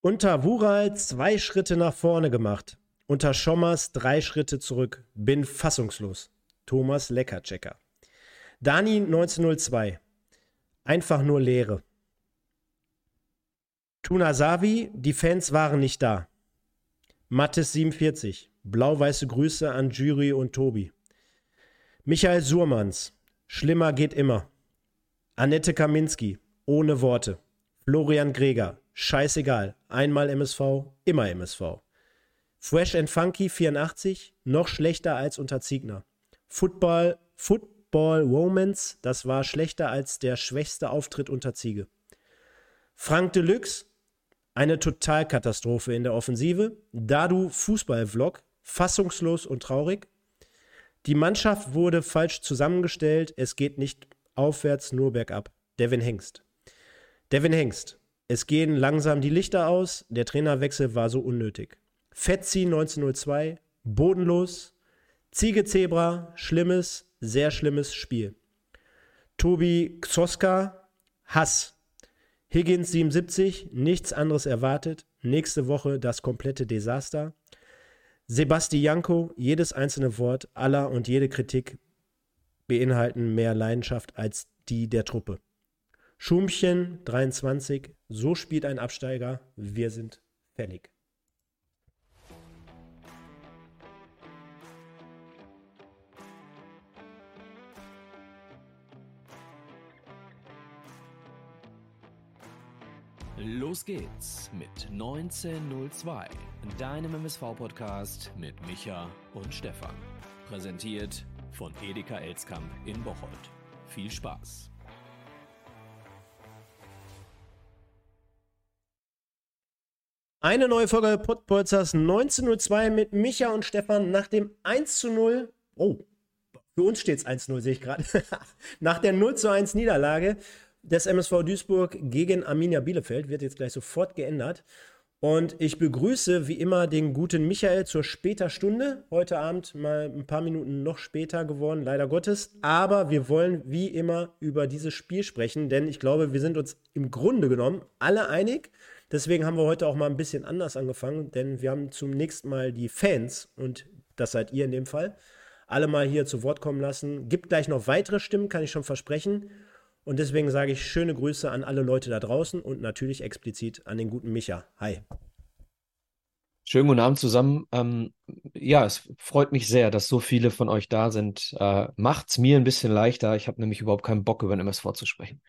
Unter Wural zwei Schritte nach vorne gemacht. Unter Schommers drei Schritte zurück. Bin fassungslos. Thomas Leckerchecker. Dani 1902. Einfach nur Leere. Tunasavi, die Fans waren nicht da. Mattes 47. Blau-weiße Grüße an Jury und Tobi. Michael Surmanns. Schlimmer geht immer. Annette Kaminski. Ohne Worte. Florian Greger. Scheißegal. Einmal MSV, immer MSV. Fresh and Funky 84. Noch schlechter als unter Ziegner. Football, Football Romance. Das war schlechter als der schwächste Auftritt unter Ziege. Frank Deluxe. Eine Totalkatastrophe in der Offensive. Dadu Fußball-Vlog. Fassungslos und traurig. Die Mannschaft wurde falsch zusammengestellt. Es geht nicht aufwärts, nur bergab. Devin Hengst. Devin Hengst. Es gehen langsam die Lichter aus. Der Trainerwechsel war so unnötig. Fetzi 1902. Bodenlos. Ziege Zebra. Schlimmes, sehr schlimmes Spiel. Tobi Xoska. Hass. Higgins 77. Nichts anderes erwartet. Nächste Woche das komplette Desaster. Sebastianko, jedes einzelne Wort aller und jede Kritik beinhalten mehr Leidenschaft als die der Truppe. Schumchen 23, so spielt ein Absteiger, wir sind fällig. Los geht's mit 1902, deinem MSV-Podcast mit Micha und Stefan. Präsentiert von Edeka Elskamp in Bocholt. Viel Spaß! Eine neue Folge Podpolzers 1902 mit Micha und Stefan nach dem 1 zu 0. Oh, für uns steht es 1-0, sehe ich gerade. nach der 0 zu 1 Niederlage des MSV Duisburg gegen Arminia Bielefeld wird jetzt gleich sofort geändert. Und ich begrüße wie immer den guten Michael zur später Stunde. Heute Abend mal ein paar Minuten noch später geworden, leider Gottes. Aber wir wollen wie immer über dieses Spiel sprechen, denn ich glaube, wir sind uns im Grunde genommen alle einig. Deswegen haben wir heute auch mal ein bisschen anders angefangen, denn wir haben zum nächsten Mal die Fans, und das seid ihr in dem Fall, alle mal hier zu Wort kommen lassen. Gibt gleich noch weitere Stimmen, kann ich schon versprechen. Und deswegen sage ich schöne Grüße an alle Leute da draußen und natürlich explizit an den guten Micha. Hi. Schönen guten Abend zusammen. Ähm, ja, es freut mich sehr, dass so viele von euch da sind. Äh, es mir ein bisschen leichter. Ich habe nämlich überhaupt keinen Bock, über den MSV zu sprechen.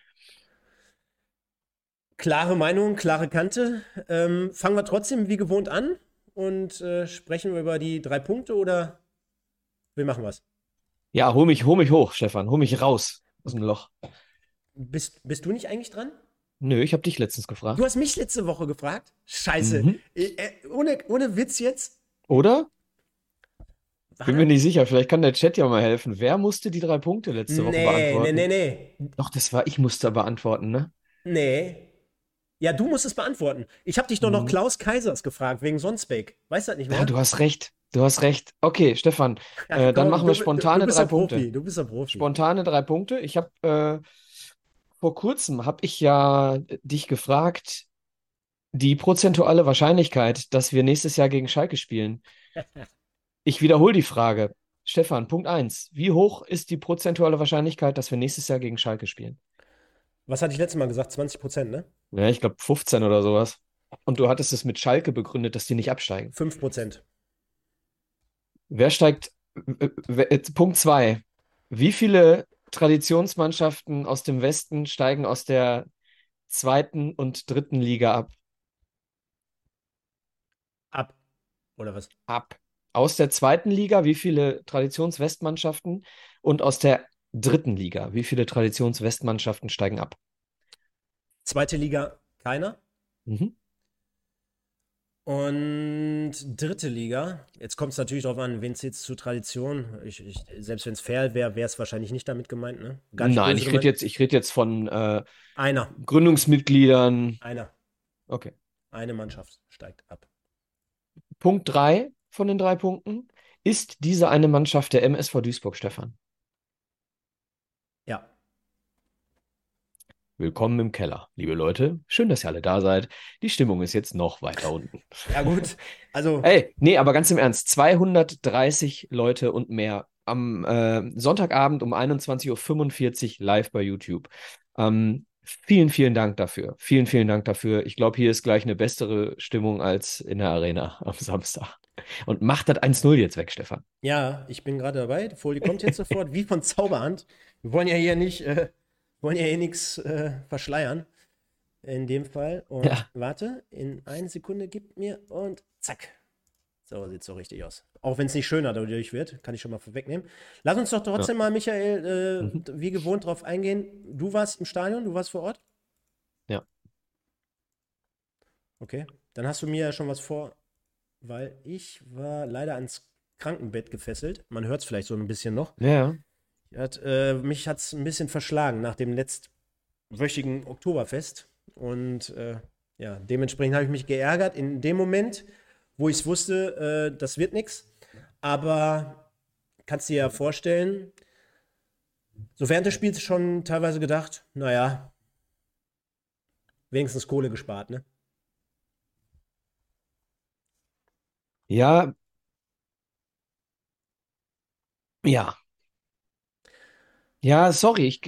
Klare Meinung, klare Kante. Ähm, fangen wir trotzdem wie gewohnt an und äh, sprechen wir über die drei Punkte oder wir machen was? Ja, hol mich, hol mich hoch, Stefan. Hol mich raus aus dem Loch. Bist, bist du nicht eigentlich dran? Nö, ich habe dich letztens gefragt. Du hast mich letzte Woche gefragt? Scheiße. Mhm. Äh, ohne, ohne Witz jetzt? Oder? Bin mir nicht sicher, vielleicht kann der Chat ja mal helfen. Wer musste die drei Punkte letzte Woche nee, beantworten? Nee, nee, nee. Doch, das war, ich musste beantworten, ne? Nee. Ja, du musst es beantworten. Ich habe dich doch noch mhm. Klaus Kaisers gefragt, wegen Sonsbeck. Weißt du das nicht mehr? Ja, du hast recht. Du hast recht. Okay, Stefan, ja, äh, dann machen wir spontane du, du drei Punkte. Profi. Du bist ein Profi. Spontane drei Punkte. Ich habe äh, vor kurzem habe ich ja dich gefragt, die prozentuale Wahrscheinlichkeit, dass wir nächstes Jahr gegen Schalke spielen. Ich wiederhole die Frage. Stefan, Punkt 1. Wie hoch ist die prozentuale Wahrscheinlichkeit, dass wir nächstes Jahr gegen Schalke spielen? Was hatte ich letztes Mal gesagt? 20 Prozent, ne? Ja, ich glaube 15 oder sowas. Und du hattest es mit Schalke begründet, dass die nicht absteigen. 5 Prozent. Wer steigt? Punkt 2. Wie viele Traditionsmannschaften aus dem Westen steigen aus der zweiten und dritten Liga ab. Ab. Oder was? Ab. Aus der zweiten Liga, wie viele Traditionswestmannschaften? Und aus der dritten Liga, wie viele Traditionswestmannschaften steigen ab? Zweite Liga keiner. Mhm. Und dritte Liga, jetzt kommt es natürlich darauf an, wen es jetzt zur Tradition. Ich, ich, selbst wenn es fair wäre, wäre es wahrscheinlich nicht damit gemeint, ne? Nein, ich rede jetzt, red jetzt von äh, einer. Gründungsmitgliedern. Einer. Okay. Eine Mannschaft steigt ab. Punkt drei von den drei Punkten. Ist diese eine Mannschaft der MSV Duisburg, Stefan? Ja. Willkommen im Keller, liebe Leute. Schön, dass ihr alle da seid. Die Stimmung ist jetzt noch weiter unten. Ja, gut. Also. Ey, nee, aber ganz im Ernst. 230 Leute und mehr am äh, Sonntagabend um 21.45 Uhr live bei YouTube. Ähm, vielen, vielen Dank dafür. Vielen, vielen Dank dafür. Ich glaube, hier ist gleich eine bessere Stimmung als in der Arena am Samstag. Und macht das 1-0 jetzt weg, Stefan. Ja, ich bin gerade dabei. Die Folie kommt jetzt sofort, wie von Zauberhand. Wir wollen ja hier nicht. Äh wollen ja hier nichts äh, verschleiern. In dem Fall. Und ja. warte, in eine Sekunde gibt mir und zack. So sieht es so richtig aus. Auch wenn es nicht schöner dadurch wird, kann ich schon mal vorwegnehmen. Lass uns doch trotzdem ja. mal, Michael, äh, mhm. wie gewohnt drauf eingehen. Du warst im Stadion, du warst vor Ort? Ja. Okay, dann hast du mir ja schon was vor, weil ich war leider ans Krankenbett gefesselt. Man hört es vielleicht so ein bisschen noch. Ja. Hat, äh, mich hat es ein bisschen verschlagen nach dem letztwöchigen Oktoberfest. Und äh, ja, dementsprechend habe ich mich geärgert in dem Moment, wo ich es wusste, äh, das wird nichts. Aber kannst dir ja vorstellen, so während des Spiels schon teilweise gedacht, naja, wenigstens Kohle gespart, ne? Ja. Ja, ja, sorry, ich,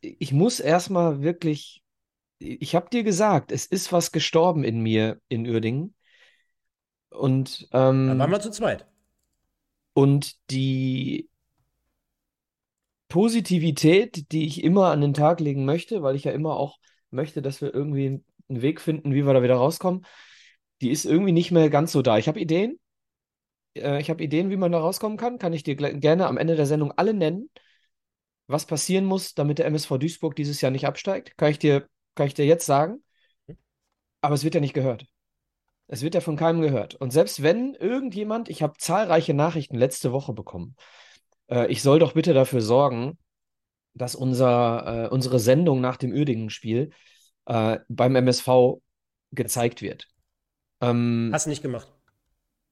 ich muss erstmal wirklich, ich habe dir gesagt, es ist was gestorben in mir in Uerdingen. Und, ähm, Dann waren wir zu zweit. und die Positivität, die ich immer an den Tag legen möchte, weil ich ja immer auch möchte, dass wir irgendwie einen Weg finden, wie wir da wieder rauskommen, die ist irgendwie nicht mehr ganz so da. Ich habe Ideen. Äh, ich habe Ideen, wie man da rauskommen kann. Kann ich dir gerne am Ende der Sendung alle nennen was passieren muss, damit der MSV Duisburg dieses Jahr nicht absteigt, kann ich dir, kann ich dir jetzt sagen. Aber es wird ja nicht gehört. Es wird ja von keinem gehört. Und selbst wenn irgendjemand, ich habe zahlreiche Nachrichten letzte Woche bekommen, äh, ich soll doch bitte dafür sorgen, dass unser, äh, unsere Sendung nach dem Uerdingen-Spiel äh, beim MSV gezeigt wird. Ähm, Hast du nicht gemacht.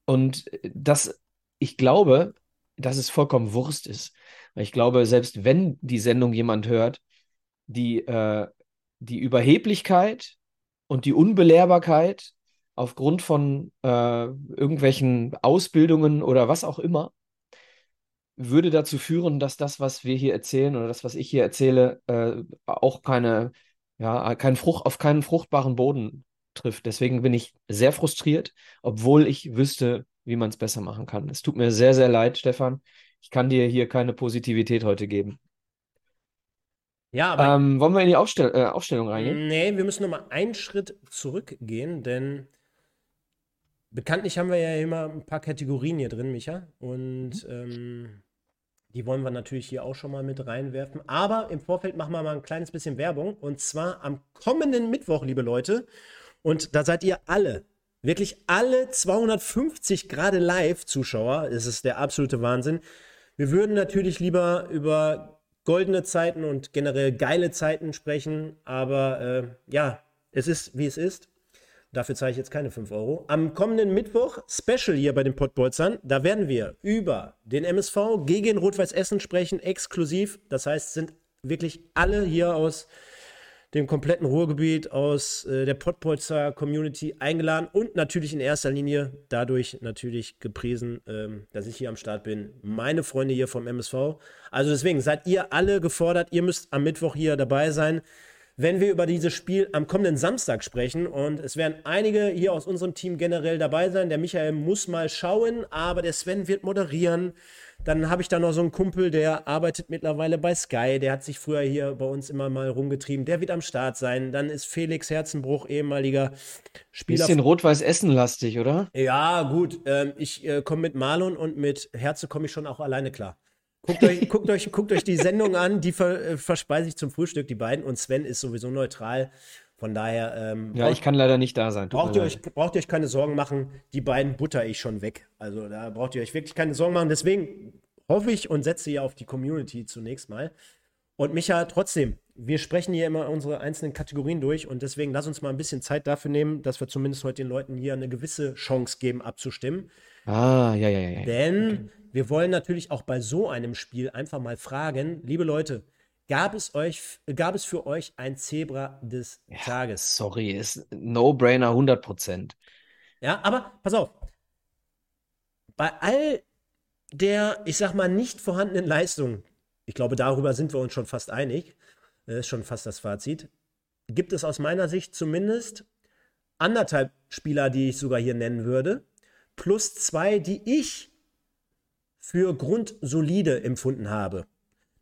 Und das, ich glaube, dass es vollkommen Wurst ist. Ich glaube, selbst wenn die Sendung jemand hört, die, äh, die Überheblichkeit und die Unbelehrbarkeit aufgrund von äh, irgendwelchen Ausbildungen oder was auch immer, würde dazu führen, dass das, was wir hier erzählen oder das, was ich hier erzähle, äh, auch keine, ja, kein Frucht, auf keinen fruchtbaren Boden trifft. Deswegen bin ich sehr frustriert, obwohl ich wüsste, wie man es besser machen kann. Es tut mir sehr, sehr leid, Stefan. Ich kann dir hier keine Positivität heute geben. Ja, aber. Ähm, wollen wir in die Aufstell äh, Aufstellung reingehen? Nee, wir müssen nochmal einen Schritt zurückgehen, denn bekanntlich haben wir ja immer ein paar Kategorien hier drin, Micha. Und mhm. ähm, die wollen wir natürlich hier auch schon mal mit reinwerfen. Aber im Vorfeld machen wir mal ein kleines bisschen Werbung. Und zwar am kommenden Mittwoch, liebe Leute. Und da seid ihr alle Wirklich alle 250 gerade Live-Zuschauer, es ist der absolute Wahnsinn. Wir würden natürlich lieber über goldene Zeiten und generell geile Zeiten sprechen, aber äh, ja, es ist, wie es ist. Dafür zahle ich jetzt keine 5 Euro. Am kommenden Mittwoch, Special hier bei den Pottbolzern, da werden wir über den MSV gegen Rot-Weiß Essen sprechen, exklusiv. Das heißt, sind wirklich alle hier aus dem kompletten Ruhrgebiet, aus äh, der Pottbolzer Community eingeladen und natürlich in erster Linie dadurch natürlich gepriesen, ähm, dass ich hier am Start bin. Meine Freunde hier vom MSV. Also deswegen seid ihr alle gefordert. Ihr müsst am Mittwoch hier dabei sein wenn wir über dieses Spiel am kommenden Samstag sprechen. Und es werden einige hier aus unserem Team generell dabei sein. Der Michael muss mal schauen, aber der Sven wird moderieren. Dann habe ich da noch so einen Kumpel, der arbeitet mittlerweile bei Sky. Der hat sich früher hier bei uns immer mal rumgetrieben. Der wird am Start sein. Dann ist Felix Herzenbruch, ehemaliger Spieler. Bisschen rot-weiß Essen-lastig, oder? Ja, gut. Ähm, ich äh, komme mit Marlon und mit Herze komme ich schon auch alleine klar. Guckt euch, guckt, euch, guckt euch die Sendung an, die ver, äh, verspeise ich zum Frühstück, die beiden. Und Sven ist sowieso neutral. Von daher. Ähm, ja, ich kann leider nicht da sein. Braucht ihr, euch, braucht ihr euch keine Sorgen machen. Die beiden butter ich schon weg. Also da braucht ihr euch wirklich keine Sorgen machen. Deswegen hoffe ich und setze ja auf die Community zunächst mal. Und Micha, trotzdem, wir sprechen hier immer unsere einzelnen Kategorien durch und deswegen lass uns mal ein bisschen Zeit dafür nehmen, dass wir zumindest heute den Leuten hier eine gewisse Chance geben, abzustimmen. Ah, ja, ja, ja. Denn okay. wir wollen natürlich auch bei so einem Spiel einfach mal fragen, liebe Leute, Gab es, euch, gab es für euch ein Zebra des Ja, Tages? sorry, ist No-Brainer 100 Prozent. Ja, aber pass auf. Bei all der, ich sag mal, nicht vorhandenen Leistung, ich glaube, darüber sind wir uns schon fast einig, äh, ist schon fast das Fazit, gibt es aus meiner Sicht zumindest anderthalb Spieler, die ich sogar hier nennen würde, plus zwei, die ich für grundsolide empfunden habe.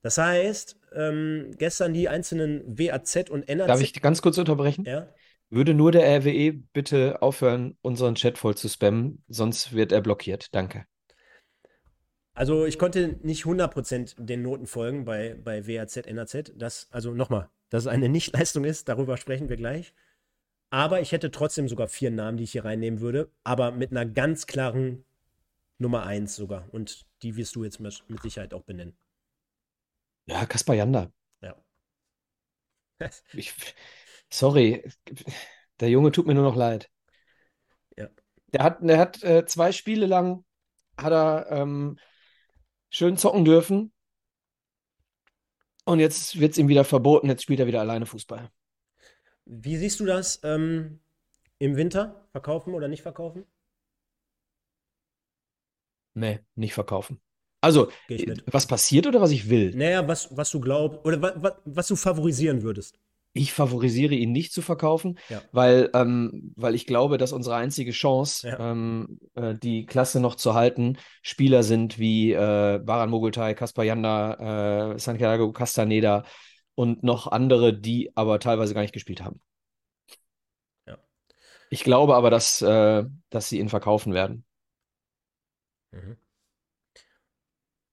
Das heißt, ähm, gestern die einzelnen WAZ und NAZ. Darf ich ganz kurz unterbrechen? Ja. Würde nur der RWE bitte aufhören, unseren Chat voll zu spammen, sonst wird er blockiert. Danke. Also ich konnte nicht 100% den Noten folgen bei, bei WAZ, NAZ. Das, also nochmal, dass es eine Nichtleistung ist, darüber sprechen wir gleich. Aber ich hätte trotzdem sogar vier Namen, die ich hier reinnehmen würde, aber mit einer ganz klaren Nummer 1 sogar. Und die wirst du jetzt mit Sicherheit auch benennen. Ja, Kaspar Janda. Ja. Ich, sorry, der Junge tut mir nur noch leid. Ja. Der hat, der hat äh, zwei Spiele lang hat er ähm, schön zocken dürfen. Und jetzt wird es ihm wieder verboten. Jetzt spielt er wieder alleine Fußball. Wie siehst du das ähm, im Winter? Verkaufen oder nicht verkaufen? Nee, nicht verkaufen. Also, mit. was passiert oder was ich will? Naja, was, was du glaubst, oder wa, wa, was du favorisieren würdest. Ich favorisiere ihn nicht zu verkaufen, Ja. weil, ähm, weil ich glaube, dass unsere einzige Chance, Ja. ähm, äh, die Klasse noch zu halten, Spieler sind wie äh, Baran Mogultai, Kaspar Janda, äh, Santiago Castaneda und noch andere, die aber teilweise gar nicht gespielt haben. Ja. Ich glaube aber, dass, äh, dass sie ihn verkaufen werden. Mhm.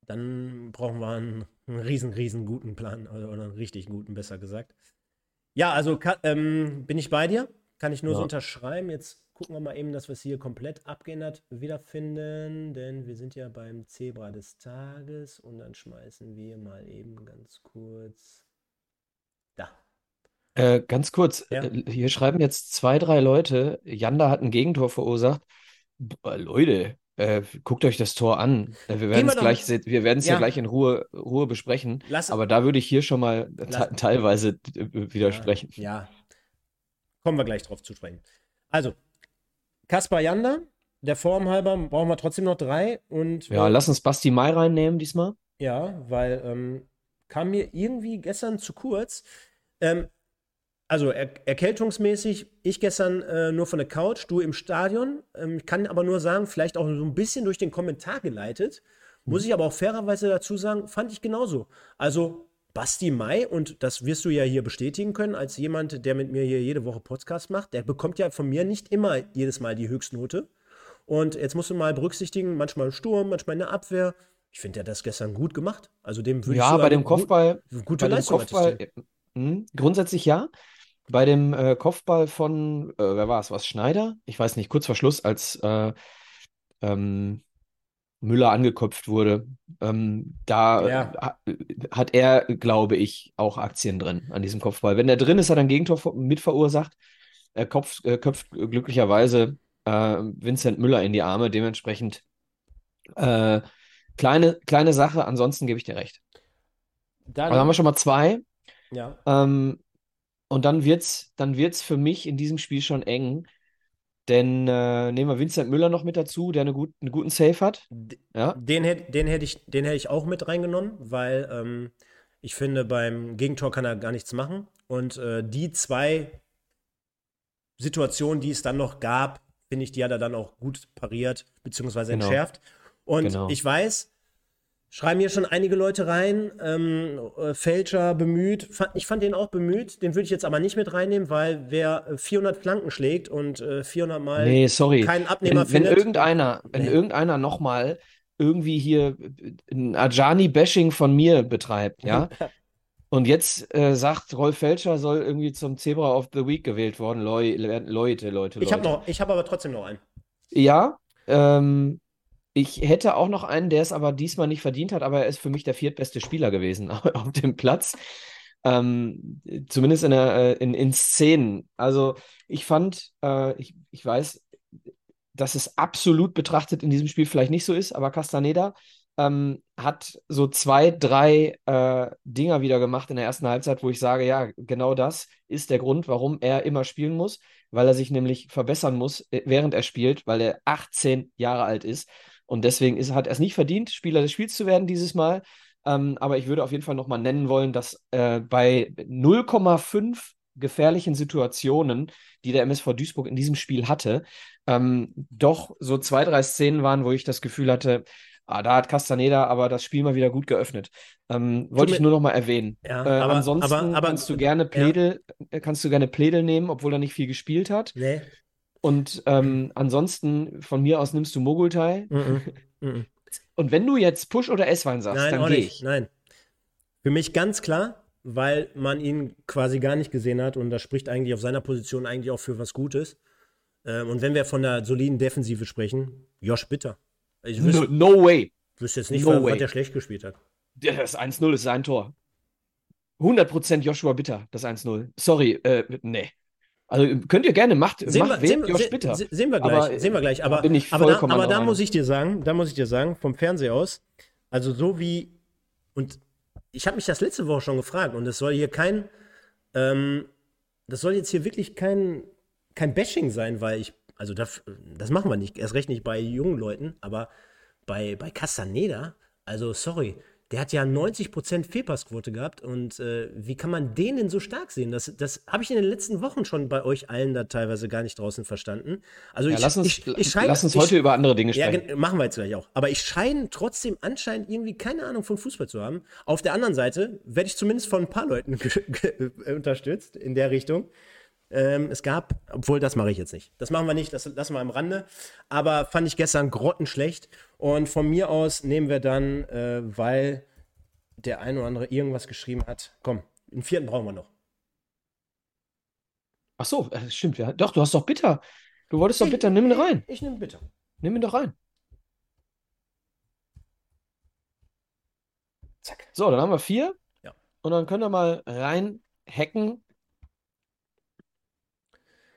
Dann brauchen wir einen, einen riesen, riesen guten Plan oder, oder einen richtig guten, besser gesagt. Ja, also ähm, bin ich bei dir. Kann ich nur so Ja. unterschreiben. Jetzt gucken wir mal eben, dass wir es hier komplett abgeändert wiederfinden, denn wir sind ja beim Zebra des Tages und dann schmeißen wir mal eben ganz kurz. Da. Äh, ganz kurz, Ja. äh, hier schreiben jetzt zwei, drei Leute, Janda hat ein Gegentor verursacht. Boah, Leute, äh, guckt euch das Tor an. Äh, wir werden es gleich, wir werden es ja Ja. gleich in Ruhe, Ruhe besprechen. Lass, Aber da würde ich hier schon mal teilweise widersprechen. Ja, ja. Kommen wir gleich drauf zu sprechen. Also, Kaspar Janda, der Form halber brauchen wir trotzdem noch drei. Und Ja, lass uns Basti Mai reinnehmen diesmal. ja, weil ähm, kam mir irgendwie gestern zu kurz. Ähm, also er erkältungsmäßig, ich gestern äh, nur von der Couch, du im Stadion. Ähm, ich kann aber nur sagen, vielleicht auch so ein bisschen durch den Kommentar geleitet. Muss ich aber auch fairerweise dazu sagen, fand ich genauso. Also Basti Mai, und das wirst du ja hier bestätigen können, als jemand, der mit mir hier jede Woche Podcast macht, der bekommt ja von mir nicht immer jedes Mal die Höchstnote. Und jetzt musst du mal berücksichtigen, manchmal Sturm, manchmal in der Abwehr. Ich finde, der hat das gestern gut gemacht. Also dem würde ich Ja, bei dem gut- Kopfball, gute bei dem Leistung Kopfball, attestieren. äh, mh, grundsätzlich ja. Bei dem äh, Kopfball von, äh, wer war es, was, Schneider? Ich weiß nicht, kurz vor Schluss, als äh, ähm, Müller angeköpft wurde, ähm, da Ja. ha- hat er, glaube ich, auch Aktien drin an diesem Kopfball. Wenn der drin ist, hat er ein Gegentor ver- mit verursacht. Er kopf, äh, köpft glücklicherweise äh, Vincent Müller in die Arme. Dementsprechend äh, kleine, kleine Sache, ansonsten gebe ich dir recht. Dann, Also haben wir schon mal zwei. ja. Ähm, und dann wird's, dann wird's für mich in diesem Spiel schon eng. Denn äh, nehmen wir Vincent Müller noch mit dazu, der eine gut, einen guten Save hat. Ja, Den hätte den hätt ich, den hätt ich auch mit reingenommen, weil ähm, ich finde, beim Gegentor kann er gar nichts machen. Und äh, die zwei Situationen, die es dann noch gab, finde ich, die hat er dann auch gut pariert, beziehungsweise Genau. entschärft. Und Genau. ich weiß, schreiben hier schon einige Leute rein, ähm, äh, Fälscher bemüht. Ich fand den auch bemüht, den würde ich jetzt aber nicht mit reinnehmen, weil wer äh, 400 Flanken schlägt und äh, 400 Mal nee, sorry. keinen Abnehmer Wenn, wenn findet. irgendeiner, wenn Nee. irgendeiner nochmal irgendwie hier ein Ajani-Bashing von mir betreibt, ja, und jetzt äh, sagt, Rolf Felscher soll irgendwie zum Zebra of the Week gewählt worden, Leu Leute, Leute, Ich habe Leute. noch, ich habe aber trotzdem noch einen. Ja, ähm, ich hätte auch noch einen, der es aber diesmal nicht verdient hat, aber er ist für mich der viertbeste Spieler gewesen auf dem Platz. Ähm, zumindest in, der, äh, in, in Szenen. Also ich fand, äh, ich, ich weiß, dass es absolut betrachtet in diesem Spiel vielleicht nicht so ist, aber Castaneda ähm, hat so zwei, drei äh, Dinger wieder gemacht in der ersten Halbzeit, wo ich sage, ja, genau das ist der Grund, warum er immer spielen muss, weil er sich nämlich verbessern muss, äh, während er spielt, weil er 18 Jahre alt ist. Und deswegen ist, hat er es nicht verdient, Spieler des Spiels zu werden dieses Mal. Ähm, aber ich würde auf jeden Fall nochmal nennen wollen, dass äh, bei 0,5 gefährlichen Situationen, die der MSV Duisburg in diesem Spiel hatte, ähm, doch so zwei, drei Szenen waren, wo ich das Gefühl hatte, ah, da hat Castaneda aber das Spiel mal wieder gut geöffnet. Ähm, wollte ich nur noch mal erwähnen. Ja, äh, aber, ansonsten aber, aber, kannst du gerne Pledel, ja. kannst du gerne Pledel nehmen, obwohl er nicht viel gespielt hat. Nee. Und ähm, ansonsten von mir aus nimmst du Mogultai. Mm -mm. Mm Und wenn du jetzt Push oder S-Wein sagst, Nein, dann gehe ich. Nein. Für mich ganz klar, weil man ihn quasi gar nicht gesehen hat und das spricht eigentlich auf seiner Position eigentlich auch für was Gutes. Ähm, und wenn wir von einer soliden Defensive sprechen, Josh Bitter. Ich No, wüsste, no way. wüsste jetzt nicht, no was, der schlecht gespielt hat. Das 1-0 ist sein Tor. 100% Joshua Bitter, das 1-0. Sorry, äh, nee. Also könnt ihr gerne, macht, Sehen macht wir, sehen, Josh Bitter. se- sehen wir gleich, Aber, äh, sehen wir gleich. da Aber, bin ich aber, da, aber da muss ich dir sagen, da muss ich dir sagen, vom Fernseher aus, also so wie, und ich habe mich das letzte Woche schon gefragt und es soll hier kein, ähm, das soll jetzt hier wirklich kein, kein Bashing sein, weil ich, also das, das machen wir nicht, erst recht nicht bei jungen Leuten, aber bei, bei Castaneda, also sorry, der hat ja 90% Fehlpassquote gehabt und äh, wie kann man den denn so stark sehen? Das, das habe ich in den letzten Wochen schon bei euch allen da teilweise gar nicht draußen verstanden. Also Ja, ich, lass uns, ich, ich scheine, lass uns ich, heute über andere Dinge ja, sprechen. gen- machen wir jetzt gleich auch. Aber ich scheine trotzdem anscheinend irgendwie keine Ahnung von Fußball zu haben. Auf der anderen Seite werde ich zumindest von ein paar Leuten unterstützt in der Richtung. Ähm, es gab, obwohl das mache ich jetzt nicht. Das machen wir nicht, das lassen wir am Rande. Aber fand ich gestern grottenschlecht. Und von mir aus nehmen wir dann, äh, weil der ein oder andere irgendwas geschrieben hat. Komm, einen vierten brauchen wir noch. Ach so, äh, stimmt. Ja. Doch, du hast doch Bitter. Du wolltest doch Bitter, nimm ihn rein. Ich nehme bitte. Nimm ihn doch rein. Zack. So, dann haben wir vier. Ja. Und dann können wir mal rein hacken.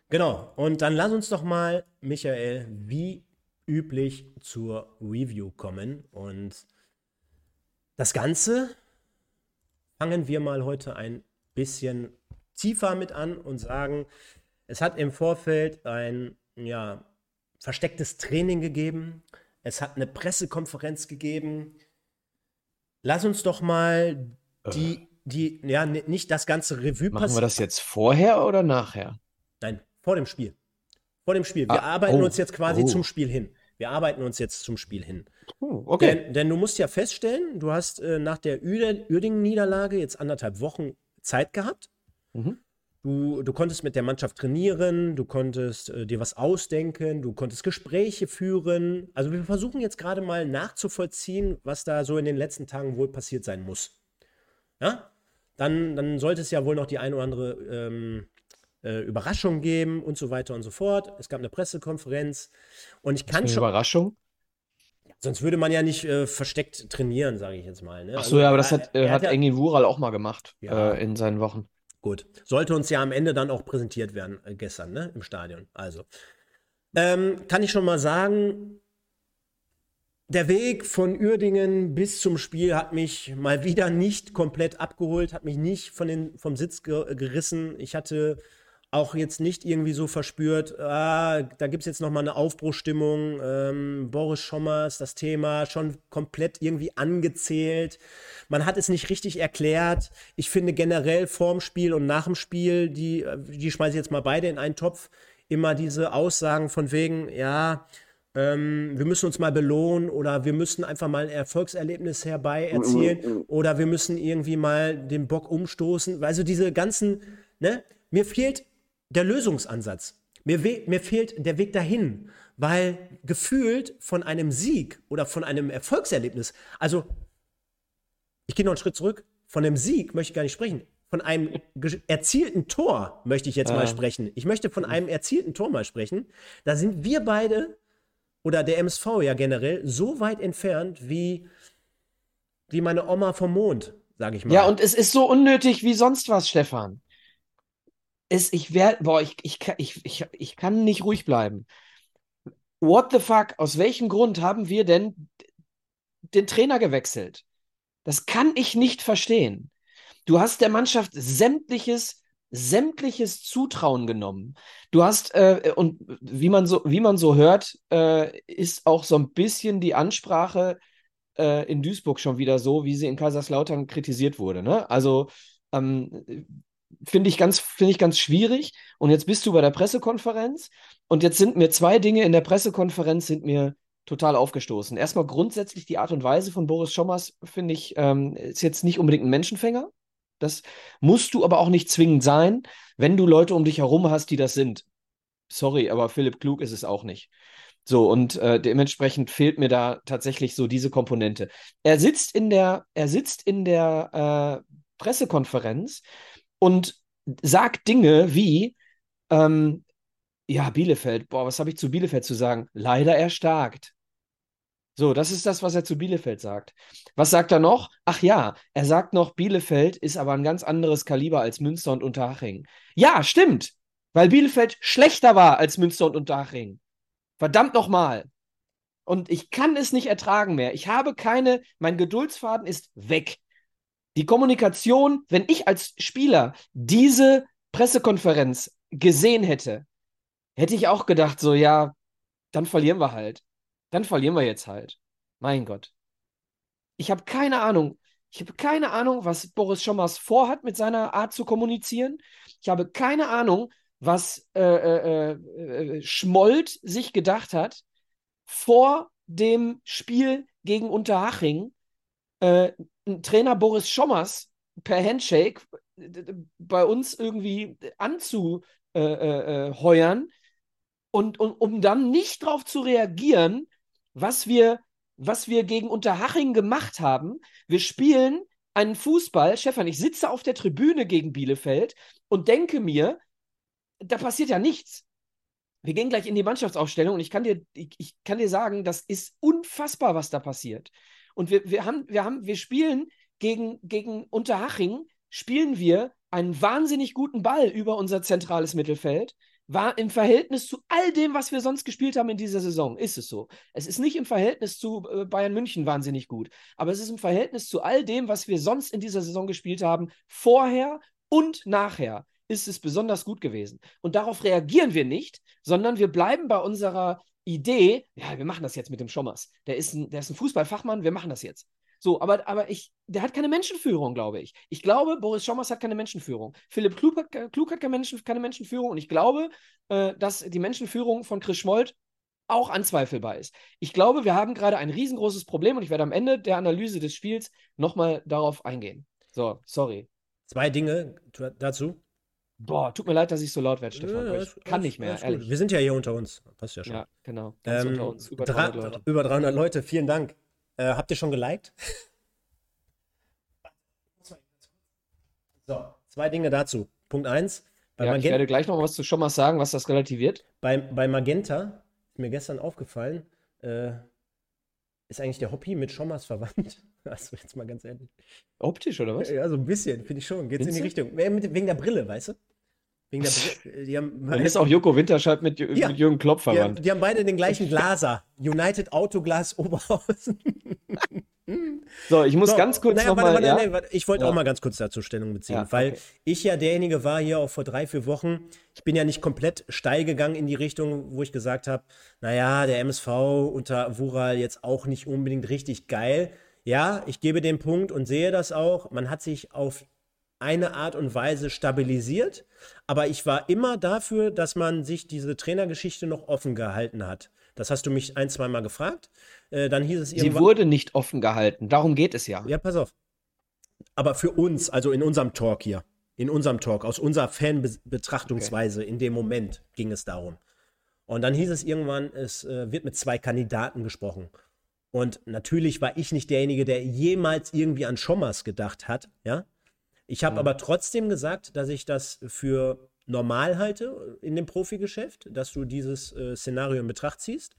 Genau. Und dann lass uns doch mal, Michael, wie üblich zur Review kommen. Und das Ganze fangen wir mal heute ein bisschen tiefer mit an und sagen, es hat im Vorfeld ein ja, verstecktes Training gegeben. Es hat eine Pressekonferenz gegeben. Lass uns doch mal die, die, ja, nicht das ganze Revue Machen wir passieren. das jetzt vorher oder nachher? Nein, vor dem Spiel. Vor dem Spiel. Wir Ah, arbeiten oh, uns jetzt quasi oh. zum Spiel hin. Wir arbeiten uns jetzt zum Spiel hin. Oh, okay. Denn, denn du musst ja feststellen, du hast äh, nach der Uer- Uerdingen-Niederlage jetzt anderthalb Wochen Zeit gehabt. Mhm. Du, du konntest mit der Mannschaft trainieren, du konntest äh, dir was ausdenken, du konntest Gespräche führen. Also wir versuchen jetzt gerade mal nachzuvollziehen, was da so in den letzten Tagen wohl passiert sein muss. Ja? Dann, dann sollte es ja wohl noch die ein oder andere ähm, äh, Überraschung geben und so weiter und so fort. Es gab eine Pressekonferenz und ich kann schon, Überraschung. sonst würde man ja nicht äh, versteckt trainieren, sage ich jetzt mal. Ne? Ach so, ja, aber das hat, äh, er hat ja- Engin Wural auch mal gemacht Ja. äh, in seinen Wochen. Gut. Sollte uns ja am Ende dann auch präsentiert werden, äh, gestern, ne? Im Stadion. Also. Ähm, kann ich schon mal sagen, der Weg von Uerdingen bis zum Spiel hat mich mal wieder nicht komplett abgeholt, hat mich nicht von den, vom Sitz ge gerissen. Ich hatte auch jetzt nicht irgendwie so verspürt, ah, da gibt es jetzt nochmal eine Aufbruchstimmung. Ähm, Boris Schommers, das Thema schon komplett irgendwie angezählt. Man hat es nicht richtig erklärt. Ich finde generell vorm Spiel und nach dem Spiel, die, die schmeiße ich jetzt mal beide in einen Topf, immer diese Aussagen von wegen, ja, ähm, wir müssen uns mal belohnen oder wir müssen einfach mal ein Erfolgserlebnis herbei erzielen oder wir müssen irgendwie mal den Bock umstoßen. Also diese ganzen, ne, mir fehlt der Lösungsansatz. Mir, mir fehlt der Weg dahin, weil gefühlt von einem Sieg oder von einem Erfolgserlebnis, also ich gehe noch einen Schritt zurück, von einem Sieg möchte ich gar nicht sprechen. Von einem erzielten Tor möchte ich jetzt mal Ja. sprechen. Ich möchte von einem erzielten Tor mal sprechen. Da sind wir beide oder der MSV ja generell so weit entfernt wie, wie meine Oma vom Mond, sage ich mal. Ja, und es ist so unnötig wie sonst was, Stefan. Es, ich werde, boah, ich, ich, ich, ich, ich kann nicht ruhig bleiben. What the fuck? Aus welchem Grund haben wir denn den Trainer gewechselt. Das kann ich nicht verstehen. Du hast der Mannschaft sämtliches, sämtliches Zutrauen genommen. Du hast, äh, und wie man so, wie man so hört, äh, ist auch so ein bisschen die Ansprache äh, in Duisburg schon wieder so, wie sie in Kaiserslautern kritisiert wurde. Ne? Also ähm, finde ich, ganz, find ich ganz schwierig. Und jetzt bist du bei der Pressekonferenz und jetzt sind mir zwei Dinge in der Pressekonferenz sind mir total aufgestoßen. Erstmal grundsätzlich die Art und Weise von Boris Schommers, finde ich, ähm, ist jetzt nicht unbedingt ein Menschenfänger. Das musst du aber auch nicht zwingend sein, wenn du Leute um dich herum hast, die das sind. Sorry, aber Philipp Klug ist es auch nicht. So, und äh, dementsprechend fehlt mir da tatsächlich so diese Komponente. Er sitzt in der, er sitzt in der äh, Pressekonferenz und sagt Dinge wie, ähm, ja, Bielefeld, boah, was habe ich zu Bielefeld zu sagen? Leider erstarkt. So, das ist das, was er zu Bielefeld sagt. Was sagt er noch? Ach ja, er sagt noch, Bielefeld ist aber ein ganz anderes Kaliber als Münster und Unterhaching. Ja, stimmt, weil Bielefeld schlechter war als Münster und Unterhaching. Verdammt nochmal. Und ich kann es nicht ertragen mehr. Ich habe keine, mein Geduldsfaden ist weg. Die Kommunikation, wenn ich als Spieler diese Pressekonferenz gesehen hätte, hätte ich auch gedacht, so, ja, dann verlieren wir halt. Dann verlieren wir jetzt halt. Mein Gott. Ich habe keine Ahnung. Ich habe keine Ahnung, was Boris Schommers vorhat mit seiner Art zu kommunizieren. Ich habe keine Ahnung, was äh, äh, äh, Schmold sich gedacht hat vor dem Spiel gegen Unterhaching. Äh, Trainer Boris Schommers per Handshake bei uns irgendwie anzuheuern äh, äh, und, und um dann nicht darauf zu reagieren, was wir, was wir gegen Unterhaching gemacht haben. Wir spielen einen Fußball, Stefan, ich sitze auf der Tribüne gegen Bielefeld und denke mir, da passiert ja nichts. Wir gehen gleich in die Mannschaftsaufstellung und ich kann dir, ich, ich kann dir sagen, das ist unfassbar, was da passiert. Und wir, wir, haben, wir, haben, wir spielen gegen, gegen Unterhaching, spielen wir einen wahnsinnig guten Ball über unser zentrales Mittelfeld war im Verhältnis zu all dem, was wir sonst gespielt haben in dieser Saison, ist es so. Es ist nicht im Verhältnis zu äh, Bayern München wahnsinnig gut, aber es ist im Verhältnis zu all dem, was wir sonst in dieser Saison gespielt haben, vorher und nachher, ist es besonders gut gewesen. Und darauf reagieren wir nicht, sondern wir bleiben bei unserer Idee, ja, wir machen das jetzt mit dem Schommers. Der ist ein, der ist ein Fußballfachmann, wir machen das jetzt. So, aber, aber ich, der hat keine Menschenführung, glaube ich. Ich glaube, Boris Schommers hat keine Menschenführung. Philipp Klug hat, Klug hat keine, Menschen, keine Menschenführung und ich glaube, äh, dass die Menschenführung von Chris Schmold auch anzweifelbar ist. Ich glaube, wir haben gerade ein riesengroßes Problem und ich werde am Ende der Analyse des Spiels nochmal darauf eingehen. So, sorry. Zwei Dinge dazu. Boah, tut mir leid, dass ich so laut werde, Stefan. Ja, ich kann nicht mehr, ehrlich. Wir sind ja hier unter uns. Passt ja schon. Ja, genau. Ähm, unter uns. Über 300 Leute. Über 300 Leute, vielen Dank. Äh, habt ihr schon geliked? so, zwei Dinge dazu. Punkt 1. Ja, ich werde gleich noch was zu schon mal sagen, was das relativiert. Bei, bei Magenta ist mir gestern aufgefallen, äh, ist eigentlich der Hobby mit Schommers verwandt. Also jetzt mal ganz ehrlich. Optisch oder was? Ja, so ein bisschen, finde ich schon. Geht in die Richtung. Wegen der Brille, weißt du? Wegen der Brille. Die haben, Dann ist auch Joko Winterscheid mit, ja, mit Jürgen Klopp verwandt. Die haben, die haben beide den gleichen Glaser. United Autoglas Oberhausen. So, ich muss so, ganz kurz naja, nochmal. Ja? Nee, ich wollte ja. auch mal ganz kurz dazu Stellung beziehen, ja, weil okay. ich ja derjenige war hier auch vor drei, vier Wochen. Ich bin ja nicht komplett steil gegangen in die Richtung, wo ich gesagt habe, naja, der MSV unter Wural jetzt auch nicht unbedingt richtig geil. Ja, ich gebe den Punkt und sehe das auch. Man hat sich auf eine Art und Weise stabilisiert, aber ich war immer dafür, dass man sich diese Trainergeschichte noch offen gehalten hat. Das hast du mich ein, zwei Mal gefragt. Äh, dann hieß es irgendwann. Sie wurde nicht offen gehalten. Darum geht es ja. Ja, pass auf. Aber für uns, also in unserem Talk hier, in unserem Talk, aus unserer Fanbetrachtungsweise okay. in dem Moment ging es darum. Und dann hieß es irgendwann, es äh, wird mit zwei Kandidaten gesprochen. Und natürlich war ich nicht derjenige, der jemals irgendwie an Schommers gedacht hat, ja. Ich habe ja. aber trotzdem gesagt, dass ich das für normal halte in dem Profigeschäft, dass du dieses äh, Szenario in Betracht ziehst.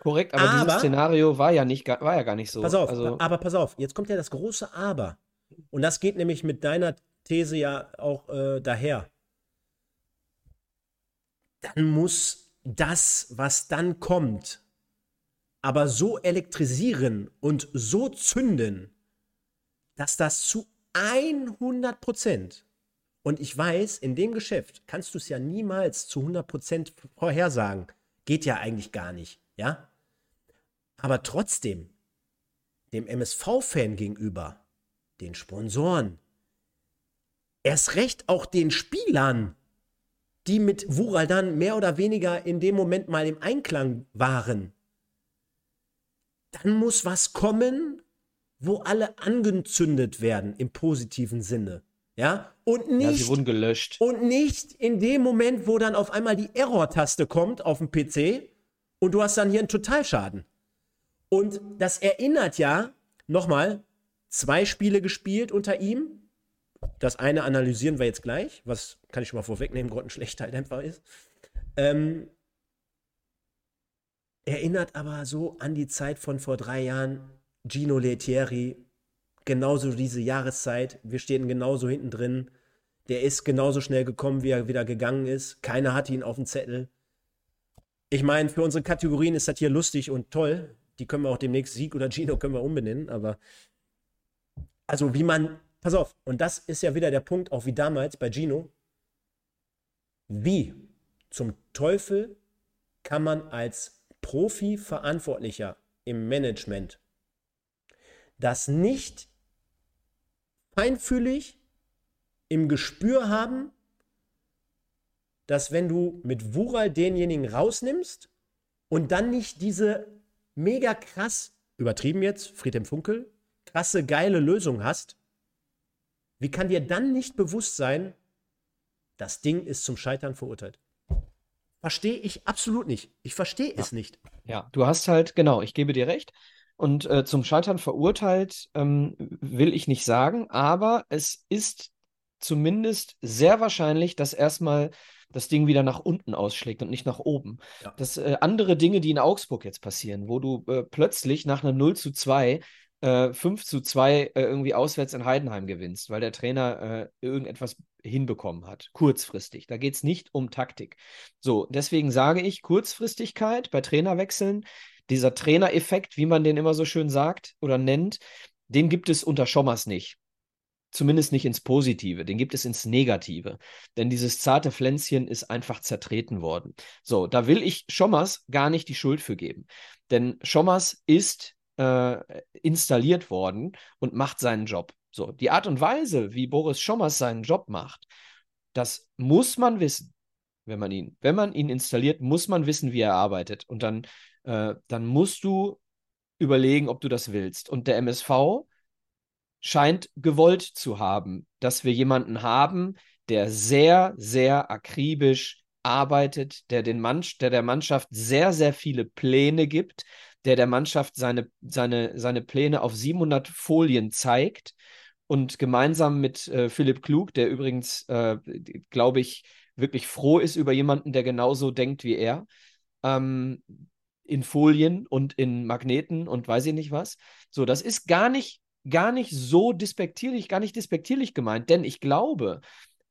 Korrekt, aber, aber, dieses Szenario war ja, nicht, war ja gar nicht so. Pass auf, also, aber pass auf, jetzt kommt ja das große Aber. Und das geht nämlich mit deiner These ja auch äh, daher. Dann muss das, was dann kommt, aber so elektrisieren und so zünden, dass das zu 100 Prozent und ich weiß, in dem Geschäft kannst du es ja niemals zu 100% vorhersagen. Geht ja eigentlich gar nicht, ja? Aber trotzdem, dem MSV-Fan gegenüber, den Sponsoren, erst recht auch den Spielern, die mit Wural dann mehr oder weniger in dem Moment mal im Einklang waren, dann muss was kommen, wo alle angezündet werden im positiven Sinne. Ja, und nicht. Ja, sie wurden gelöscht. Und nicht in dem Moment, wo dann auf einmal die Error-Taste kommt auf dem PC und du hast dann hier einen Totalschaden. Und das erinnert ja, nochmal, zwei Spiele gespielt unter ihm. Das eine analysieren wir jetzt gleich, was kann ich schon mal vorwegnehmen, grottenschlecht halt einfach ist. Ähm, erinnert aber so an die Zeit von vor drei Jahren, Gino Lettieri, genauso diese Jahreszeit. Wir stehen genauso hinten drin. Der ist genauso schnell gekommen, wie er wieder gegangen ist. Keiner hatte ihn auf dem Zettel. Ich meine, für unsere Kategorien ist das hier lustig und toll. Die können wir auch demnächst Sieg oder Gino können wir umbenennen, aber also wie man, pass auf, und das ist ja wieder der Punkt, auch wie damals bei Gino. Wie zum Teufel kann man als Profi-Verantwortlicher im Management das nicht feinfühlig im Gespür haben, dass wenn du mit Wural denjenigen rausnimmst und dann nicht diese mega krass, übertrieben jetzt, Friedhelm Funkel, krasse, geile Lösung hast, wie kann dir dann nicht bewusst sein, das Ding ist zum Scheitern verurteilt? Verstehe ich absolut nicht. Ich verstehe es nicht. Ja, du hast halt, genau, ich gebe dir recht. Und äh, zum Scheitern verurteilt ähm, will ich nicht sagen, aber es ist zumindest sehr wahrscheinlich, dass erstmal das Ding wieder nach unten ausschlägt und nicht nach oben. Ja. Das äh, andere Dinge, die in Augsburg jetzt passieren, wo du äh, plötzlich nach einer 0 zu 2 äh, 5 zu 2 äh, irgendwie auswärts in Heidenheim gewinnst, weil der Trainer äh, irgendetwas hinbekommen hat, kurzfristig. Da geht es nicht um Taktik. So, deswegen sage ich, Kurzfristigkeit bei Trainerwechseln dieser Trainereffekt, wie man den immer so schön sagt oder nennt, den gibt es unter Schommers nicht. Zumindest nicht ins Positive, den gibt es ins Negative. Denn dieses zarte Pflänzchen ist einfach zertreten worden. So, da will ich Schommers gar nicht die Schuld für geben. Denn Schommers ist äh, installiert worden und macht seinen Job. So, die Art und Weise, wie Boris Schommers seinen Job macht, das muss man wissen, wenn man ihn, wenn man ihn installiert, muss man wissen, wie er arbeitet. Und dann äh, dann musst du überlegen, ob du das willst. Und der MSV scheint gewollt zu haben, dass wir jemanden haben, der sehr, sehr akribisch arbeitet, der, den Mann, der der Mannschaft sehr, sehr viele Pläne gibt, der der Mannschaft seine, seine, seine Pläne auf 700 Folien zeigt und gemeinsam mit äh, Philipp Klug, der übrigens, äh, glaube ich, wirklich froh ist über jemanden, der genauso denkt wie er, ähm, in Folien und in Magneten und weiß ich nicht was. So, das ist gar nicht, gar nicht so despektierlich, gar nicht despektierlich gemeint, denn ich glaube,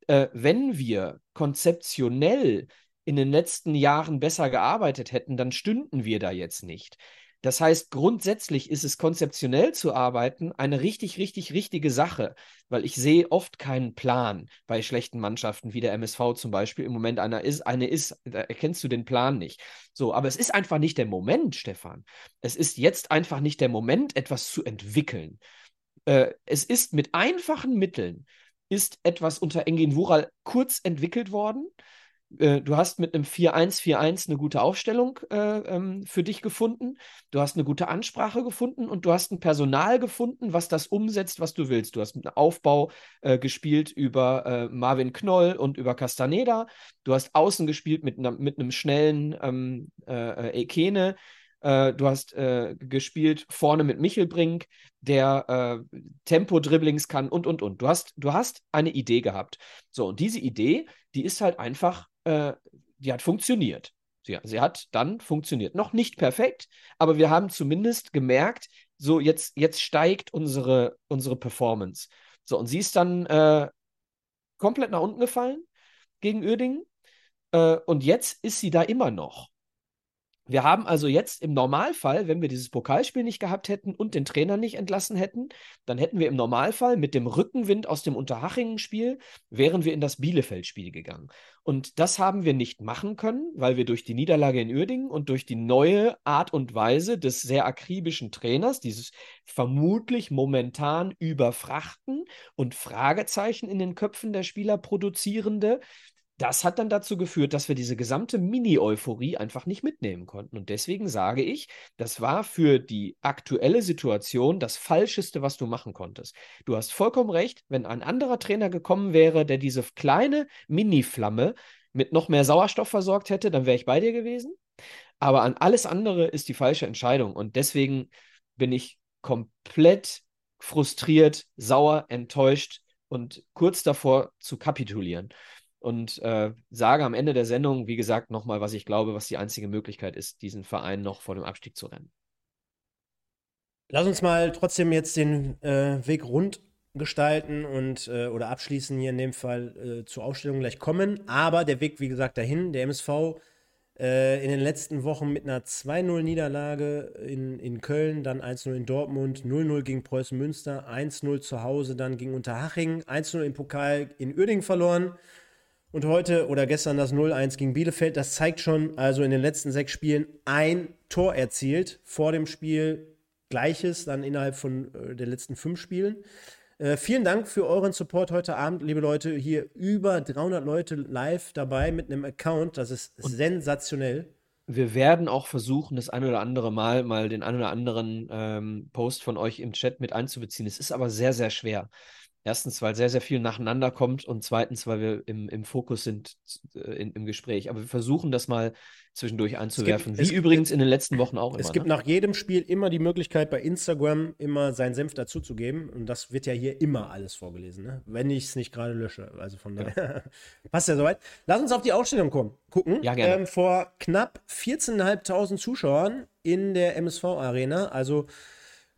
äh, wenn wir konzeptionell in den letzten Jahren besser gearbeitet hätten, dann stünden wir da jetzt nicht. Das heißt, grundsätzlich ist es konzeptionell zu arbeiten eine richtig, richtig, richtige Sache, weil ich sehe oft keinen Plan bei schlechten Mannschaften, wie der MSV zum Beispiel im Moment einer ist. Eine ist, da erkennst du den Plan nicht. So, aber es ist einfach nicht der Moment, Stefan. Es ist jetzt einfach nicht der Moment, etwas zu entwickeln. Äh, es ist mit einfachen Mitteln, ist etwas unter Engin Wural kurz entwickelt worden äh, du hast mit einem 4-1-4-1 eine gute Aufstellung äh, ähm, für dich gefunden. Du hast eine gute Ansprache gefunden und du hast ein Personal gefunden, was das umsetzt, was du willst. Du hast einen Aufbau äh, gespielt über äh, Marvin Knoll und über Castaneda. Du hast außen gespielt mit, mit einem schnellen ähm, äh, Ekene. du hast gespielt vorne mit Michelbrink, der Tempo-Dribblings kann und, und, und. Du hast, du hast eine Idee gehabt. So, und diese Idee, die ist halt einfach äh, die hat funktioniert. Sie, sie hat dann funktioniert. Noch nicht perfekt, aber wir haben zumindest gemerkt, so jetzt, jetzt steigt unsere, unsere Performance. So, und sie ist dann äh, komplett nach unten gefallen gegen Uerdingen. Äh, und jetzt ist sie da immer noch. Wir haben also jetzt im Normalfall, wenn wir dieses Pokalspiel nicht gehabt hätten und den Trainer nicht entlassen hätten, dann hätten wir im Normalfall mit dem Rückenwind aus dem Unterhachingen-Spiel, wären wir in das Bielefeld-Spiel gegangen. Und das haben wir nicht machen können, weil wir durch die Niederlage in Uerdingen und durch die neue Art und Weise des sehr akribischen Trainers, dieses vermutlich momentan überfrachten und Fragezeichen in den Köpfen der Spieler produzierende, das hat dann dazu geführt, dass wir diese gesamte Mini-Euphorie einfach nicht mitnehmen konnten. Und deswegen sage ich, das war für die aktuelle Situation das Falscheste, was du machen konntest. Du hast vollkommen recht, wenn ein anderer Trainer gekommen wäre, der diese kleine Mini-Flamme mit noch mehr Sauerstoff versorgt hätte, dann wäre ich bei dir gewesen. Aber an alles andere ist die falsche Entscheidung. Und deswegen bin ich komplett frustriert, sauer, enttäuscht und kurz davor zu kapitulieren und äh, sage am Ende der Sendung, wie gesagt, nochmal, was ich glaube, was die einzige Möglichkeit ist, diesen Verein noch vor dem Abstieg zu rennen. Lass uns mal trotzdem jetzt den äh, Weg rund gestalten und äh, oder abschließen hier in dem Fall äh, zur Ausstellung gleich kommen. Aber der Weg, wie gesagt, dahin, der MSV äh, in den letzten Wochen mit einer 2-0-Niederlage in, in Köln, dann 1-0 in Dortmund, 0-0 gegen Preußen Münster, 1-0 zu Hause, dann gegen Unterhaching, 1-0 im Pokal in Uerdingen verloren. Und heute oder gestern das 0-1 gegen Bielefeld, das zeigt schon, also in den letzten sechs Spielen ein Tor erzielt. Vor dem Spiel Gleiches, dann innerhalb von äh, der letzten fünf Spielen. Äh, vielen Dank für euren Support heute Abend, liebe Leute. Hier über 300 Leute live dabei mit einem Account. Das ist Und sensationell. Wir werden auch versuchen, das ein oder andere Mal mal den ein oder anderen ähm, Post von euch im Chat mit einzubeziehen. Es ist aber sehr, sehr schwer. Erstens, weil sehr, sehr viel nacheinander kommt und zweitens, weil wir im, im Fokus sind äh, in, im Gespräch. Aber wir versuchen das mal zwischendurch einzuwerfen, gibt, wie übrigens in den letzten Wochen auch immer. Es gibt ne? nach jedem Spiel immer die Möglichkeit, bei Instagram immer seinen Senf dazuzugeben. Und das wird ja hier immer alles vorgelesen, ne? wenn ich es nicht gerade lösche. Also von daher ja. passt ja soweit. Lass uns auf die Ausstellung kommen, gucken. Ja, gerne. Ähm, vor knapp 14.500 Zuschauern in der MSV-Arena. Also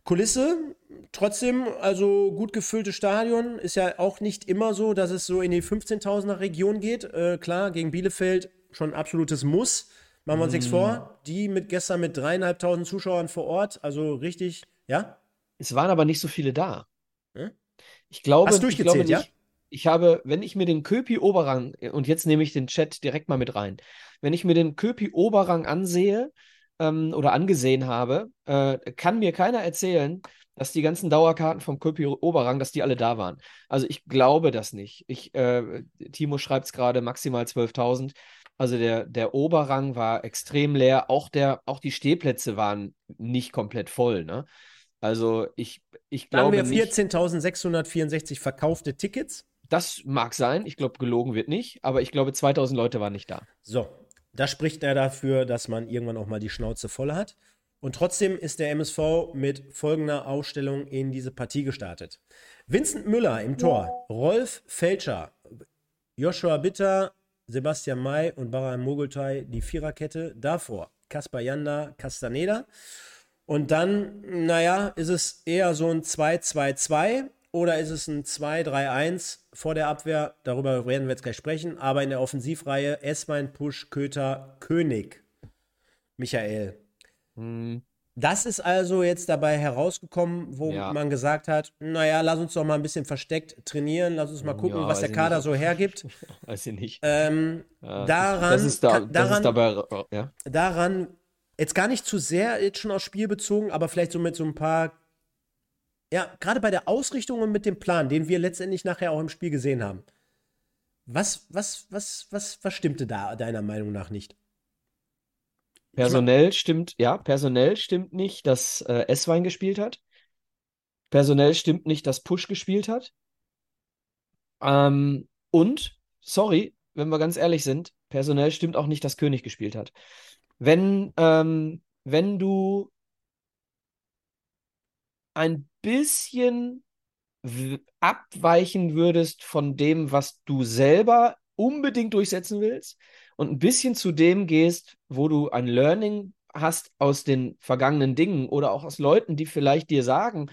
Kulisse, trotzdem, also gut gefülltes Stadion. Ist ja auch nicht immer so, dass es so in die 15.000er Region geht. Äh, klar, gegen Bielefeld schon ein absolutes Muss. Machen wir uns mm. nichts vor. Die mit gestern mit dreieinhalbtausend Zuschauern vor Ort, also richtig, ja? Es waren aber nicht so viele da. Hm? Ich glaube, Hast du durchgezählt, ja? Ich habe, wenn ich mir den Köpi Oberrang, und jetzt nehme ich den Chat direkt mal mit rein, wenn ich mir den Köpi Oberrang ansehe, ähm, oder angesehen habe, äh, kann mir keiner erzählen, dass die ganzen Dauerkarten vom Köpi Oberrang, dass die alle da waren. Also ich glaube das nicht. Ich, äh, Timo schreibt es gerade, maximal 12.000. Also der, der Oberrang war extrem leer. Auch, der, auch die Stehplätze waren nicht komplett voll. Ne? Also ich, ich glaube. Haben wir 14.664 verkaufte Tickets? Das mag sein. Ich glaube, gelogen wird nicht. Aber ich glaube, 2000 Leute waren nicht da. So, das spricht er dafür, dass man irgendwann auch mal die Schnauze voll hat. Und trotzdem ist der MSV mit folgender Ausstellung in diese Partie gestartet. Vincent Müller im Tor, Rolf Felscher, Joshua Bitter, Sebastian May und Baran Mogultai die Viererkette. Davor Kaspar Janda, Castaneda. Und dann, naja, ist es eher so ein 2-2-2 oder ist es ein 2-3-1 vor der Abwehr? Darüber werden wir jetzt gleich sprechen. Aber in der Offensivreihe Eswein, Pusch, Köter, König. Michael. Hm. Das ist also jetzt dabei herausgekommen, wo ja. man gesagt hat, naja, lass uns doch mal ein bisschen versteckt trainieren, lass uns mal gucken, ja, was der Kader nicht. so hergibt. Weiß ich nicht. Ähm, ja, daran, das ist, da, das daran, ist dabei, ja. daran, jetzt gar nicht zu sehr jetzt schon aufs Spiel bezogen, aber vielleicht so mit so ein paar ja, gerade bei der Ausrichtung und mit dem Plan, den wir letztendlich nachher auch im Spiel gesehen haben. Was, was, was, was, was stimmte da deiner Meinung nach nicht? Personell stimmt, ja, personell stimmt nicht, dass äh, S-Wein gespielt hat. Personell stimmt nicht, dass Push gespielt hat. Ähm, und, sorry, wenn wir ganz ehrlich sind, personell stimmt auch nicht, dass König gespielt hat. Wenn, ähm, wenn du ein bisschen abweichen würdest von dem, was du selber unbedingt durchsetzen willst und ein bisschen zu dem gehst, wo du ein Learning hast aus den vergangenen Dingen oder auch aus Leuten, die vielleicht dir sagen,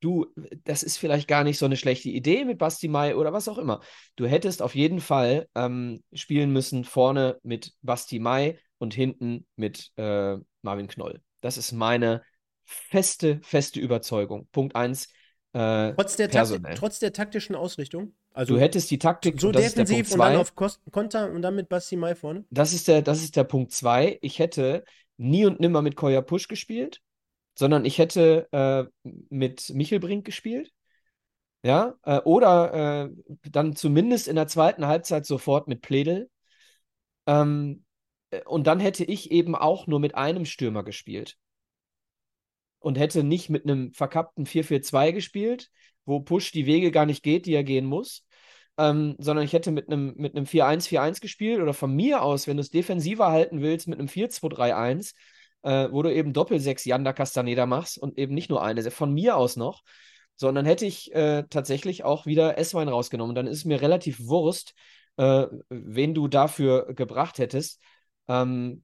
du, das ist vielleicht gar nicht so eine schlechte Idee mit Basti Mai oder was auch immer. Du hättest auf jeden Fall ähm, spielen müssen vorne mit Basti Mai und hinten mit äh, Marvin Knoll. Das ist meine feste, feste Überzeugung. Punkt 1. Äh, trotz, der personell. trotz der taktischen Ausrichtung? Also du hättest die Taktik so defensiv und dann auf Konter und dann mit Basti Mai vorne? Das ist der, das ist der Punkt 2. Ich hätte nie und nimmer mit Koya Push gespielt, sondern ich hätte äh, mit Michel Brink gespielt. Ja, äh, oder äh, dann zumindest in der zweiten Halbzeit sofort mit Pledel. Ähm, äh, und dann hätte ich eben auch nur mit einem Stürmer gespielt. Und hätte nicht mit einem verkappten 4-4-2 gespielt, wo Push die Wege gar nicht geht, die er gehen muss. Ähm, sondern ich hätte mit einem, mit einem 4-1-4-1 gespielt oder von mir aus, wenn du es defensiver halten willst, mit einem 4-2-3-1, äh, wo du eben Doppel-6 Yanda Castaneda machst und eben nicht nur eine, von mir aus noch. Sondern hätte ich äh, tatsächlich auch wieder S-Wein rausgenommen. Dann ist es mir relativ Wurst, äh, wen du dafür gebracht hättest. Ähm,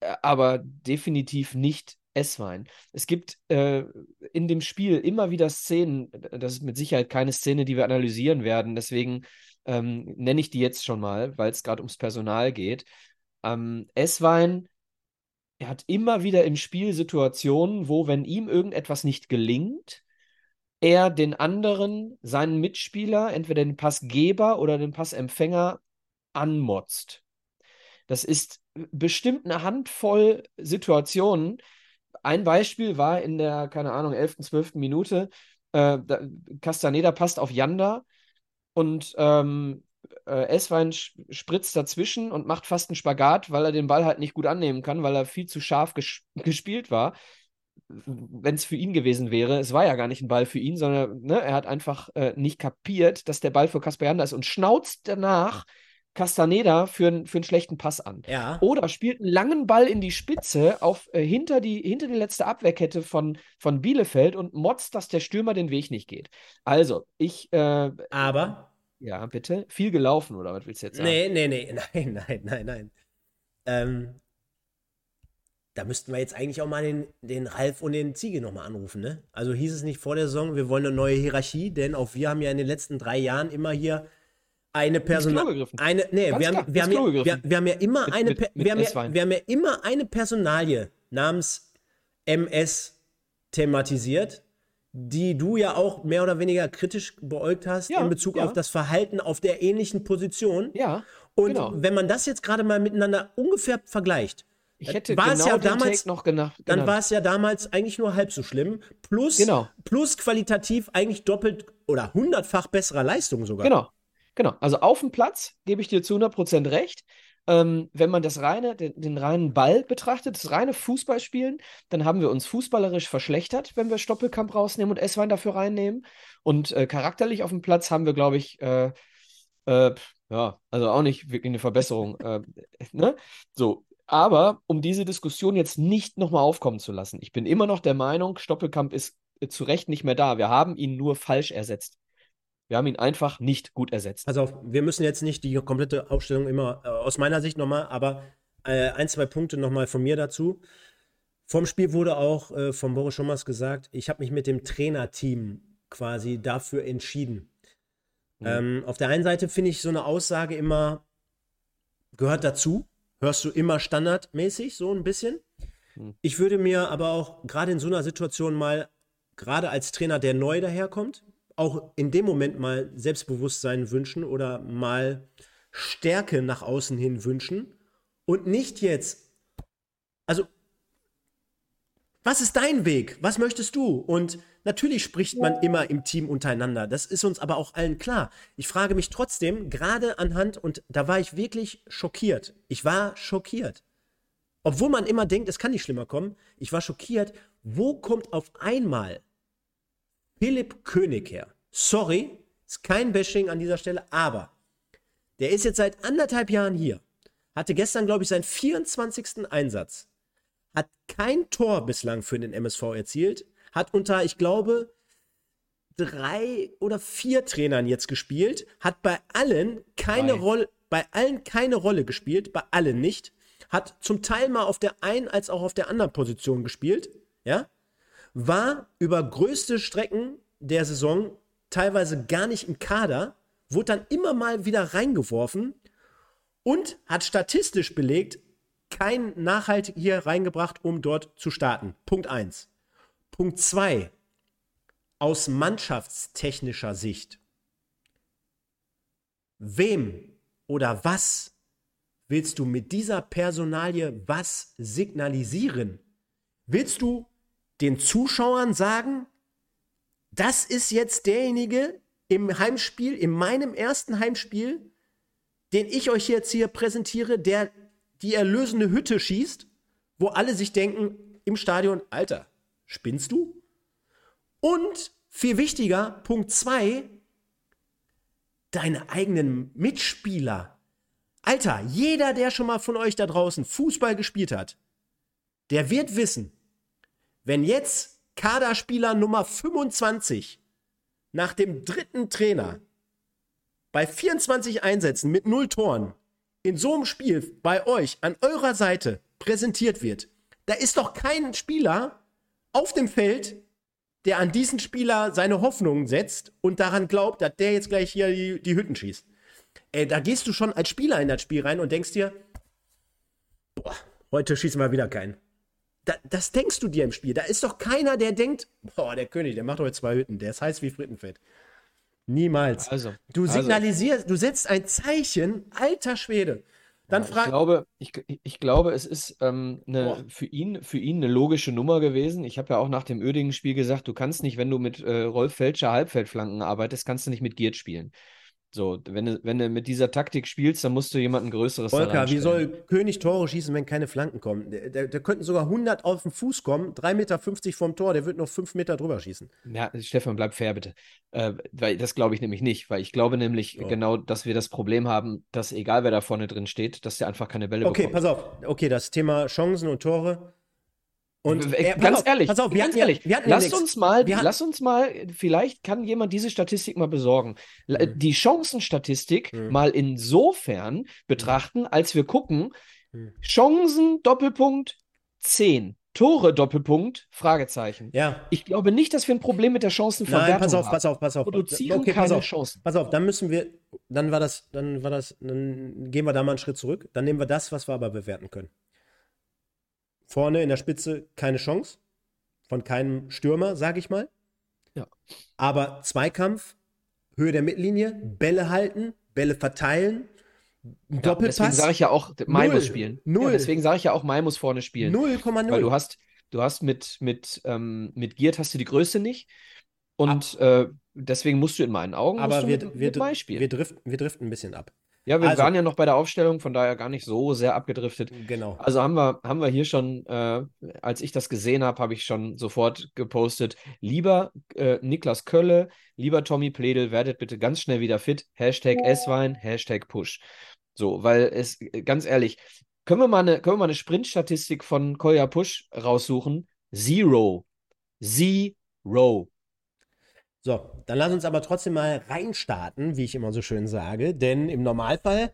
äh, aber definitiv nicht Esswein. Es gibt äh, in dem Spiel immer wieder Szenen, das ist mit Sicherheit keine Szene, die wir analysieren werden, deswegen ähm, nenne ich die jetzt schon mal, weil es gerade ums Personal geht. Ähm, Esswein, er hat immer wieder im Spiel Situationen, wo, wenn ihm irgendetwas nicht gelingt, er den anderen, seinen Mitspieler, entweder den Passgeber oder den Passempfänger anmotzt. Das ist bestimmt eine Handvoll Situationen. Ein Beispiel war in der, keine Ahnung, 11., 12. Minute, äh, da, Castaneda passt auf Yanda und ähm, äh, Eswein spritzt dazwischen und macht fast einen Spagat, weil er den Ball halt nicht gut annehmen kann, weil er viel zu scharf ges gespielt war. Wenn es für ihn gewesen wäre, es war ja gar nicht ein Ball für ihn, sondern ne, er hat einfach äh, nicht kapiert, dass der Ball für Kaspar Janda ist und schnauzt danach Castaneda für, für einen schlechten Pass an. Ja. Oder spielt einen langen Ball in die Spitze auf, äh, hinter, die, hinter die letzte Abwehrkette von, von Bielefeld und motzt, dass der Stürmer den Weg nicht geht. Also, ich. Äh, Aber. Ja, bitte. Viel gelaufen, oder was willst du jetzt sagen? Nee, nee, nee. Nein, nein, nein, nein. Ähm, da müssten wir jetzt eigentlich auch mal den, den Ralf und den Ziege nochmal anrufen, ne? Also hieß es nicht vor der Saison, wir wollen eine neue Hierarchie, denn auch wir haben ja in den letzten drei Jahren immer hier eine Person. Eine, nee, wir haben, wir, haben ja, wir, wir, haben ja immer mit, eine, mit, mit wir, haben ja, wir haben ja immer eine Personalie namens MS thematisiert, die du ja auch mehr oder weniger kritisch beäugt hast ja, in Bezug ja. auf das Verhalten auf der ähnlichen Position. Ja. Und genau. wenn man das jetzt gerade mal miteinander ungefähr vergleicht, ich hätte war genau es ja damals noch gedacht. Dann war es ja damals eigentlich nur halb so schlimm. Plus, genau. plus qualitativ eigentlich doppelt oder hundertfach besserer Leistung sogar. Genau. Genau, also auf dem Platz gebe ich dir zu 100% recht. Ähm, wenn man das reine, den, den, reinen Ball betrachtet, das reine Fußballspielen, dann haben wir uns fußballerisch verschlechtert, wenn wir Stoppelkamp rausnehmen und Esswein dafür reinnehmen. Und äh, charakterlich auf dem Platz haben wir, glaube ich, äh, äh, ja, also auch nicht wirklich eine Verbesserung. Äh, ne? So, aber um diese Diskussion jetzt nicht nochmal aufkommen zu lassen, ich bin immer noch der Meinung, Stoppelkamp ist äh, zu Recht nicht mehr da. Wir haben ihn nur falsch ersetzt. Wir haben ihn einfach nicht gut ersetzt. Also wir müssen jetzt nicht die komplette Aufstellung immer äh, aus meiner Sicht nochmal, aber äh, ein, zwei Punkte nochmal von mir dazu. Vom Spiel wurde auch äh, von Boris Schommers gesagt, ich habe mich mit dem Trainerteam quasi dafür entschieden. Mhm. Ähm, auf der einen Seite finde ich so eine Aussage immer, gehört dazu, hörst du immer standardmäßig, so ein bisschen. Mhm. Ich würde mir aber auch gerade in so einer Situation mal, gerade als Trainer, der neu daherkommt, auch in dem Moment mal Selbstbewusstsein wünschen oder mal Stärke nach außen hin wünschen und nicht jetzt, also was ist dein Weg? Was möchtest du? Und natürlich spricht man immer im Team untereinander. Das ist uns aber auch allen klar. Ich frage mich trotzdem, gerade anhand, und da war ich wirklich schockiert. Ich war schockiert. Obwohl man immer denkt, es kann nicht schlimmer kommen. Ich war schockiert. Wo kommt auf einmal Philipp König her. Sorry, ist kein Bashing an dieser Stelle, aber der ist jetzt seit anderthalb Jahren hier. Hatte gestern, glaube ich, seinen 24. Einsatz. Hat kein Tor bislang für den MSV erzielt. Hat unter, ich glaube, drei oder vier Trainern jetzt gespielt. Hat bei allen keine Rolle, bei allen keine Rolle gespielt, bei allen nicht. Hat zum Teil mal auf der einen als auch auf der anderen Position gespielt. Ja? War über größte Strecken der Saison teilweise gar nicht im Kader, wurde dann immer mal wieder reingeworfen und hat statistisch belegt, kein Nachhalt hier reingebracht, um dort zu starten. Punkt 1. Punkt 2. Aus mannschaftstechnischer Sicht. Wem oder was willst du mit dieser Personalie was signalisieren? Willst du den Zuschauern sagen, das ist jetzt derjenige im Heimspiel, in meinem ersten Heimspiel, den ich euch jetzt hier präsentiere, der die erlösende Hütte schießt, wo alle sich denken im Stadion, Alter, spinnst du? Und viel wichtiger, Punkt 2, deine eigenen Mitspieler. Alter, jeder, der schon mal von euch da draußen Fußball gespielt hat, der wird wissen, wenn jetzt Kaderspieler Nummer 25 nach dem dritten Trainer bei 24 Einsätzen mit null Toren in so einem Spiel bei euch an eurer Seite präsentiert wird, da ist doch kein Spieler auf dem Feld, der an diesen Spieler seine Hoffnungen setzt und daran glaubt, dass der jetzt gleich hier die, die Hütten schießt. Ey, da gehst du schon als Spieler in das Spiel rein und denkst dir, boah, heute schießen wir wieder keinen. Da, das denkst du dir im Spiel. Da ist doch keiner, der denkt, boah, der König, der macht heute zwei Hütten, der ist heiß wie Frittenfett. Niemals. Also, du also. signalisierst, du setzt ein Zeichen, alter Schwede. Dann Ja, ich frag, glaube, ich, ich glaube, es ist ähm, eine, für ihn, für ihn eine logische Nummer gewesen. Ich habe ja auch nach dem Oerdingen-Spiel gesagt, du kannst nicht, wenn du mit äh, Rolf Felscher Halbfeldflanken arbeitest, kannst du nicht mit Giert spielen. So, wenn du, wenn du mit dieser Taktik spielst, dann musst du jemanden Größeres Volker, wie soll König Tore schießen, wenn keine Flanken kommen? Der, der, der könnten sogar 100 auf den Fuß kommen, 3,50 Meter vom Tor, der wird noch 5 Meter drüber schießen. Ja, Stefan, bleib fair, bitte. Äh, weil das glaube ich nämlich nicht, weil ich glaube nämlich Ja. genau, dass wir das Problem haben, dass egal wer da vorne drin steht, dass der einfach keine Bälle Okay, bekommt. pass auf. Okay, das Thema Chancen und Tore. Und Äh, ganz auf, ehrlich, pass auf, wir ganz hatten ja- ehrlich, wir hatten ja uns mal, Wir hatten- lass uns mal, vielleicht kann jemand diese Statistik mal besorgen. La- Hm. Die Chancenstatistik Hm. mal insofern betrachten, als wir gucken, Hm. Chancen, Doppelpunkt, 10. Tore, Doppelpunkt, Fragezeichen. Ja. Ich glaube nicht, dass wir ein Problem mit der Chancenverwertung Nein, pass auf, haben. pass auf, pass auf. Produzieren okay, keine pass auf. Chancen. Pass auf, dann müssen wir, dann war das, dann war das, dann gehen wir da mal einen Schritt zurück. Dann nehmen wir das, was wir aber bewerten können. Vorne in der Spitze keine Chance. Von keinem Stürmer, sage ich mal. Ja. Aber Zweikampf, Höhe der Mittellinie, Bälle halten, Bälle verteilen, Ja, Doppelpass. deswegen sage ich ja auch, Mai muss spielen. Null. Ja, deswegen sage ich ja auch, Mai muss vorne spielen. 0,0. Weil du hast, du hast mit, mit, ähm, mit Giert hast du die Größe nicht. Und äh, deswegen musst du in meinen Augen aber wir, mit, wir, mit Mai spielen. wir, driften, wir driften ein bisschen ab. Ja, wir also- waren ja noch bei der Aufstellung, von daher gar nicht so sehr abgedriftet. Genau. Also haben wir, haben wir hier schon, äh, als ich das gesehen habe, habe ich schon sofort gepostet, lieber äh, Niklas Kölle, lieber Tommy Pledel, werdet bitte ganz schnell wieder fit. Hashtag Esswein, Hashtag Push. So, weil es, ganz ehrlich, können wir mal eine, können wir mal eine Sprintstatistik von Kolja Push raussuchen? Zero. Zero. So, dann lass uns aber trotzdem mal reinstarten, wie ich immer so schön sage, denn im Normalfall,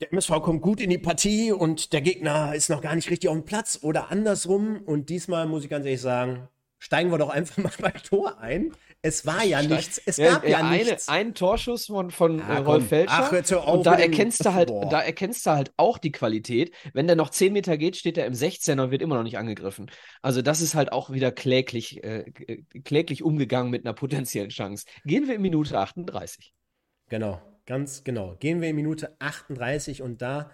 der MSV kommt gut in die Partie und der Gegner ist noch gar nicht richtig auf dem Platz oder andersrum. Und diesmal muss ich ganz ehrlich sagen, steigen wir doch einfach mal bei Tor ein. Es war ja nichts, es gab ja, eine, nichts. Ein Torschuss von, von Ah, äh, Rolf. Felscher. Ach, auf und da erkennst du halt, Boah. da erkennst du halt auch die Qualität. Wenn der noch 10 Meter geht, steht er im 16er und wird immer noch nicht angegriffen. Also das ist halt auch wieder kläglich, äh, äh, kläglich umgegangen mit einer potenziellen Chance. Gehen wir in Minute 38. Genau, ganz genau. Gehen wir in Minute 38 und da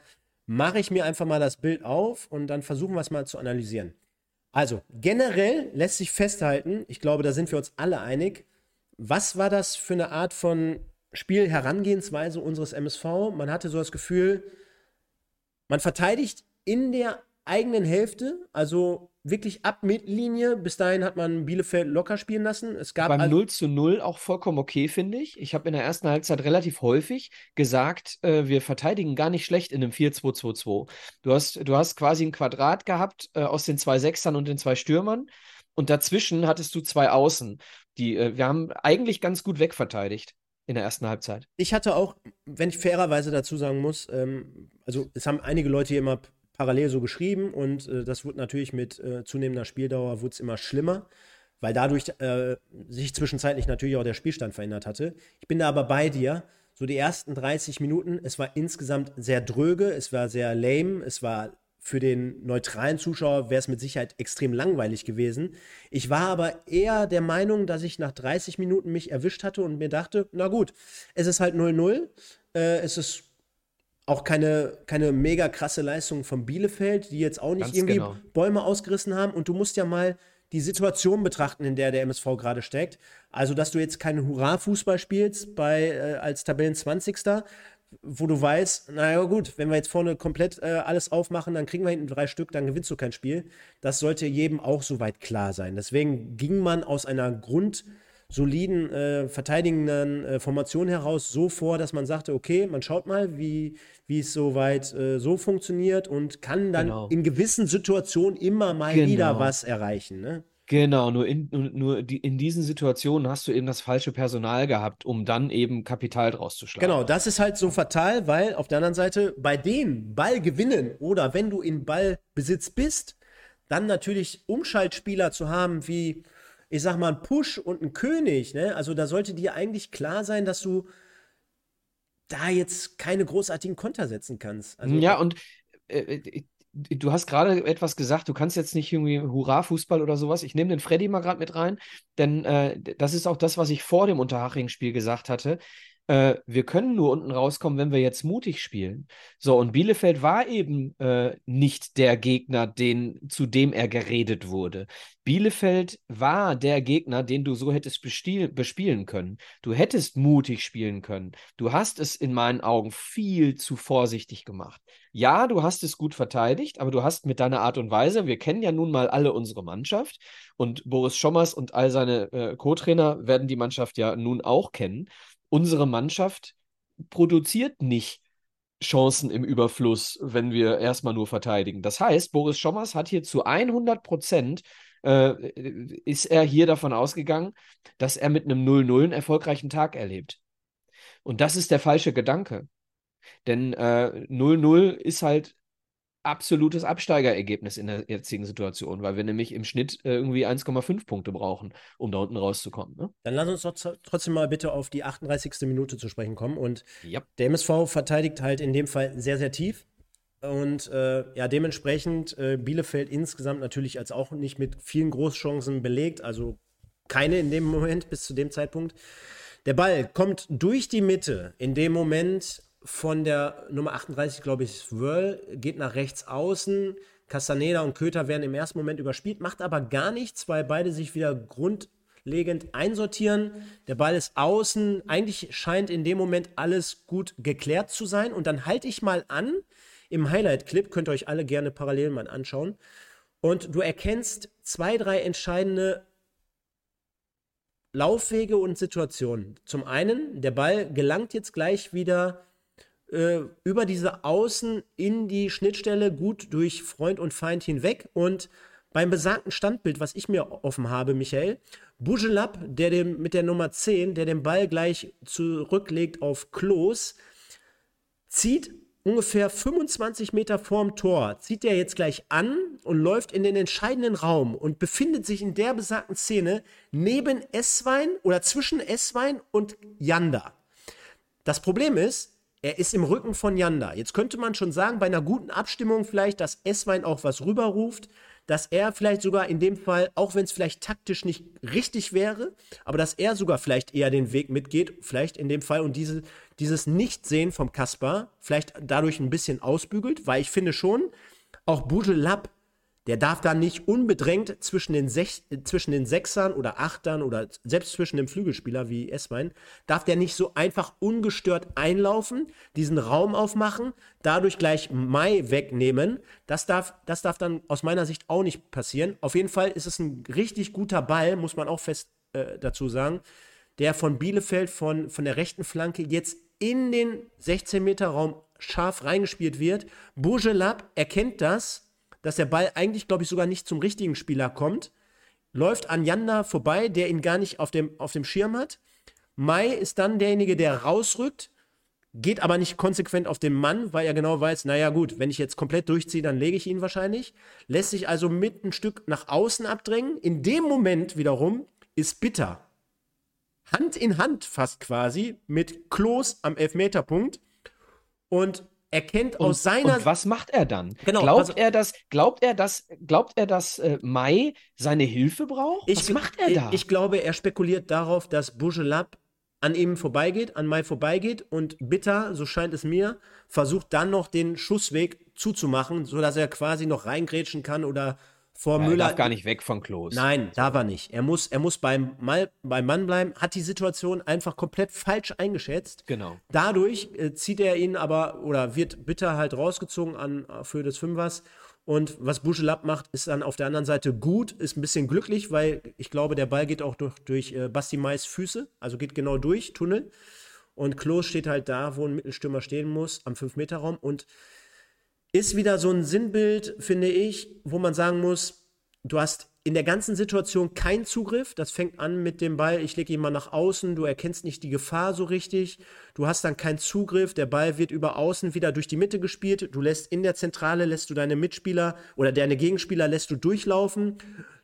mache ich mir einfach mal das Bild auf und dann versuchen wir es mal zu analysieren. Also, generell lässt sich festhalten, ich glaube, da sind wir uns alle einig, was war das für eine Art von Spielherangehensweise unseres MSV? Man hatte so das Gefühl, man verteidigt in der eigenen Hälfte, also wirklich ab Mittellinie. Bis dahin hat man Bielefeld locker spielen lassen. Es gab Beim al- 0 zu 0 auch vollkommen okay, finde ich. Ich habe in der ersten Halbzeit relativ häufig gesagt, äh, wir verteidigen gar nicht schlecht in einem 4-2-2-2. Du hast, du hast quasi ein Quadrat gehabt äh, aus den zwei Sechsern und den zwei Stürmern. Und dazwischen hattest du zwei Außen. Die, äh, wir haben eigentlich ganz gut wegverteidigt in der ersten Halbzeit. ich hatte auch, wenn ich fairerweise dazu sagen muss, ähm, also es haben einige Leute hier immer parallel so geschrieben und äh, das wurde natürlich mit äh, zunehmender Spieldauer wurde es immer schlimmer, weil dadurch äh, sich zwischenzeitlich natürlich auch der Spielstand verändert hatte. Ich bin da aber bei dir. so die ersten 30 Minuten, es war insgesamt sehr dröge, es war sehr lame, es war für den neutralen Zuschauer wäre es mit Sicherheit extrem langweilig gewesen. Ich war aber eher der Meinung, dass ich nach 30 Minuten mich erwischt hatte und mir dachte, na gut, es ist halt 0-0. Äh, es ist auch keine, keine mega krasse Leistung von Bielefeld, die jetzt auch nicht Ganz irgendwie genau. Bäume ausgerissen haben. Und du musst ja mal die Situation betrachten, in der der MSV gerade steckt. Also, dass du jetzt keinen Hurra-Fußball spielst bei, äh, als Tabellen 20 wo du weißt, naja gut, wenn wir jetzt vorne komplett äh, alles aufmachen, dann kriegen wir hinten drei Stück, dann gewinnst du kein Spiel. Das sollte jedem auch soweit klar sein. Deswegen ging man aus einer grundsoliden, äh, verteidigenden äh, Formation heraus so vor, dass man sagte, okay, man schaut mal, wie, wie es soweit äh, so funktioniert und kann dann genau. in gewissen Situationen immer mal genau. wieder was erreichen. Ne? Genau, nur in, nur die, in diesen Situationen hast du eben das falsche Personal gehabt, um dann eben Kapital draus zu schlagen. Genau, das ist halt so fatal, weil auf der anderen Seite bei den Ball gewinnen oder wenn du in Ballbesitz bist, dann natürlich Umschaltspieler zu haben wie, ich sag mal, ein Push und ein König. Ne? Also da sollte dir eigentlich klar sein, dass du da jetzt keine großartigen Konter setzen kannst. Also, ja, und äh, äh du hast gerade etwas gesagt, du kannst jetzt nicht irgendwie Hurra-Fußball oder sowas. Ich nehme den Freddy mal gerade mit rein, denn äh, das ist auch das, was ich vor dem Unterhaching-Spiel gesagt hatte äh, wir können nur unten rauskommen, wenn wir jetzt mutig spielen. So, und Bielefeld war eben äh, nicht der Gegner, den, zu dem er geredet wurde. Bielefeld war der Gegner, den du so hättest bespielen können. Du hättest mutig spielen können. Du hast es in meinen Augen viel zu vorsichtig gemacht. Ja, du hast es gut verteidigt, aber du hast mit deiner Art und Weise, wir kennen ja nun mal alle unsere Mannschaft und Boris Schommers und all seine äh, Co-Trainer werden die Mannschaft ja nun auch kennen unsere Mannschaft produziert nicht Chancen im Überfluss, wenn wir erstmal nur verteidigen. Das heißt, Boris Schommers hat hier zu 100 Prozent äh, ist er hier davon ausgegangen, dass er mit einem 0-0 einen erfolgreichen Tag erlebt. Und das ist der falsche Gedanke. Denn 0-0 äh, ist halt absolutes Absteigerergebnis in der jetzigen Situation, weil wir nämlich im Schnitt äh, irgendwie 1,5 Punkte brauchen, um da unten rauszukommen. Ne? Dann lass uns doch trotzdem mal bitte auf die 38. Minute zu sprechen kommen. Und ja. der MSV verteidigt halt in dem Fall sehr, sehr tief. Und äh, ja, dementsprechend äh, Bielefeld insgesamt natürlich als auch nicht mit vielen Großchancen belegt, also keine in dem Moment bis zu dem Zeitpunkt. Der Ball kommt durch die Mitte in dem Moment von der Nummer 38, glaube ich, Swirl, geht nach rechts außen. Castaneda und Köter werden im ersten Moment überspielt, macht aber gar nichts, weil beide sich wieder grundlegend einsortieren. Der Ball ist außen. Eigentlich scheint in dem Moment alles gut geklärt zu sein. Und dann halte ich mal an. Im Highlight-Clip könnt ihr euch alle gerne parallel mal anschauen. Und du erkennst zwei, drei entscheidende Laufwege und Situationen. Zum einen, der Ball gelangt jetzt gleich wieder äh, über diese Außen in die Schnittstelle gut durch Freund und Feind hinweg. Und beim besagten Standbild, was ich mir offen habe, Michael, Bujelab, der dem, mit der Nummer 10, der den Ball gleich zurücklegt auf Klos, zieht ungefähr 25 Meter vorm Tor, zieht er jetzt gleich an und läuft in den entscheidenden Raum und befindet sich in der besagten Szene neben Esswein oder zwischen Esswein und Janda. Das Problem ist, er ist im Rücken von Yanda. Jetzt könnte man schon sagen, bei einer guten Abstimmung vielleicht, dass Esswein auch was rüberruft, dass er vielleicht sogar in dem Fall, auch wenn es vielleicht taktisch nicht richtig wäre, aber dass er sogar vielleicht eher den Weg mitgeht, vielleicht in dem Fall und diese, dieses Nichtsehen vom Kaspar vielleicht dadurch ein bisschen ausbügelt, weil ich finde schon, auch Bujel Lapp der darf da nicht unbedrängt zwischen den, Sech zwischen den Sechsern oder Achtern oder selbst zwischen dem Flügelspieler wie Esswein, darf der nicht so einfach ungestört einlaufen, diesen Raum aufmachen, dadurch gleich Mai wegnehmen. Das darf, das darf dann aus meiner Sicht auch nicht passieren. Auf jeden Fall ist es ein richtig guter Ball, muss man auch fest äh, dazu sagen, der von Bielefeld von, von der rechten Flanke jetzt in den 16-Meter-Raum scharf reingespielt wird. Bourgelab erkennt das dass der Ball eigentlich, glaube ich, sogar nicht zum richtigen Spieler kommt. Läuft an Janda vorbei, der ihn gar nicht auf dem, auf dem Schirm hat. Mai ist dann derjenige, der rausrückt, geht aber nicht konsequent auf den Mann, weil er genau weiß, naja gut, wenn ich jetzt komplett durchziehe, dann lege ich ihn wahrscheinlich. Lässt sich also mit ein Stück nach außen abdrängen. In dem Moment wiederum ist Bitter Hand in Hand fast quasi mit Klos am Elfmeterpunkt und erkennt Und, aus seiner und was macht er dann? Genau, glaubt also- er, dass, glaubt er, dass, glaubt er, dass äh, Mai seine Hilfe braucht? was macht er da? Ich, ich glaube, er spekuliert darauf, dass Bujelab an ihm vorbeigeht, an Mai vorbeigeht und Bitter, so scheint es mir, versucht dann noch den Schussweg zuzumachen, sodass er quasi noch reingrätschen kann oder vor Ja, er Müller. darf gar nicht weg von Klos. Nein, darf er nicht. Er muss, er muss beim, Mal, beim Mann bleiben, hat die Situation einfach komplett falsch eingeschätzt. Genau. Dadurch äh, zieht er ihn aber oder wird Bitter halt rausgezogen an, für des Fünfers. Und was Bujelab macht, ist dann auf der anderen Seite gut, ist ein bisschen glücklich, weil ich glaube, der Ball geht auch durch, durch äh, Basti Mais Füße, also geht genau durch, Tunnel. Und Klos steht halt da, wo ein Mittelstürmer stehen muss, am 5-Meter-Raum. Und ist wieder so ein Sinnbild, finde ich, wo man sagen muss, du hast in der ganzen Situation keinen Zugriff. Das fängt an mit dem Ball, ich lege ihn mal nach außen, du erkennst nicht die Gefahr so richtig. Du hast dann keinen Zugriff, der Ball wird über außen wieder durch die Mitte gespielt. Du lässt in der Zentrale, lässt du deine Mitspieler oder deine Gegenspieler lässt du durchlaufen.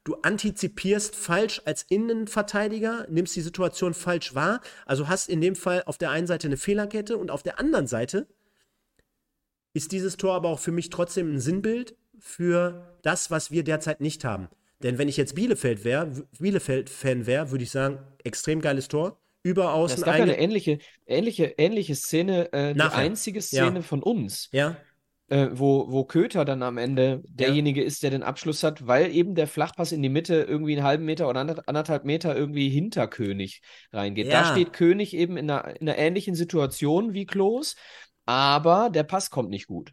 Du antizipierst falsch als Innenverteidiger, nimmst die Situation falsch wahr. Also hast in dem Fall auf der einen Seite eine Fehlerkette und auf der anderen Seite ist dieses Tor aber auch für mich trotzdem ein Sinnbild für das, was wir derzeit nicht haben. Denn wenn ich jetzt Bielefeld wäre, Bielefeld-Fan wäre, würde ich sagen, extrem geiles Tor. Über Es gab ja eine ähnliche, ähnliche, ähnliche Szene, äh, die einzige Szene Ja. von uns, Ja, äh, wo, wo Köter dann am Ende derjenige ist, der den Abschluss hat, weil eben der Flachpass in die Mitte irgendwie einen halben Meter oder ander- anderthalb Meter irgendwie hinter König reingeht. Da Ja. steht König eben in einer, in einer ähnlichen Situation wie Klos, aber der Pass kommt nicht gut.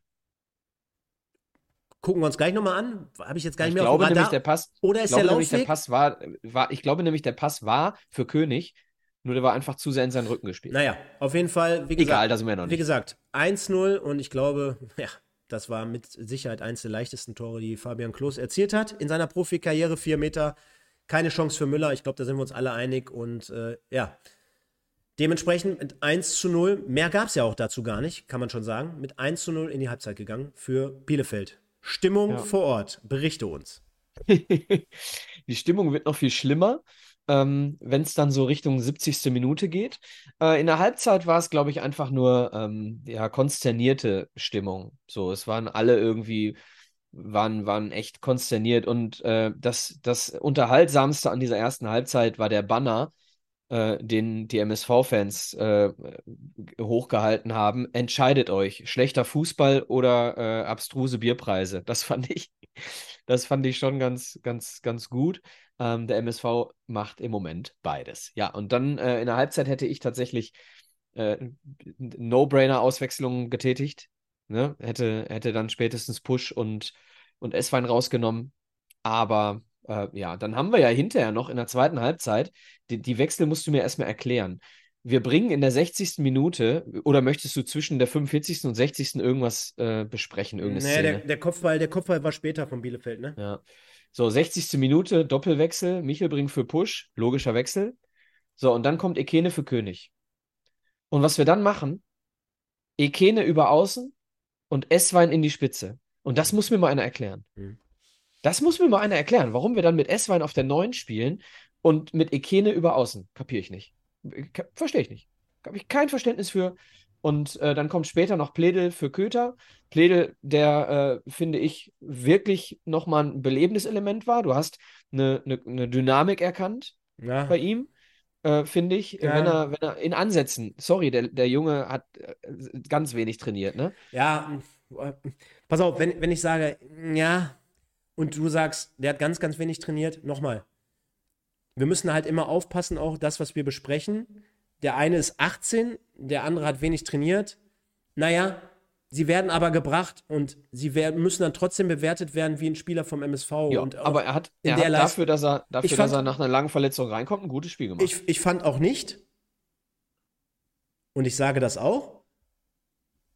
gucken wir uns gleich nochmal an. Habe ich jetzt gar nicht Ich mehr glaube auf dem nämlich, der Pass, Oder ich ist der glaube nämlich, der Laufweg? Pass war, war, ich glaube nämlich, der Pass war für König, nur der war einfach zu sehr in seinen Rücken gespielt. Naja, auf jeden Fall, wie gesagt, Egal, da sind wir noch wie nicht. gesagt 1-0 und ich glaube, ja, das war mit Sicherheit eins der leichtesten Tore, die Fabian Klos erzielt hat. In seiner Profikarriere vier Meter, keine Chance für Müller. Ich glaube, da sind wir uns alle einig und äh, ja. Dementsprechend mit 1 zu 0, mehr gab es ja auch dazu gar nicht, kann man schon sagen, mit 1 zu 0 in die Halbzeit gegangen für Bielefeld. Stimmung Ja. vor Ort, berichte uns. Die Stimmung wird noch viel schlimmer, ähm, wenn es dann so Richtung 70. Minute geht. Äh, in der Halbzeit war es, glaube ich, einfach nur ähm, ja, konsternierte Stimmung. So, es waren alle irgendwie, waren, waren echt konsterniert. Und äh, das, das Unterhaltsamste an dieser ersten Halbzeit war der Banner, äh, den die MSV-Fans äh, hochgehalten haben. Entscheidet euch, schlechter Fußball oder äh, abstruse Bierpreise. Das fand ich, das fand ich schon ganz, ganz, ganz gut. Ähm, der MSV macht im Moment beides. Ja, und dann äh, in der Halbzeit hätte ich tatsächlich äh, No-Brainer-Auswechslungen getätigt. Ne? Hätte, hätte dann spätestens Push und, und S-Wein rausgenommen. Aber äh, ja, dann haben wir ja hinterher noch in der zweiten Halbzeit, die, die Wechsel musst du mir erstmal erklären. Wir bringen in der 60. Minute, oder möchtest du zwischen der 45. und 60. irgendwas äh, besprechen, irgendeine der, Szene? der, Kopfball, der Kopfball war später von Bielefeld, ne? Ja. So, 60. Minute, Doppelwechsel, Michel bringt für Push, logischer Wechsel. So, und dann kommt Ekene für König. Und was wir dann machen, Ekene über außen und Esswein in die Spitze. Und das muss mir mal einer erklären. Mhm. Das muss mir mal einer erklären, warum wir dann mit Esswein auf der 9 spielen und mit Ekene über außen. Kapiere ich nicht. Verstehe ich nicht. Habe ich kein Verständnis für. Und äh, dann kommt später noch Pledel für Köter. Pledel, der, äh, finde ich, wirklich nochmal ein belebendes Element war. Du hast eine, eine, eine Dynamik erkannt Ja. bei ihm, äh, finde ich. Ja. Wenn er, wenn er in Ansätzen, sorry, der, der Junge hat äh, ganz wenig trainiert, ne? Ja, äh, pass auf, wenn, wenn ich sage, ja, und du sagst, der hat ganz, ganz wenig trainiert, nochmal. Wir müssen halt immer aufpassen, auch das, was wir besprechen. Der eine ist 18, der andere hat wenig trainiert. Naja, sie werden aber gebracht und sie werden, müssen dann trotzdem bewertet werden wie ein Spieler vom MSV. Ja, auch- aber er hat, er hat dafür, dass er, dafür, Ich dass fand- er nach einer langen Verletzung reinkommt, ein gutes Spiel gemacht. Ich, ich fand auch nicht, und ich sage das auch,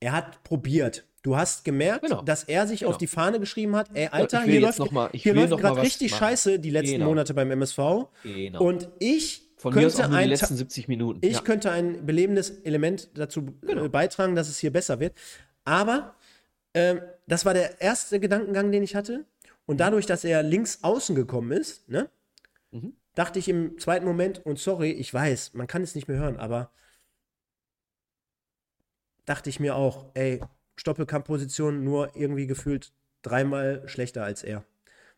er hat probiert. Du hast gemerkt, Genau. dass er sich Genau. auf die Fahne geschrieben hat, ey, Alter, hier läuft, mal- hier läuft gerade richtig machen. scheiße die letzten Genau. Monate beim MSV. Genau. Und ich Von mir aus könnte nur die ein, letzten 70 Minuten. ich ja. könnte ein belebendes Element dazu Genau. äh, beitragen, dass es hier besser wird. Aber ähm, das war der erste Gedankengang, den ich hatte. Und dadurch, dass er links außen gekommen ist, ne, Mhm. dachte ich im zweiten Moment, und sorry, ich weiß, man kann es nicht mehr hören, aber dachte ich mir auch, ey, Stoppelkamp-Position nur irgendwie gefühlt dreimal schlechter als er.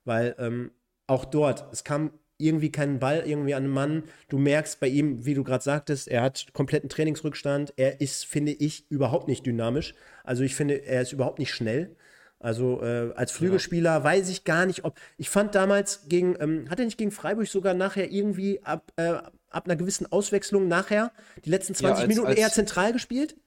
Weil ähm, auch dort, es kam irgendwie kein Ball irgendwie an den Mann. Du merkst bei ihm, wie du gerade sagtest, er hat kompletten Trainingsrückstand. Er ist, finde ich, überhaupt nicht dynamisch. Also ich finde, er ist überhaupt nicht schnell. Also äh, als Flügelspieler ja. weiß ich gar nicht, ob. Ich fand damals gegen, ähm, hat er nicht gegen Freiburg sogar nachher irgendwie ab, äh, ab einer gewissen Auswechslung nachher die letzten 20 ja, als, Minuten als, eher zentral gespielt?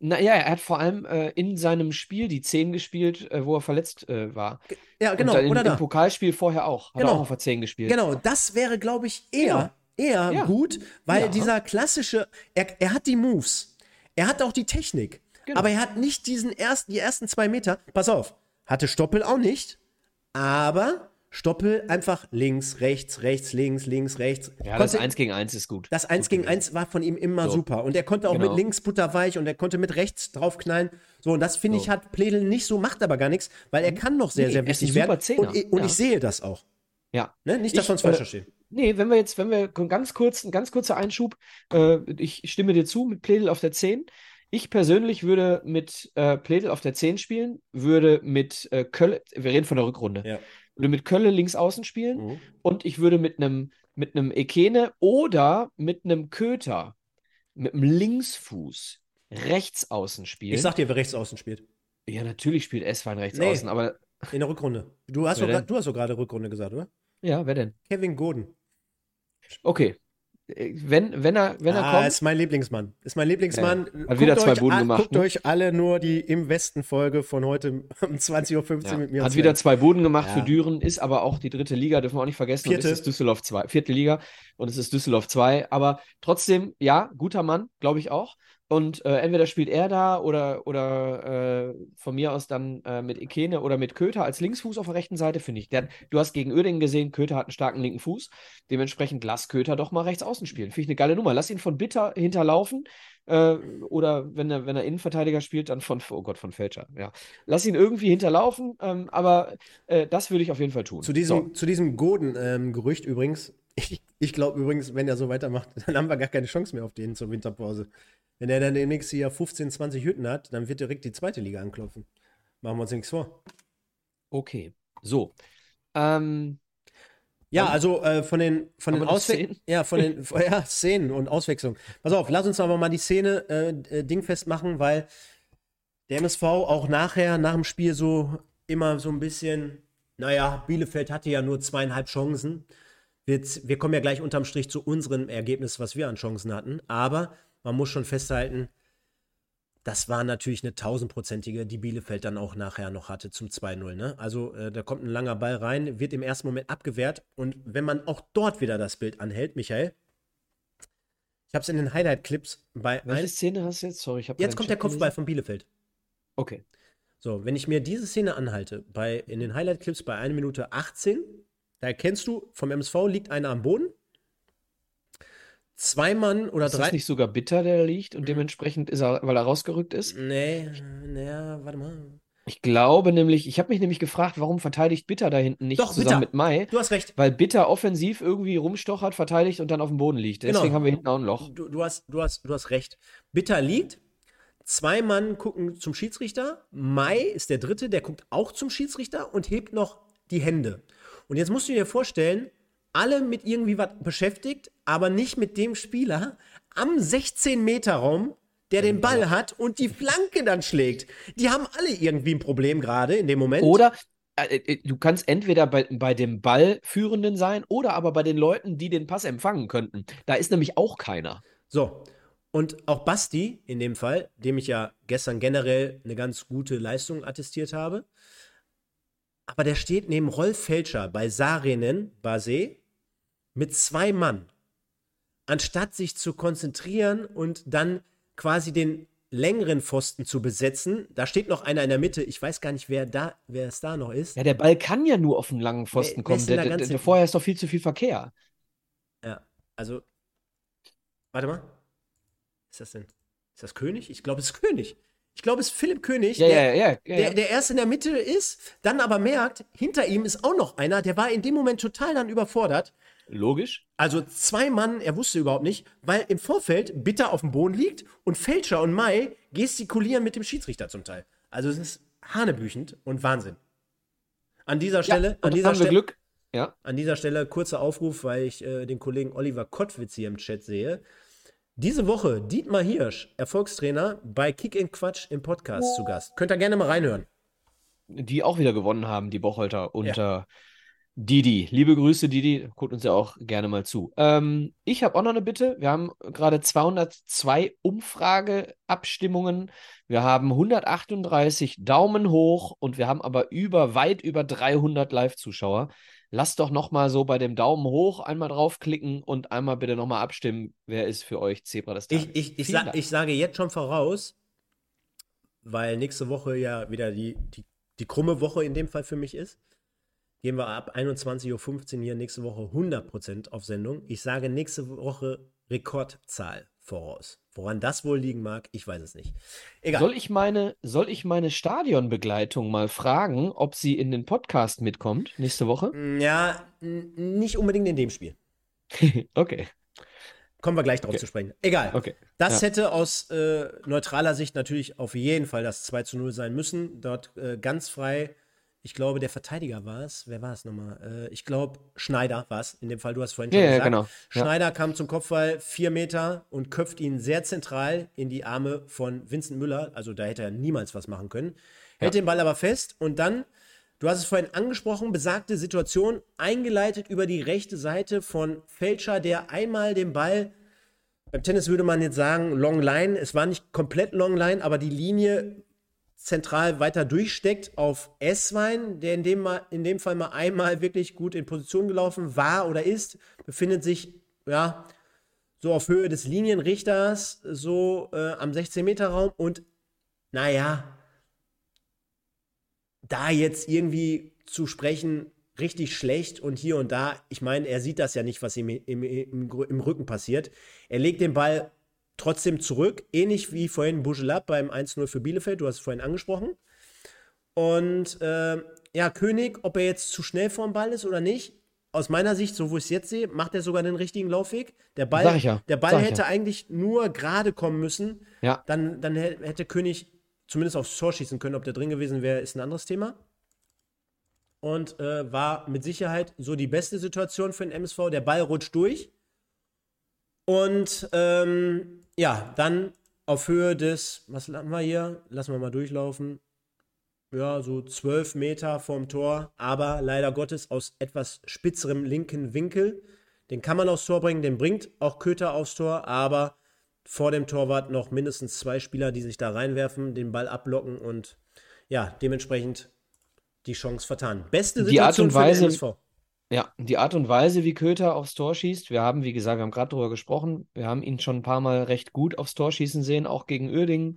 Naja, er hat vor allem äh, in seinem Spiel die 10 gespielt, äh, wo er verletzt äh, war. Ja, genau. Und in, oder im. Pokalspiel vorher auch. Hat genau. er auch auf der 10 gespielt. Genau, das wäre, glaube ich, eher, genau. eher ja. gut, weil ja. dieser klassische, er, er hat die Moves, er hat auch die Technik, genau. aber er hat nicht diesen ersten, die ersten zwei Meter. Pass auf, hatte Stoppel auch nicht, aber Stoppel einfach links, rechts, rechts, links, links, rechts. Ja, konnte, das 1 gegen 1 ist gut. Das 1 gegen 1 war von ihm immer so. super. Und er konnte auch genau. mit links butterweich und er konnte mit rechts draufknallen. So, und das finde so. ich hat Pledel nicht so, macht aber gar nichts, weil er kann noch sehr, nee, sehr wichtig werden. Und, ich, und ja. ich sehe das auch. Ja. Ne? Nicht, dass wir uns falsch äh, verstehen. Nee, wenn wir jetzt, wenn wir ganz kurz, ein ganz kurzer Einschub, äh, ich stimme dir zu mit Pledel auf der 10. Ich persönlich würde mit äh, Pledel auf der 10 spielen, würde mit äh, Köln, wir reden von der Rückrunde, ja würde mit Kölle links außen spielen mhm. und ich würde mit einem mit einem Ekene oder mit einem Köter, mit einem Linksfuß rechts außen spielen. Ich sag dir, wer rechts außen spielt. Ja, natürlich spielt Eswein rechts nee, außen, aber. In der Rückrunde. Du hast, doch, du hast doch gerade Rückrunde gesagt, oder? Ja, wer denn? Kevin Goden. Okay, wenn, wenn er, wenn er ah, kommt. ist mein Lieblingsmann. Ist mein Lieblingsmann. Ja, hat wieder zwei Buden an, gemacht. Guckt ne? euch alle nur die im Westen Folge von heute um 20.15 Uhr ja. mit mir. Hat wieder zwei Buden gemacht ja. für Düren, ist aber auch die dritte Liga, dürfen wir auch nicht vergessen. Vierte. Und es ist Düsseldorf 2. Vierte Liga und es ist Düsseldorf 2. Aber trotzdem, ja, guter Mann, glaube ich auch. Und äh, entweder spielt er da oder, oder äh, von mir aus dann äh, mit Ikene oder mit Köter als Linksfuß auf der rechten Seite, finde ich. Der, du hast gegen Oerdingen gesehen, Köter hat einen starken linken Fuß. Dementsprechend lass Köter doch mal rechts außen spielen. Finde ich eine geile Nummer. Lass ihn von Bitter hinterlaufen. Äh, oder wenn er, wenn er Innenverteidiger spielt, dann von, oh Gott, von Fälscher. Ja. Lass ihn irgendwie hinterlaufen. Ähm, aber äh, das würde ich auf jeden Fall tun. Zu diesem, so. zu diesem Goden-Gerücht ähm, übrigens. Ich, ich glaube übrigens, wenn er so weitermacht, dann haben wir gar keine Chance mehr auf den zur Winterpause. Wenn er dann im nächsten Jahr 15, 20 Hütten hat, dann wird direkt die zweite Liga anklopfen. Machen wir uns nichts vor. Okay, so. Ähm, ja, also äh, von den von den Auswechslungen. Ja, von den ja, Szenen und Auswechslungen. Pass auf, lass uns aber mal die Szene äh, äh dingfest machen, weil der MSV auch nachher, nach dem Spiel so immer so ein bisschen, naja, Bielefeld hatte ja nur zweieinhalb Chancen. Wir, wir kommen ja gleich unterm Strich zu unserem Ergebnis, was wir an Chancen hatten. Aber man muss schon festhalten, das war natürlich eine tausendprozentige, die Bielefeld dann auch nachher noch hatte zum 2-0. Ne? Also äh, da kommt ein langer Ball rein, wird im ersten Moment abgewehrt. Und wenn man auch dort wieder das Bild anhält, Michael, ich habe es in den Highlight-Clips bei. Welche ein... Szene hast du jetzt? Sorry, ich habe Jetzt kommt der Kopfball von Bielefeld. Okay. So, wenn ich mir diese Szene anhalte, bei, in den Highlight-Clips bei 1 Minute 18, da erkennst du, vom MSV liegt einer am Boden, zwei Mann oder ist drei. Ist das nicht sogar Bitter, der liegt und dementsprechend ist er, weil er rausgerückt ist? Nee, naja, warte mal. Ich glaube nämlich, ich habe mich nämlich gefragt, warum verteidigt Bitter da hinten nicht Doch, zusammen Bitter. mit Mai? Du hast recht. Weil Bitter offensiv irgendwie rumstochert, verteidigt und dann auf dem Boden liegt. Deswegen genau. haben wir hinten auch ein Loch. Du, du, hast, du, hast, du hast recht. Bitter liegt. Zwei Mann gucken zum Schiedsrichter. Mai ist der dritte, der guckt auch zum Schiedsrichter und hebt noch die Hände. Und jetzt musst du dir vorstellen, alle mit irgendwie was beschäftigt, aber nicht mit dem Spieler am 16-Meter-Raum, der den Ball hat und die Flanke dann schlägt. Die haben alle irgendwie ein Problem gerade in dem Moment. Oder äh, äh, du kannst entweder bei, bei dem Ballführenden sein oder aber bei den Leuten, die den Pass empfangen könnten. Da ist nämlich auch keiner. So. Und auch Basti in dem Fall, dem ich ja gestern generell eine ganz gute Leistung attestiert habe. Aber der steht neben Rolf Felscher bei Sarenen Basé mit zwei Mann, anstatt sich zu konzentrieren und dann quasi den längeren Pfosten zu besetzen. Da steht noch einer in der Mitte. Ich weiß gar nicht, wer da, wer es da noch ist. Ja, der Ball kann ja nur auf den langen Pfosten wer, kommen. Der, der, der, vorher ist doch viel zu viel Verkehr. Ja, also. Warte mal. Ist das denn? Ist das König? Ich glaube, es ist König. Ich glaube, es ist Philipp König, Ja, der, ja, ja, ja, der, der erst in der Mitte ist, dann aber merkt, hinter ihm ist auch noch einer, der war in dem Moment total dann überfordert. Logisch. Also zwei Mann, er wusste überhaupt nicht, weil im Vorfeld Bitter auf dem Boden liegt und Fälscher und Mai gestikulieren mit dem Schiedsrichter zum Teil. Also es ist hanebüchend und Wahnsinn. An dieser Stelle, ja, an dieser haben wir Stelle, Glück. Ja. an dieser Stelle kurzer Aufruf, weil ich äh, den Kollegen Oliver Kottwitz hier im Chat sehe. Diese Woche Dietmar Hirsch, Erfolgstrainer, bei Kick in Quatsch im Podcast zu Gast. Könnt ihr gerne mal reinhören. die auch wieder gewonnen haben, die Bocholter unter Didi. Liebe Grüße, Didi. Guckt uns ja auch gerne mal zu. Ähm, ich habe auch noch eine Bitte. Wir haben gerade 202 Umfrageabstimmungen. Wir haben 138 Daumen hoch und wir haben aber über, weit über 300 Live-Zuschauer. Lasst doch noch mal so bei dem Daumen hoch einmal draufklicken und einmal bitte noch mal abstimmen. Wer ist für euch Zebra des Tages? Ich, ich, ich, sa ich sage jetzt schon voraus, weil nächste Woche ja wieder die, die, die krumme Woche in dem Fall für mich ist. Gehen wir ab 21.15 Uhr hier nächste Woche 100% auf Sendung. Ich sage nächste Woche Rekordzahl voraus. Woran das wohl liegen mag, ich weiß es nicht. Egal. Soll ich meine, soll ich meine Stadionbegleitung mal fragen, ob sie in den Podcast mitkommt nächste Woche? ja, n- nicht unbedingt in dem Spiel. Okay, Kommen wir gleich drauf Okay. zu sprechen. Egal. okay. Das Ja. hätte aus äh, neutraler Sicht natürlich auf jeden Fall das 2 zu 0 sein müssen. Dort äh, ganz frei. Ich glaube, der Verteidiger war es. Wer war es nochmal? Äh, ich glaube, Schneider war es. In dem Fall, du hast vorhin schon Ja, ja, gesagt. genau. Ja. Schneider kam zum Kopfball vier Meter und köpft ihn sehr zentral in die Arme von Vincent Müller. Also da hätte er niemals was machen können. Hält den Ball aber fest und dann, du hast es vorhin angesprochen, besagte Situation, eingeleitet über die rechte Seite von Fälscher, der einmal den Ball beim Tennis würde man jetzt sagen, Long Line. Es war nicht komplett Long Line, aber die Linie zentral weiter durchsteckt auf S-Wein, der in dem, mal, in dem Fall mal einmal wirklich gut in Position gelaufen war oder ist, befindet sich, ja, so auf Höhe des Linienrichters, so äh, am 16-Meter-Raum und naja, da jetzt irgendwie zu sprechen, richtig schlecht und hier und da, ich meine, er sieht das ja nicht, was ihm im, im, im Rücken passiert. Er legt den Ball trotzdem zurück, ähnlich wie vorhin Bujelab beim 1-0 für Bielefeld, du hast es vorhin angesprochen. Und äh, ja, König, ob er jetzt zu schnell vorm Ball ist oder nicht, aus meiner Sicht, so wo ich es jetzt sehe, macht er sogar den richtigen Laufweg. Der Ball, ja, der Ball hätte ja. eigentlich nur gerade kommen müssen. Ja. Dann, dann hä- hätte König zumindest aufs Tor schießen können. Ob der drin gewesen wäre, ist ein anderes Thema. Und äh, war mit Sicherheit so die beste Situation für den MSV. Der Ball rutscht durch. Und ähm, ja, dann auf Höhe des, was haben wir hier? Lassen wir mal durchlaufen. Ja, so zwölf Meter vom Tor, aber leider Gottes aus etwas spitzerem linken Winkel. Den kann man aufs Tor bringen, den bringt auch Köter aufs Tor, aber vor dem Torwart noch mindestens zwei Spieler, die sich da reinwerfen, den Ball ablocken und ja, dementsprechend die Chance vertan. Beste Die Art Situation und für den Weise-. Ja, die Art und Weise, wie Köter aufs Tor schießt, wir haben, wie gesagt, wir haben gerade darüber gesprochen, wir haben ihn schon ein paar Mal recht gut aufs Tor schießen sehen, auch gegen Uerdingen.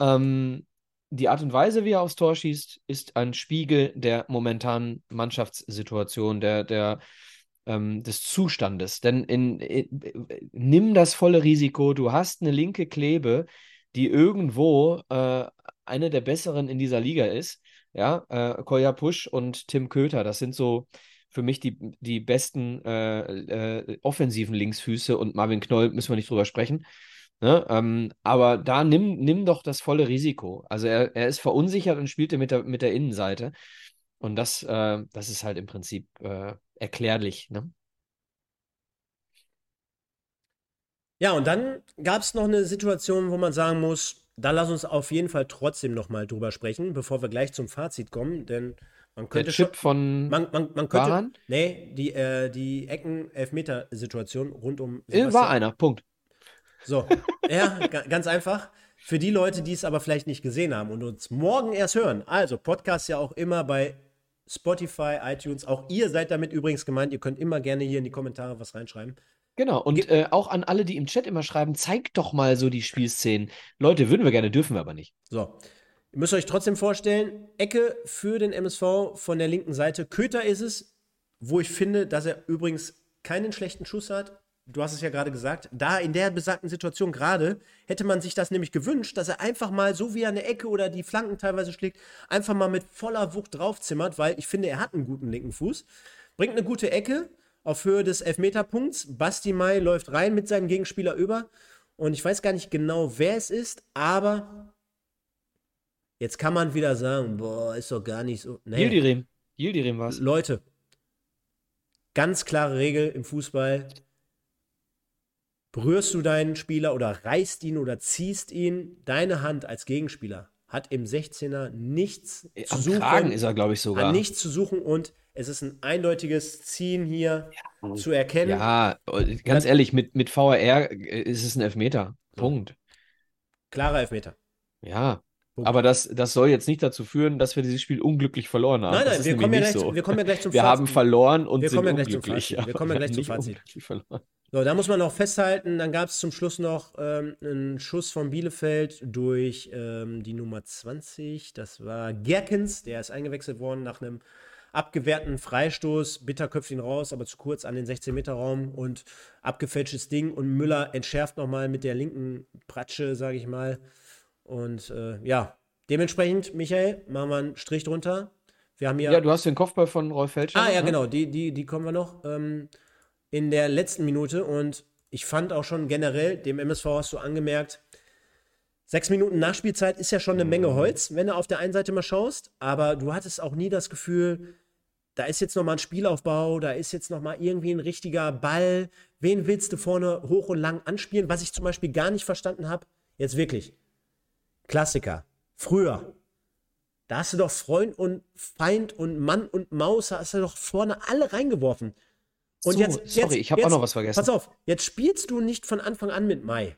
Ähm, die Art und Weise, wie er aufs Tor schießt, ist ein Spiegel der momentanen Mannschaftssituation, der, der, ähm, des Zustandes. Denn in, in, nimm das volle Risiko, du hast eine linke Klebe, die irgendwo äh, eine der besseren in dieser Liga ist. Ja, äh, Kolja Pusch und Tim Köter, das sind so für mich die, die besten äh, äh, offensiven Linksfüße und Marvin Knoll müssen wir nicht drüber sprechen. Ne? Ähm, aber da nimm, nimm doch das volle Risiko. Also er, er ist verunsichert und spielte mit der, mit der Innenseite. Und das, äh, das ist halt im Prinzip äh, erklärlich. Ne? Ja, und dann gab es noch eine Situation, wo man sagen muss, da lass uns auf jeden Fall trotzdem noch mal drüber sprechen, bevor wir gleich zum Fazit kommen, denn man Der könnte Chip von Man, man, man könnte. Waran? Nee, die, äh, die Ecken-Elfmeter-Situation rund um. äh, war Sebastian- einer, Punkt. So. Ja, ga- ganz einfach. Für die Leute, die es aber vielleicht nicht gesehen haben und uns morgen erst hören. Also, Podcast ja auch immer bei Spotify, iTunes. Auch ihr seid damit übrigens gemeint. Ihr könnt immer gerne hier in die Kommentare was reinschreiben. Genau, und äh, auch an alle, die im Chat immer schreiben, zeigt doch mal so die Spielszenen. Leute, würden wir gerne, dürfen wir aber nicht. So. Ihr müsst euch trotzdem vorstellen, Ecke für den MSV von der linken Seite. Köter ist es, wo ich finde, dass er übrigens keinen schlechten Schuss hat. du hast es ja gerade gesagt, da in der besagten Situation gerade hätte man sich das nämlich gewünscht, dass er einfach mal, so wie er eine Ecke oder die Flanken teilweise schlägt, einfach mal mit voller Wucht draufzimmert, weil ich finde, er hat einen guten linken Fuß. Bringt eine gute Ecke auf Höhe des Elfmeterpunkts. Basti Mai läuft rein mit seinem Gegenspieler über. Und ich weiß gar nicht genau, wer es ist, aber jetzt kann man wieder sagen, boah, ist doch gar nicht so. Nee. Yildirim. Yildirim war es. Leute, ganz klare Regel im Fußball berührst du deinen Spieler oder reißt ihn oder ziehst ihn, deine Hand als Gegenspieler hat im 16er nichts äh, Am zu suchen. Kragen ist er, glaube ich, sogar. Nichts zu suchen und es ist ein eindeutiges Ziehen hier ja. zu erkennen. Ja, ganz ehrlich, mit, mit äh, ist es ein Elfmeter. Punkt. Klarer Elfmeter. Ja. Aber das, das soll jetzt nicht dazu führen, dass wir dieses Spiel unglücklich verloren haben. Nein, nein, wir kommen, ja gleich, so. wir kommen ja gleich zum Wir Fazit. haben verloren und wir sind kommen ja Fazit. Wir kommen ja gleich zum Fazit. Verloren. So, da muss man noch festhalten, dann gab es zum Schluss noch ähm, einen Schuss von Bielefeld durch ähm, die Nummer 20. Das war Gerkens, der ist eingewechselt worden nach einem abgewehrten Freistoß. Bitter köpft ihn raus, aber zu kurz an den 16-Meter-Raum und abgefälschtes Ding. Und Müller entschärft nochmal mit der linken Pratsche, sage ich mal. Und äh, ja, dementsprechend, Michael, machen wir einen Strich drunter. Wir haben hier. Ja, du hast den Kopfball von Rolf Felscher. Ah, ja, ne? genau, die, die, die kommen wir noch. Ähm, in der letzten Minute und ich fand auch schon generell, dem MSV hast du angemerkt, sechs Minuten Nachspielzeit ist ja schon eine Menge Holz, wenn du auf der einen Seite mal schaust, aber du hattest auch nie das Gefühl, da ist jetzt nochmal ein Spielaufbau, da ist jetzt nochmal irgendwie ein richtiger Ball. Wen willst du vorne hoch und lang anspielen? Was ich zum Beispiel gar nicht verstanden habe, jetzt wirklich. Klassiker. Früher. Da hast du doch Freund und Feind und Mann und Maus, hast du doch vorne alle reingeworfen. Und so, jetzt, sorry, jetzt, ich habe auch noch was vergessen. Pass auf, jetzt spielst du nicht von Anfang an mit Mai.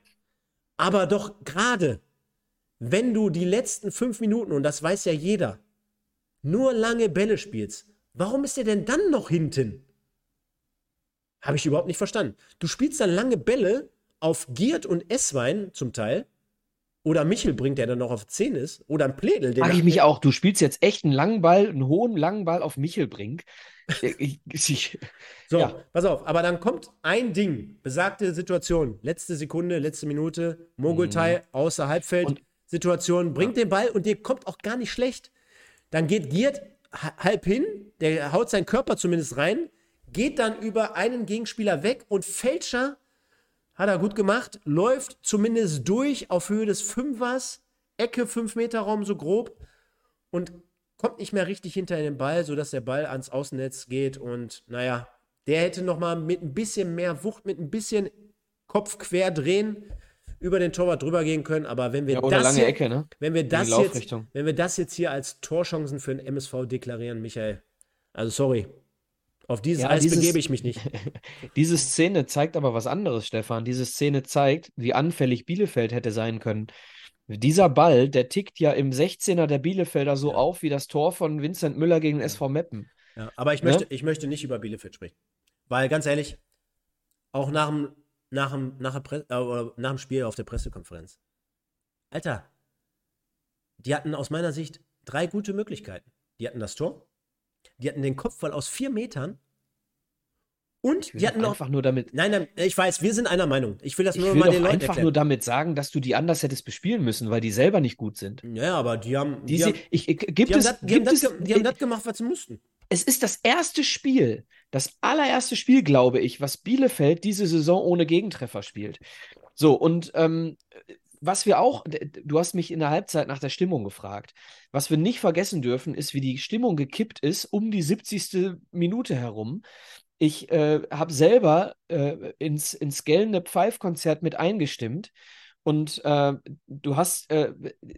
Aber doch gerade, wenn du die letzten fünf Minuten, und das weiß ja jeder, nur lange Bälle spielst, warum ist der denn dann noch hinten? Habe ich überhaupt nicht verstanden. Du spielst dann lange Bälle auf Giert und Esswein zum Teil. Oder Michel bringt, der dann noch auf 10 ist. Oder ein Pledel. Frage ich mich auch, du spielst jetzt echt einen langen Ball, einen hohen langen Ball auf Michel bringt. So, ja. pass auf, aber dann kommt ein Ding, besagte Situation, letzte Sekunde, letzte Minute, Mogultai mhm. außer Halbfeld, und, Situation, bringt ja. den Ball und der kommt auch gar nicht schlecht. Dann geht Giert halb hin, der haut seinen Körper zumindest rein, geht dann über einen Gegenspieler weg und Fälscher hat er gut gemacht, läuft zumindest durch auf Höhe des Fünfers, Ecke 5 Meter Raum so grob und kommt nicht mehr richtig hinter den Ball, sodass der Ball ans Außennetz geht. Und naja, der hätte noch mal mit ein bisschen mehr Wucht, mit ein bisschen Kopf quer drehen, über den Torwart drüber gehen können. Aber wenn wir ja, das, hier, Ecke, ne? wenn wir das jetzt, wenn wir das jetzt hier als Torchancen für den MSV deklarieren, Michael, also sorry, auf dieses ja, Eis dieses, begebe ich mich nicht. Diese Szene zeigt aber was anderes, Stefan. Diese Szene zeigt, wie anfällig Bielefeld hätte sein können. Dieser Ball, der tickt ja im 16er der Bielefelder so ja. auf wie das Tor von Vincent Müller gegen SV Meppen. Ja, aber ich möchte, ne? ich möchte nicht über Bielefeld sprechen. Weil ganz ehrlich, auch nach dem, nach dem, nach, der äh, nach dem Spiel auf der Pressekonferenz. Alter, die hatten aus meiner Sicht drei gute Möglichkeiten. Die hatten das Tor, die hatten den Kopfball aus vier Metern und die hatten noch. Einfach nur damit. Nein, nein, ich weiß, wir sind einer Meinung. Ich will das nur ich will mal den Leuten einfach erklären. nur damit sagen, dass du die anders hättest bespielen müssen, weil die selber nicht gut sind. Ja, aber die haben. Die, die haben, ich, gibt die es, haben das, die, haben das, die haben das gemacht, was sie mussten. Es ist das erste Spiel, das allererste Spiel, glaube ich, was Bielefeld diese Saison ohne Gegentreffer spielt. So, und ähm, was wir auch, du hast mich in der Halbzeit nach der Stimmung gefragt. Was wir nicht vergessen dürfen, ist, wie die Stimmung gekippt ist um die 70. Minute herum. Ich äh, habe selber äh, ins, ins gellende Pfeif-Konzert mit eingestimmt. Und äh, du hast äh,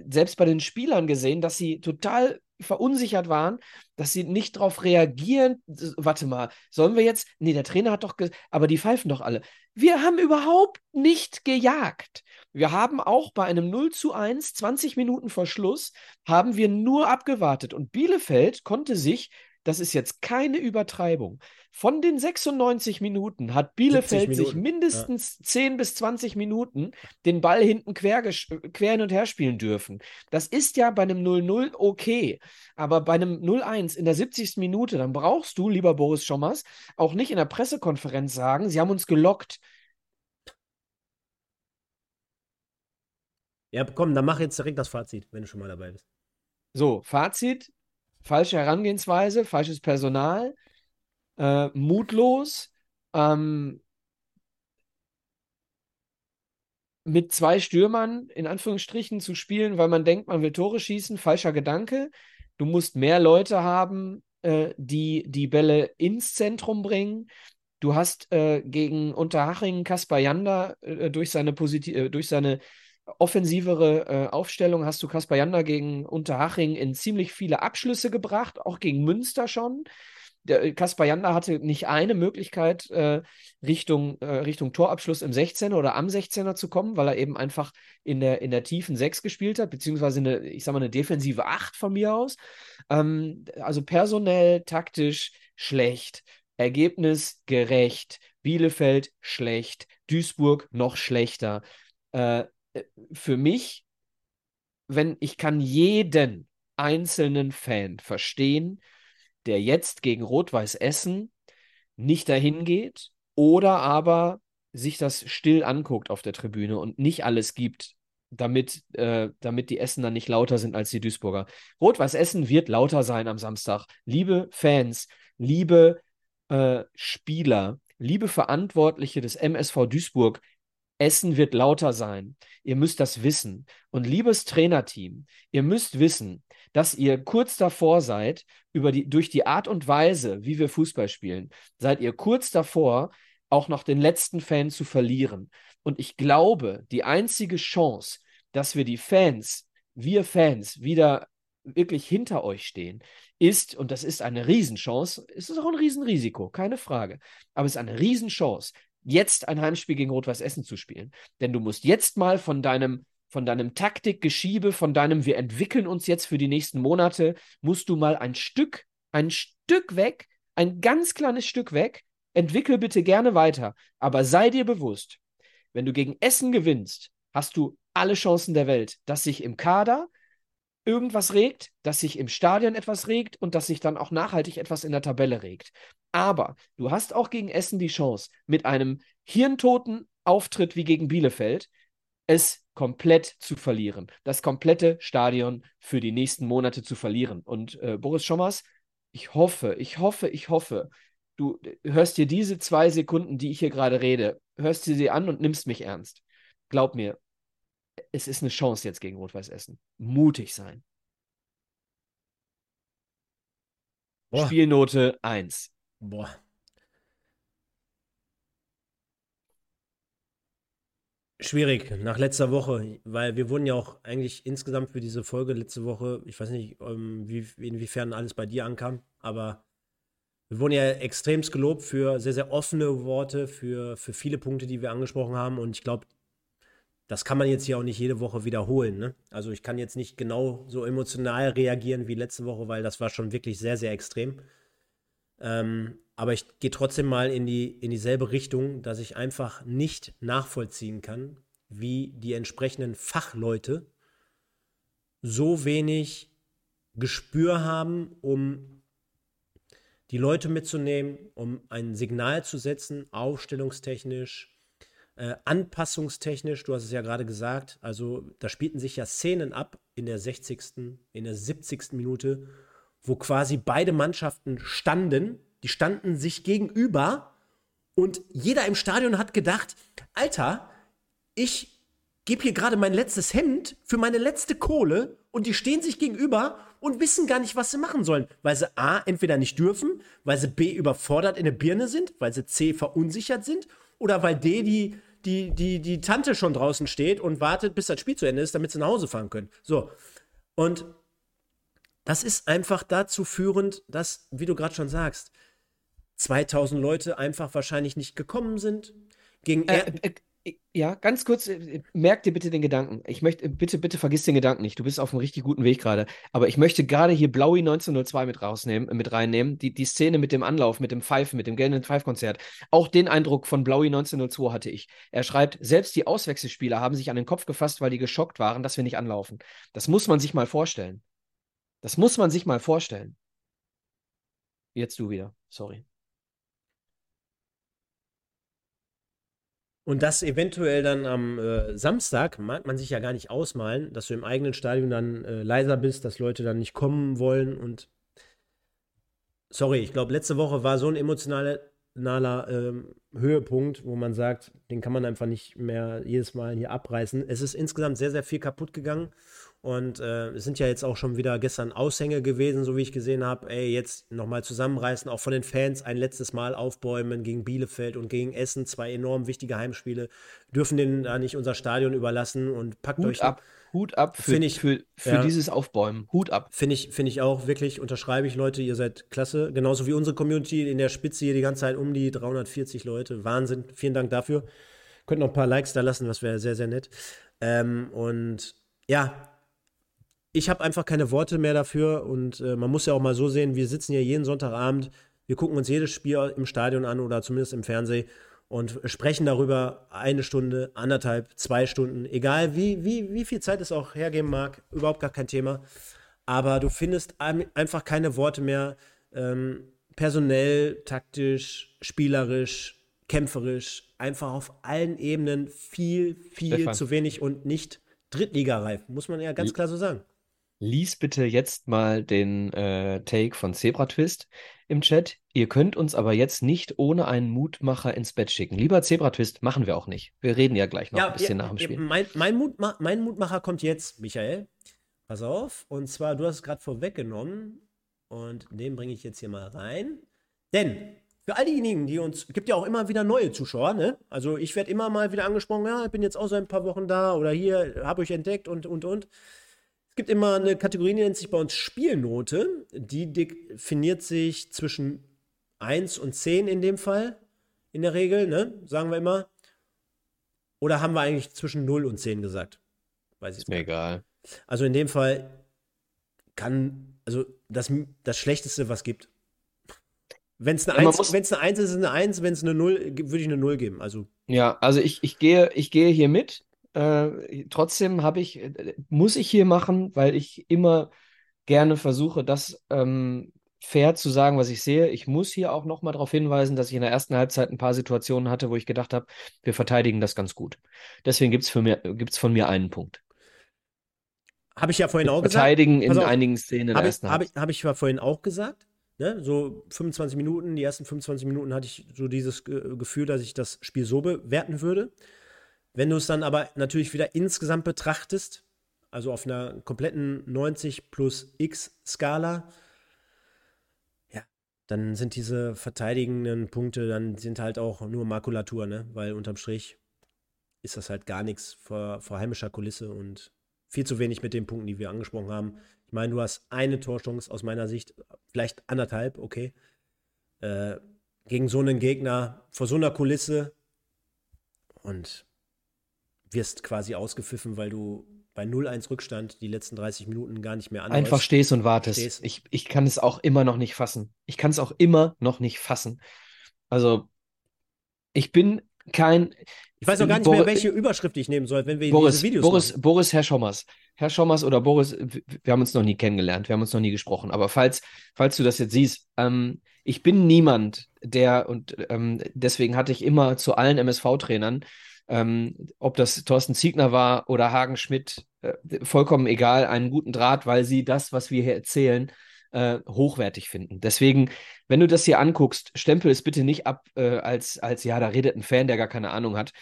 selbst bei den Spielern gesehen, dass sie total verunsichert waren, dass sie nicht darauf reagieren. Warte mal, sollen wir jetzt? Nee, der Trainer hat doch, aber die pfeifen doch alle. Wir haben überhaupt nicht gejagt. Wir haben auch bei einem 0 zu 1, 20 Minuten vor Schluss, haben wir nur abgewartet. Und Bielefeld konnte sich das ist jetzt keine Übertreibung. Von den 96 Minuten hat Bielefeld Minuten. sich mindestens ja. 10 bis 20 Minuten den Ball hinten quer, quer hin und her spielen dürfen. Das ist ja bei einem 0-0 okay, aber bei einem 0-1 in der 70. Minute, dann brauchst du, lieber Boris Schommers, auch nicht in der Pressekonferenz sagen, sie haben uns gelockt. Ja, komm, dann mach jetzt direkt das Fazit, wenn du schon mal dabei bist. So, Fazit: falsche Herangehensweise, falsches Personal, äh, mutlos, ähm, mit zwei Stürmern in Anführungsstrichen zu spielen, weil man denkt, man will Tore schießen, falscher Gedanke. Du musst mehr Leute haben, äh, die die Bälle ins Zentrum bringen. Du hast äh, gegen Unterhaching Kaspar Janda äh, durch seine Posit äh, durch seine offensivere äh, Aufstellung hast du Kaspar Janda gegen Unterhaching in ziemlich viele Abschlüsse gebracht, auch gegen Münster schon äh, Kaspar Janda hatte nicht eine Möglichkeit, äh, Richtung, äh, Richtung Torabschluss im 16er oder am 16er zu kommen, weil er eben einfach in der, in der tiefen 6 gespielt hat, beziehungsweise eine, ich sag mal, eine defensive 8 von mir aus. Ähm, also personell, taktisch schlecht, Ergebnis gerecht, Bielefeld schlecht, Duisburg noch schlechter. Äh, für mich, wenn ich kann jeden einzelnen Fan verstehen, der jetzt gegen Rot-Weiß Essen nicht dahin geht oder aber sich das still anguckt auf der Tribüne und nicht alles gibt, damit, äh, damit die Essen dann nicht lauter sind als die Duisburger. Rot-Weiß Essen wird lauter sein am Samstag. Liebe Fans, liebe äh, Spieler, liebe Verantwortliche des MSV Duisburg, Essen wird lauter sein. Ihr müsst das wissen. Und liebes Trainerteam, ihr müsst wissen, dass ihr kurz davor seid, über die, durch die Art und Weise, wie wir Fußball spielen, seid ihr kurz davor, auch noch den letzten Fan zu verlieren. Und ich glaube, die einzige Chance, dass wir die Fans, wir Fans, wieder wirklich hinter euch stehen, ist, und das ist eine Riesenchance, es ist auch ein Riesenrisiko, keine Frage, aber es ist eine Riesenchance, jetzt ein Heimspiel gegen Rot-Weiß Essen zu spielen. Denn du musst jetzt mal von deinem von deinem Taktikgeschiebe, von deinem wir entwickeln uns jetzt für die nächsten Monate, musst du mal ein Stück, ein Stück weg, ein ganz kleines Stück weg, entwickel bitte gerne weiter, aber sei dir bewusst, wenn du gegen Essen gewinnst, hast du alle Chancen der Welt, dass sich im Kader irgendwas regt, dass sich im Stadion etwas regt und dass sich dann auch nachhaltig etwas in der Tabelle regt. Aber du hast auch gegen Essen die Chance, mit einem hirntoten Auftritt wie gegen Bielefeld, es komplett zu verlieren. Das komplette Stadion für die nächsten Monate zu verlieren. Und äh, Boris Schommers, ich hoffe, ich hoffe, ich hoffe, du hörst dir diese zwei Sekunden, die ich hier gerade rede, hörst dir sie an und nimmst mich ernst. Glaub mir, es ist eine Chance jetzt gegen Rot-Weiß Essen. Mutig sein. Boah. Spielnote 1. Boah. Schwierig nach letzter Woche, weil wir wurden ja auch eigentlich insgesamt für diese Folge letzte Woche, ich weiß nicht, ähm, wie, inwiefern alles bei dir ankam, aber wir wurden ja extremst gelobt für sehr, sehr offene Worte, für, für viele Punkte, die wir angesprochen haben. Und ich glaube, das kann man jetzt hier auch nicht jede Woche wiederholen. Ne? Also ich kann jetzt nicht genau so emotional reagieren wie letzte Woche, weil das war schon wirklich sehr, sehr extrem. Ähm, aber ich gehe trotzdem mal in, die, in dieselbe Richtung, dass ich einfach nicht nachvollziehen kann, wie die entsprechenden Fachleute so wenig Gespür haben, um die Leute mitzunehmen, um ein Signal zu setzen, aufstellungstechnisch, äh, anpassungstechnisch, du hast es ja gerade gesagt, also da spielten sich ja Szenen ab in der 60., in der 70. Minute, wo quasi beide Mannschaften standen, die standen sich gegenüber und jeder im Stadion hat gedacht, Alter, ich gebe hier gerade mein letztes Hemd für meine letzte Kohle und die stehen sich gegenüber und wissen gar nicht, was sie machen sollen, weil sie A, entweder nicht dürfen, weil sie B, überfordert in der Birne sind, weil sie C, verunsichert sind oder weil D, die, die, die, die Tante schon draußen steht und wartet, bis das Spiel zu Ende ist, damit sie nach Hause fahren können. So. Und das ist einfach dazu führend, dass, wie du gerade schon sagst, 2000 Leute einfach wahrscheinlich nicht gekommen sind. Gegen äh, äh, ja, ganz kurz, äh, merk dir bitte den Gedanken. Ich möchte, bitte, bitte vergiss den Gedanken nicht. Du bist auf einem richtig guten Weg gerade. Aber ich möchte gerade hier Blaui 1902 mit rausnehmen, äh, mit reinnehmen. Die, die Szene mit dem Anlauf, mit dem Pfeifen, mit dem gelben Pfeifkonzert. Auch den Eindruck von Blaui 1902 hatte ich. Er schreibt, selbst die Auswechselspieler haben sich an den Kopf gefasst, weil die geschockt waren, dass wir nicht anlaufen. Das muss man sich mal vorstellen. Das muss man sich mal vorstellen. Jetzt du wieder. Sorry. Und das eventuell dann am äh, Samstag, mag man sich ja gar nicht ausmalen, dass du im eigenen Stadion dann äh, leiser bist, dass Leute dann nicht kommen wollen. Und sorry, ich glaube, letzte Woche war so ein emotionaler ähm, Höhepunkt, wo man sagt, den kann man einfach nicht mehr jedes Mal hier abreißen. Es ist insgesamt sehr, sehr viel kaputt gegangen. Und äh, es sind ja jetzt auch schon wieder gestern Aushänge gewesen, so wie ich gesehen habe. Ey, jetzt nochmal zusammenreißen, auch von den Fans ein letztes Mal aufbäumen gegen Bielefeld und gegen Essen, zwei enorm wichtige Heimspiele. Dürfen denen da nicht unser Stadion überlassen und packt Hut euch. ab, Hut ab für, ich, für, für ja. dieses Aufbäumen. Hut ab. Finde ich, find ich auch wirklich, unterschreibe ich, Leute, ihr seid klasse. Genauso wie unsere Community in der Spitze hier die ganze Zeit um die 340 Leute. Wahnsinn. Vielen Dank dafür. Könnt noch ein paar Likes da lassen, das wäre sehr, sehr nett. Ähm, und ja, ich habe einfach keine Worte mehr dafür und äh, man muss ja auch mal so sehen, wir sitzen hier jeden Sonntagabend, wir gucken uns jedes Spiel im Stadion an oder zumindest im Fernsehen und sprechen darüber eine Stunde, anderthalb, zwei Stunden, egal wie, wie, wie viel Zeit es auch hergeben mag, überhaupt gar kein Thema. Aber du findest einfach keine Worte mehr, ähm, personell, taktisch, spielerisch, kämpferisch, einfach auf allen Ebenen viel, viel Stefan. zu wenig und nicht Drittligareif, muss man ja ganz klar so sagen. Lies bitte jetzt mal den äh, Take von Zebra Twist im Chat. Ihr könnt uns aber jetzt nicht ohne einen Mutmacher ins Bett schicken. Lieber Zebra Twist, machen wir auch nicht. Wir reden ja gleich noch ein bisschen nach dem Spiel. Mein, mein, Mutma mein Mutmacher kommt jetzt, Michael. Pass auf. Und zwar, du hast es gerade vorweggenommen. Und den bringe ich jetzt hier mal rein. Denn für all diejenigen, die uns, gibt ja auch immer wieder neue Zuschauer, ne? Also ich werde immer mal wieder angesprochen, ja, ich bin jetzt auch seit ein paar Wochen da oder hier, habe euch entdeckt und, und, und. Es gibt immer eine Kategorie, die nennt sich bei uns Spielnote. Die definiert sich zwischen 1 und 10 in dem Fall. In der Regel, ne? Sagen wir immer. Oder haben wir eigentlich zwischen 0 und 10 gesagt? Weiß ich Ist mir egal. Also in dem Fall kann, also das, das Schlechteste, was gibt. Wenn es eine, Ja, man 1 muss- wenn's eine 1 ist, ist es eine 1. Wenn es eine 0, ge- würde ich eine 0 geben. Also Ja, also ich, ich gehe, ich gehe hier mit. Äh, trotzdem habe ich, äh, muss ich hier machen, weil ich immer gerne versuche, das ähm, fair zu sagen, was ich sehe. Ich muss hier auch nochmal darauf hinweisen, dass ich in der ersten Halbzeit ein paar Situationen hatte, wo ich gedacht habe, wir verteidigen das ganz gut. Deswegen gibt es von mir einen Punkt. habe ich ja vorhin auch gesagt. Verteidigen in auf, einigen Szenen in der Habe ich, ersten Halbzeit. ich, hab ich ja vorhin auch gesagt. Ne? So 25 Minuten, die ersten 25 Minuten hatte ich so dieses Ge Gefühl, dass ich das Spiel so bewerten würde. Wenn du es dann aber natürlich wieder insgesamt betrachtest, also auf einer kompletten 90 plus X Skala, ja, dann sind diese verteidigenden Punkte, dann sind halt auch nur Makulatur, ne? Weil unterm Strich ist das halt gar nichts vor, vor heimischer Kulisse und viel zu wenig mit den Punkten, die wir angesprochen haben. Ich meine, du hast eine Torchance aus meiner Sicht, vielleicht anderthalb, okay. Äh, gegen so einen Gegner, vor so einer Kulisse und wirst quasi ausgepfiffen, weil du bei 0-1 Rückstand die letzten 30 Minuten gar nicht mehr anläufst. Einfach stehst und wartest. Stehst. Ich, ich kann es auch immer noch nicht fassen. Ich kann es auch immer noch nicht fassen. Also, ich bin kein. Ich weiß auch gar nicht Bor- mehr, welche Überschrift ich nehmen soll, wenn wir Boris, diese Videos Boris, machen. Boris, Herr Schommers. Herr Schommers oder Boris, wir haben uns noch nie kennengelernt, wir haben uns noch nie gesprochen. Aber falls, falls du das jetzt siehst, ähm, ich bin niemand, der, und ähm, deswegen hatte ich immer zu allen MSV-Trainern, ähm, ob das Thorsten Ziegner war oder Hagen Schmidt, äh, vollkommen egal, einen guten Draht, weil sie das, was wir hier erzählen, äh, hochwertig finden. Deswegen, wenn du das hier anguckst, stempel es bitte nicht ab äh, als, als, ja, da redet ein Fan, der gar keine Ahnung hat.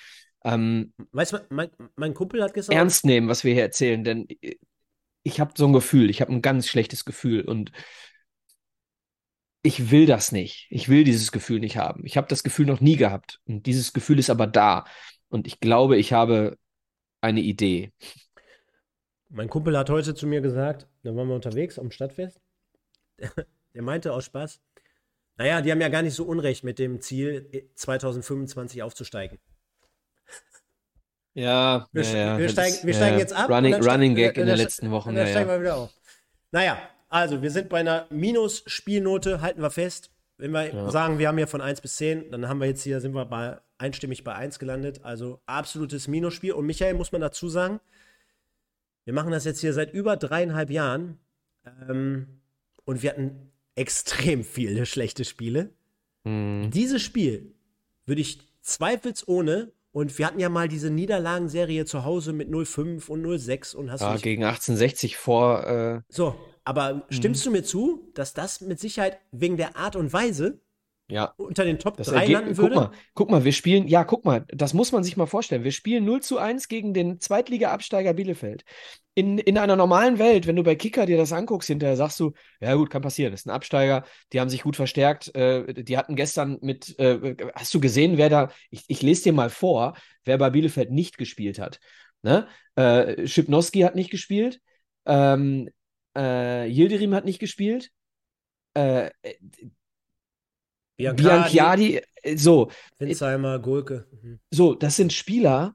Ähm, Weißt du, mein, mein Kumpel hat gestern. ernst nehmen, was wir hier erzählen, denn ich habe so ein Gefühl, ich habe ein ganz schlechtes Gefühl und ich will das nicht. Ich will dieses Gefühl nicht haben. Ich habe das Gefühl noch nie gehabt und dieses Gefühl ist aber da und ich glaube, ich habe eine Idee. Mein Kumpel hat heute zu mir gesagt, da waren wir unterwegs am Stadtfest. Der meinte aus Spaß, naja, die haben ja gar nicht so Unrecht mit dem Ziel, 2025 aufzusteigen. Ja, Wir, ja, ja, wir, steigen, wir steigen jetzt ab. Running, Running Gag in den dann letzten Wochen. Und dann Ja, steigen wir wieder auf. Naja, also wir sind bei einer Minus-Spielnote, halten wir fest. Wenn wir Ja. sagen, wir haben hier von 1 bis 10, dann haben wir jetzt hier, sind wir bei einstimmig bei 1 gelandet. Also absolutes Minusspiel. Und Michael, muss man dazu sagen, wir machen das jetzt hier seit über dreieinhalb Jahren. Ähm, und wir hatten extrem viele schlechte Spiele. Hm. Dieses Spiel würde ich zweifelsohne Und wir hatten ja mal diese Niederlagenserie zu Hause mit 05 und 06 und hast Ja, du gegen 1860 vor, äh, So, aber stimmst du mir zu, dass das mit Sicherheit wegen der Art und Weise ja, unter den Top das 3 landen Ergebnis, guck würde? mal, guck mal, wir spielen, ja, guck mal, das muss man sich mal vorstellen. Wir spielen 0 zu 1 gegen den Zweitliga-Absteiger Bielefeld. In, in einer normalen Welt, wenn du bei Kicker dir das anguckst, hinterher sagst du, ja gut, kann passieren, das ist ein Absteiger, die haben sich gut verstärkt, äh, die hatten gestern mit, äh, hast du gesehen, wer da, ich, ich lese dir mal vor, wer bei Bielefeld nicht gespielt hat. Ne? Äh, Schipnowski hat nicht gespielt, ähm, äh, Yildirim hat nicht gespielt, äh, Bianchiadi, äh, so, Winsheimer, Gulke. Mhm. so, das sind Spieler,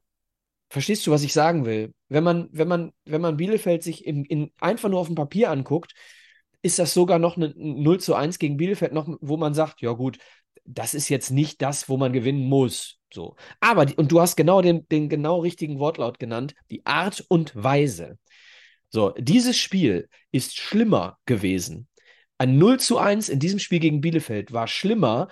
verstehst du, was ich sagen will? Wenn man, wenn man, wenn man Bielefeld sich in, in, einfach nur auf dem Papier anguckt, ist das sogar noch ein 0 zu 1 gegen Bielefeld, noch, wo man sagt, ja gut, das ist jetzt nicht das, wo man gewinnen muss. So. Aber, und du hast genau den, den genau richtigen Wortlaut genannt, die Art und Weise. So, dieses Spiel ist schlimmer gewesen. Ein 0 zu 1 in diesem Spiel gegen Bielefeld war schlimmer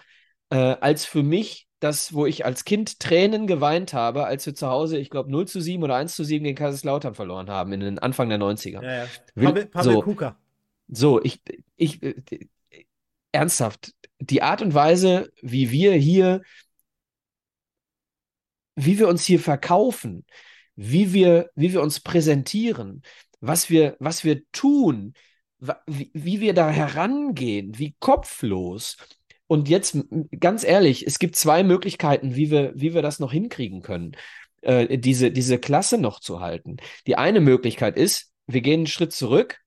äh, als für mich das, wo ich als Kind Tränen geweint habe, als wir zu Hause, ich glaube, 0 zu 7 oder 1 zu 7 gegen Kaiserslautern verloren haben in den Anfang der 90er. Ja, ja. Pavel, Pavel so. Kuka. So, ich, ich, äh, ernsthaft, die Art und Weise, wie wir hier, wie wir uns hier verkaufen, wie wir, wie wir uns präsentieren, was wir, was wir tun, wie, wie wir da herangehen, wie kopflos. Und jetzt ganz ehrlich, es gibt zwei Möglichkeiten, wie wir, wie wir das noch hinkriegen können, äh, diese, diese Klasse noch zu halten. Die eine Möglichkeit ist, wir gehen einen Schritt zurück,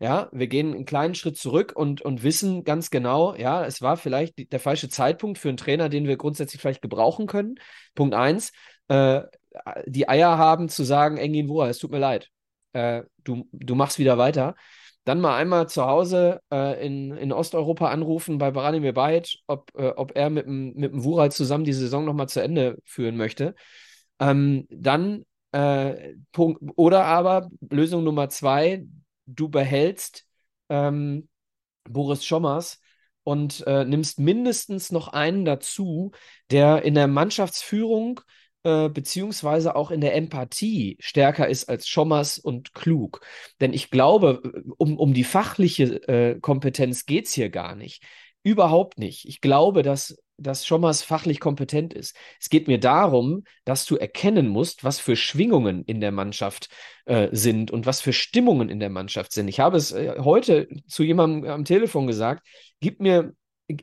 ja, wir gehen einen kleinen Schritt zurück und, und wissen ganz genau, ja, es war vielleicht der falsche Zeitpunkt für einen Trainer, den wir grundsätzlich vielleicht gebrauchen können. Punkt eins, äh, die Eier haben zu sagen, Engin Woa, es tut mir leid, äh, du, du machst wieder weiter. Dann mal einmal zu Hause äh, in, in Osteuropa anrufen bei Branimir Bajic, ob, äh, ob er mit dem, mit dem Wural zusammen die Saison nochmal zu Ende führen möchte. Ähm, dann äh, Punkt, oder aber Lösung Nummer zwei, du behältst ähm, Boris Schommers und äh, nimmst mindestens noch einen dazu, der in der Mannschaftsführung äh, beziehungsweise auch in der Empathie stärker ist als Schommers und Klug. Denn ich glaube, um, um die fachliche äh, Kompetenz geht es hier gar nicht. Überhaupt nicht. Ich glaube, dass, dass Schommers fachlich kompetent ist. Es geht mir darum, dass du erkennen musst, was für Schwingungen in der Mannschaft äh, sind und was für Stimmungen in der Mannschaft sind. Ich habe es äh, heute zu jemandem am Telefon gesagt, gib mir,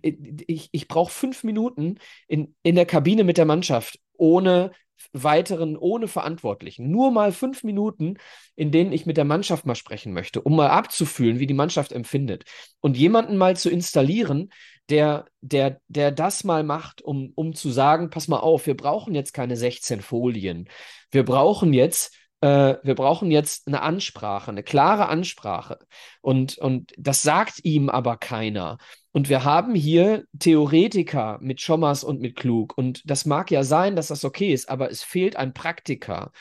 ich, ich brauche fünf Minuten in, in der Kabine mit der Mannschaft ohne weiteren, ohne Verantwortlichen. Nur mal fünf Minuten, in denen ich mit der Mannschaft mal sprechen möchte, um mal abzufühlen, wie die Mannschaft empfindet. Und jemanden mal zu installieren, der, der, der das mal macht, um, um zu sagen, pass mal auf, wir brauchen jetzt keine 16 Folien. Wir brauchen jetzt äh, wir brauchen jetzt eine Ansprache, eine klare Ansprache. Und, und das sagt ihm aber keiner. Und wir haben hier Theoretiker mit Schommers und mit Klug. Und das mag ja sein, dass das okay ist, aber es fehlt ein Praktiker.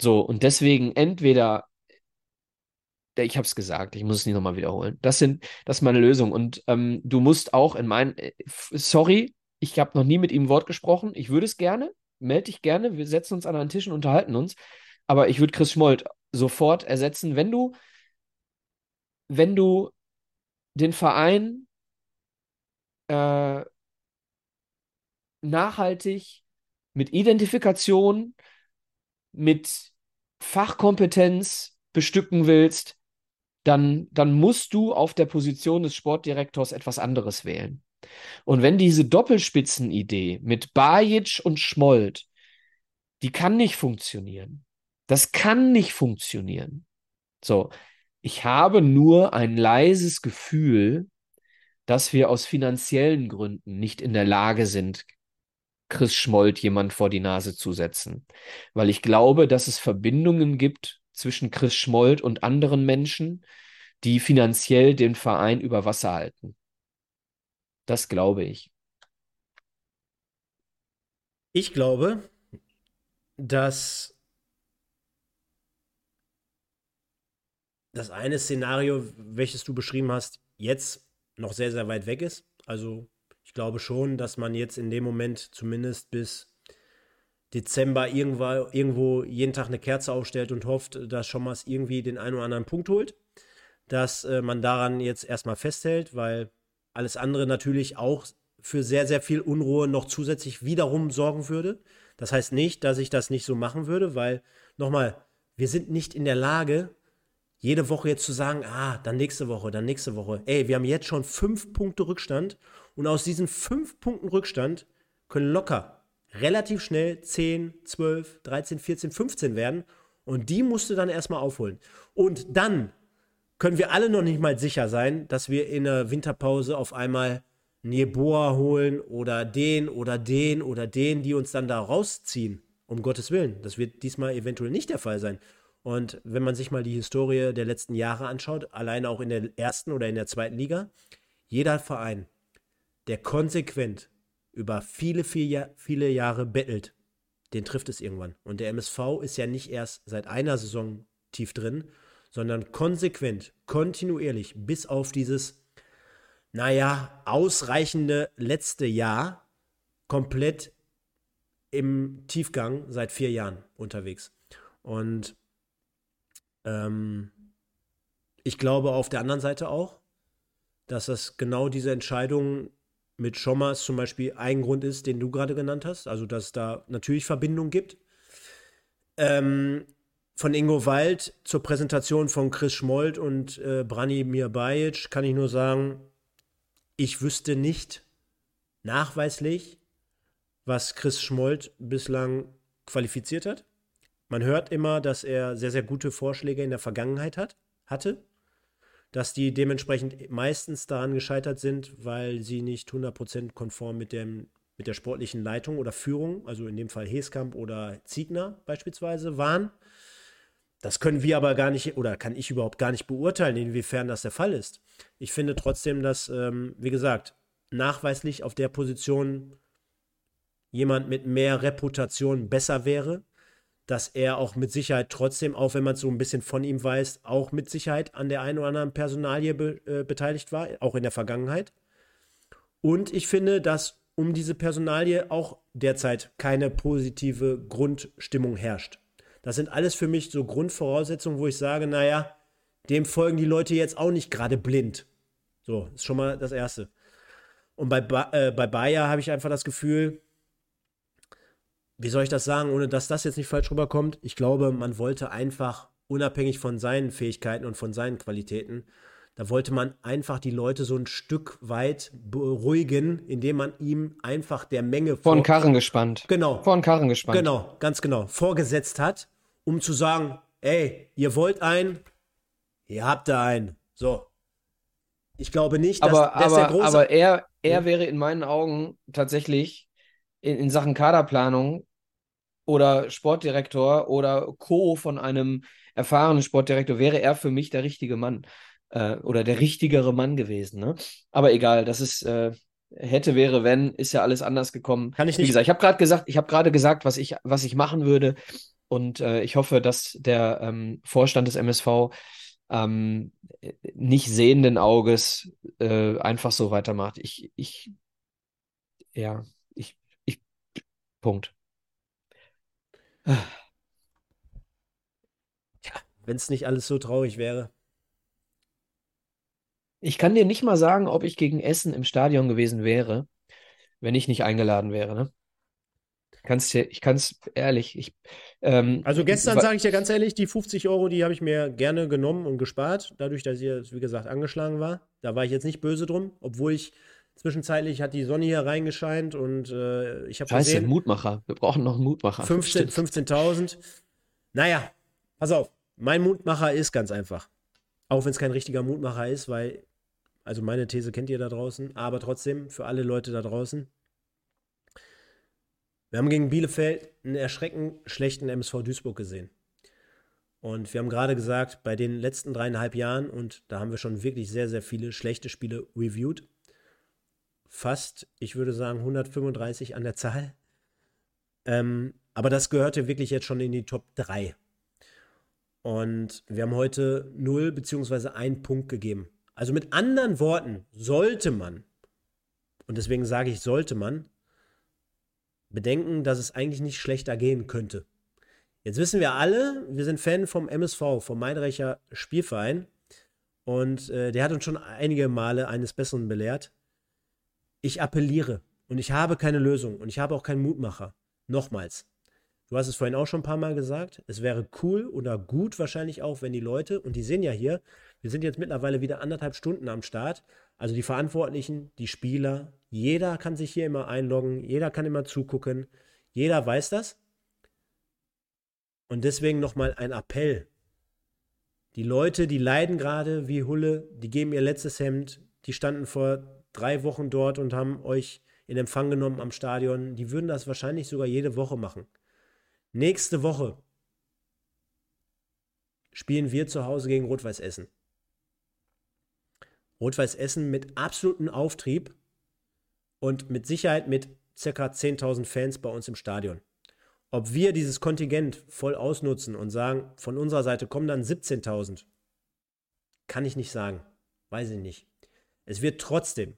So, und deswegen entweder, ich habe es gesagt, ich muss es nicht nochmal wiederholen. Das sind, das ist meine Lösung. Und ähm, du musst auch in mein, äh, sorry, ich habe noch nie mit ihm ein Wort gesprochen. Ich würde es gerne, melde dich gerne, wir setzen uns an einen Tisch und unterhalten uns. Aber ich würde Chris Schmold sofort ersetzen, wenn du, wenn du den Verein äh, nachhaltig mit Identifikation, mit Fachkompetenz bestücken willst, dann, dann musst du auf der Position des Sportdirektors etwas anderes wählen. Und wenn diese Doppelspitzenidee mit Bajic und Schmold, die kann nicht funktionieren. Das kann nicht funktionieren. So, ich habe nur ein leises Gefühl, dass wir aus finanziellen Gründen nicht in der Lage sind, Chris Schmold jemand vor die Nase zu setzen. Weil ich glaube, dass es Verbindungen gibt zwischen Chris Schmold und anderen Menschen, die finanziell den Verein über Wasser halten. Das glaube ich. Ich glaube, dass das eine Szenario, welches du beschrieben hast, jetzt noch sehr, sehr weit weg ist. Also ich glaube schon, dass man jetzt in dem Moment zumindest bis Dezember irgendwo, irgendwo jeden Tag eine Kerze aufstellt und hofft, dass Schommers irgendwie den einen oder anderen Punkt holt. Dass äh, man daran jetzt erstmal festhält, weil alles andere natürlich auch für sehr, sehr viel Unruhe noch zusätzlich wiederum sorgen würde. Das heißt nicht, dass ich das nicht so machen würde, weil, nochmal, wir sind nicht in der Lage, jede Woche jetzt zu sagen, ah, dann nächste Woche, dann nächste Woche. Ey, wir haben jetzt schon fünf Punkte Rückstand und aus diesen fünf Punkten Rückstand können locker relativ schnell 10, 12, 13, 14, 15 werden und die musst du dann erstmal aufholen. Und dann können wir alle noch nicht mal sicher sein, dass wir in der Winterpause auf einmal Nieboa holen oder den oder den oder den, die uns dann da rausziehen. Um Gottes Willen. Das wird diesmal eventuell nicht der Fall sein. Und wenn man sich mal die Historie der letzten Jahre anschaut, alleine auch in der ersten oder in der zweiten Liga, jeder Verein, der konsequent über viele, viele, viele Jahre bettelt, den trifft es irgendwann. Und der MSV ist ja nicht erst seit einer Saison tief drin, sondern konsequent, kontinuierlich bis auf dieses, naja, ausreichende letzte Jahr komplett im Tiefgang seit vier Jahren unterwegs. Und ähm, ich glaube auf der anderen Seite auch, dass das genau diese Entscheidung mit Schommers zum Beispiel ein Grund ist, den du gerade genannt hast. Also, dass es da natürlich Verbindung gibt. Ähm, von Ingo Wald zur Präsentation von Chris Schmold und äh, Branimir Bajic kann ich nur sagen, ich wüsste nicht nachweislich, was Chris Schmold bislang qualifiziert hat. Man hört immer, dass er sehr, sehr gute Vorschläge in der Vergangenheit hat, hatte, dass die dementsprechend meistens daran gescheitert sind, weil sie nicht 100% konform mit, dem, mit der sportlichen Leitung oder Führung, also in dem Fall Heskamp oder Ziegner beispielsweise, waren. Das können wir aber gar nicht oder kann ich überhaupt gar nicht beurteilen, inwiefern das der Fall ist. Ich finde trotzdem, dass, ähm, wie gesagt, nachweislich auf der Position jemand mit mehr Reputation besser wäre dass er auch mit Sicherheit trotzdem, auch wenn man so ein bisschen von ihm weiß, auch mit Sicherheit an der einen oder anderen Personalie be äh, beteiligt war, auch in der Vergangenheit. Und ich finde, dass um diese Personalie auch derzeit keine positive Grundstimmung herrscht. Das sind alles für mich so Grundvoraussetzungen, wo ich sage, naja, dem folgen die Leute jetzt auch nicht gerade blind. So, ist schon mal das Erste. Und bei, ba äh, bei Bayer habe ich einfach das Gefühl, wie soll ich das sagen, ohne dass das jetzt nicht falsch rüberkommt? Ich glaube, man wollte einfach, unabhängig von seinen Fähigkeiten und von seinen Qualitäten, da wollte man einfach die Leute so ein Stück weit beruhigen, indem man ihm einfach der Menge vor Karren gespannt. Genau. Vor Karren gespannt. Genau, ganz genau. Vorgesetzt hat, um zu sagen, ey, ihr wollt einen, ihr habt da einen. So. Ich glaube nicht, dass aber, dass aber, der große. Aber er, er wäre in meinen Augen tatsächlich in, in Sachen Kaderplanung oder Sportdirektor oder Co. von einem erfahrenen Sportdirektor wäre er für mich der richtige Mann äh, oder der richtigere Mann gewesen. Ne? Aber egal, das ist äh, hätte, wäre, wenn, ist ja alles anders gekommen. Kann ich nicht. Wie gesagt, ich habe gerade gesagt, ich habe gerade gesagt, was ich, was ich machen würde. Und äh, ich hoffe, dass der ähm, Vorstand des MSV ähm, nicht sehenden Auges äh, einfach so weitermacht. Ich, ich, ja, Punkt. Ja, wenn es nicht alles so traurig wäre. Ich kann dir nicht mal sagen, ob ich gegen Essen im Stadion gewesen wäre, wenn ich nicht eingeladen wäre. Ne? Kannst dir, ich kann es ehrlich. Ich, ähm, also gestern sage ich dir ganz ehrlich, die 50 Euro, die habe ich mir gerne genommen und gespart, dadurch, dass ich, wie gesagt, angeschlagen war. Da war ich jetzt nicht böse drum, obwohl ich Zwischenzeitlich hat die Sonne hier reingescheint und äh, ich habe Scheiße, gesehen, Mutmacher. Wir brauchen noch einen Mutmacher. 15.000. 15 naja, pass auf. Mein Mutmacher ist ganz einfach. Auch wenn es kein richtiger Mutmacher ist, weil, also meine These kennt ihr da draußen, aber trotzdem für alle Leute da draußen. Wir haben gegen Bielefeld einen erschreckend schlechten MSV Duisburg gesehen. Und wir haben gerade gesagt, bei den letzten dreieinhalb Jahren, und da haben wir schon wirklich sehr, sehr viele schlechte Spiele reviewed, fast, ich würde sagen, 135 an der Zahl. Ähm, aber das gehörte wirklich jetzt schon in die Top 3. Und wir haben heute 0 bzw. 1 Punkt gegeben. Also mit anderen Worten, sollte man, und deswegen sage ich, sollte man, bedenken, dass es eigentlich nicht schlechter gehen könnte. Jetzt wissen wir alle, wir sind Fan vom MSV, vom Meidrecher Spielverein. Und äh, der hat uns schon einige Male eines Besseren belehrt. Ich appelliere und ich habe keine Lösung und ich habe auch keinen Mutmacher. Nochmals. Du hast es vorhin auch schon ein paar Mal gesagt. Es wäre cool oder gut wahrscheinlich auch, wenn die Leute, und die sehen ja hier, wir sind jetzt mittlerweile wieder anderthalb Stunden am Start. Also die Verantwortlichen, die Spieler, jeder kann sich hier immer einloggen, jeder kann immer zugucken, jeder weiß das. Und deswegen nochmal ein Appell. Die Leute, die leiden gerade wie Hulle, die geben ihr letztes Hemd, die standen vor drei Wochen dort und haben euch in Empfang genommen am Stadion. Die würden das wahrscheinlich sogar jede Woche machen. Nächste Woche spielen wir zu Hause gegen Rot-Weiß Essen. Rot-Weiß Essen mit absolutem Auftrieb und mit Sicherheit mit ca. 10.000 Fans bei uns im Stadion. Ob wir dieses Kontingent voll ausnutzen und sagen, von unserer Seite kommen dann 17.000, kann ich nicht sagen. Weiß ich nicht. Es wird trotzdem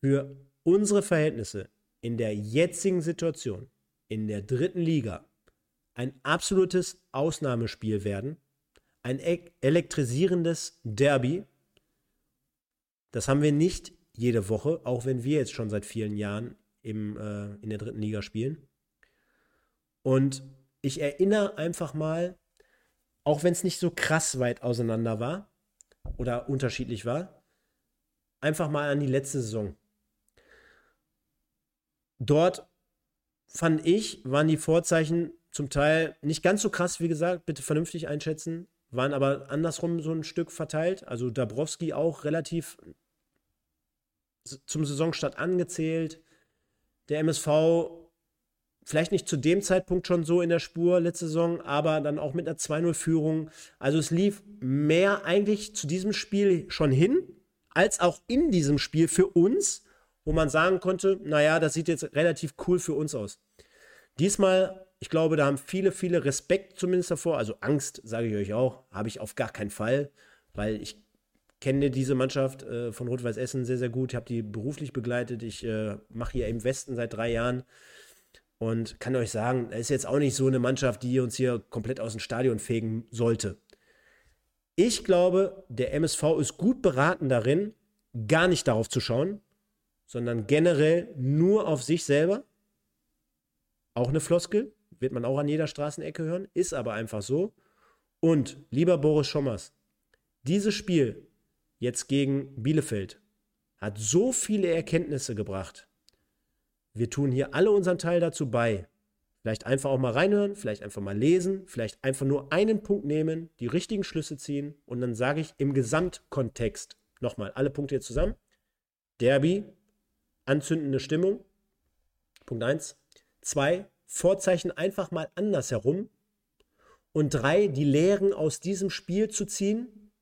für unsere Verhältnisse in der jetzigen Situation, in der dritten Liga, ein absolutes Ausnahmespiel werden. Ein e elektrisierendes Derby. Das haben wir nicht jede Woche, auch wenn wir jetzt schon seit vielen Jahren im, äh, in der dritten Liga spielen. Und ich erinnere einfach mal, auch wenn es nicht so krass weit auseinander war oder unterschiedlich war, einfach mal an die letzte Saison. Dort fand ich, waren die Vorzeichen zum Teil nicht ganz so krass, wie gesagt, bitte vernünftig einschätzen, waren aber andersrum so ein Stück verteilt. Also Dabrowski auch relativ zum Saisonstart angezählt. Der MSV Vielleicht nicht zu dem Zeitpunkt schon so in der Spur letzte Saison, aber dann auch mit einer 2-0-Führung. Also es lief mehr eigentlich zu diesem Spiel schon hin, als auch in diesem Spiel für uns, wo man sagen konnte, naja, das sieht jetzt relativ cool für uns aus. Diesmal, ich glaube, da haben viele, viele Respekt zumindest davor. Also Angst, sage ich euch auch, habe ich auf gar keinen Fall, weil ich kenne diese Mannschaft äh, von Rot-Weiß Essen sehr, sehr gut. Ich habe die beruflich begleitet. Ich äh, mache hier im Westen seit drei Jahren. Und kann euch sagen, es ist jetzt auch nicht so eine Mannschaft, die uns hier komplett aus dem Stadion fegen sollte. Ich glaube, der MSV ist gut beraten darin, gar nicht darauf zu schauen, sondern generell nur auf sich selber. Auch eine Floskel, wird man auch an jeder Straßenecke hören, ist aber einfach so. Und lieber Boris Schommers, dieses Spiel jetzt gegen Bielefeld hat so viele Erkenntnisse gebracht, wir tun hier alle unseren Teil dazu bei. Vielleicht einfach auch mal reinhören, vielleicht einfach mal lesen, vielleicht einfach nur einen Punkt nehmen, die richtigen Schlüsse ziehen und dann sage ich im Gesamtkontext nochmal alle Punkte hier zusammen. Derby, anzündende Stimmung. Punkt 1. 2. Vorzeichen einfach mal anders herum. Und 3. Die Lehren aus diesem Spiel zu ziehen.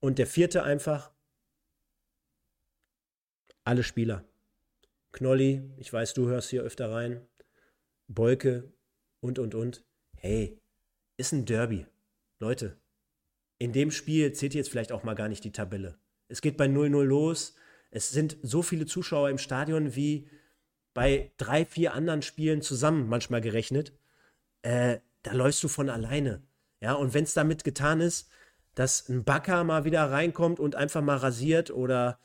Und der vierte einfach alle Spieler. Knolli, ich weiß, du hörst hier öfter rein, Bolke und, und, und. Hey, ist ein Derby. Leute, in dem Spiel zählt jetzt vielleicht auch mal gar nicht die Tabelle. Es geht bei 0-0 los. Es sind so viele Zuschauer im Stadion wie bei drei, vier anderen Spielen zusammen manchmal gerechnet. Äh, da läufst du von alleine. Ja, und wenn es damit getan ist, dass ein Backer mal wieder reinkommt und einfach mal rasiert oder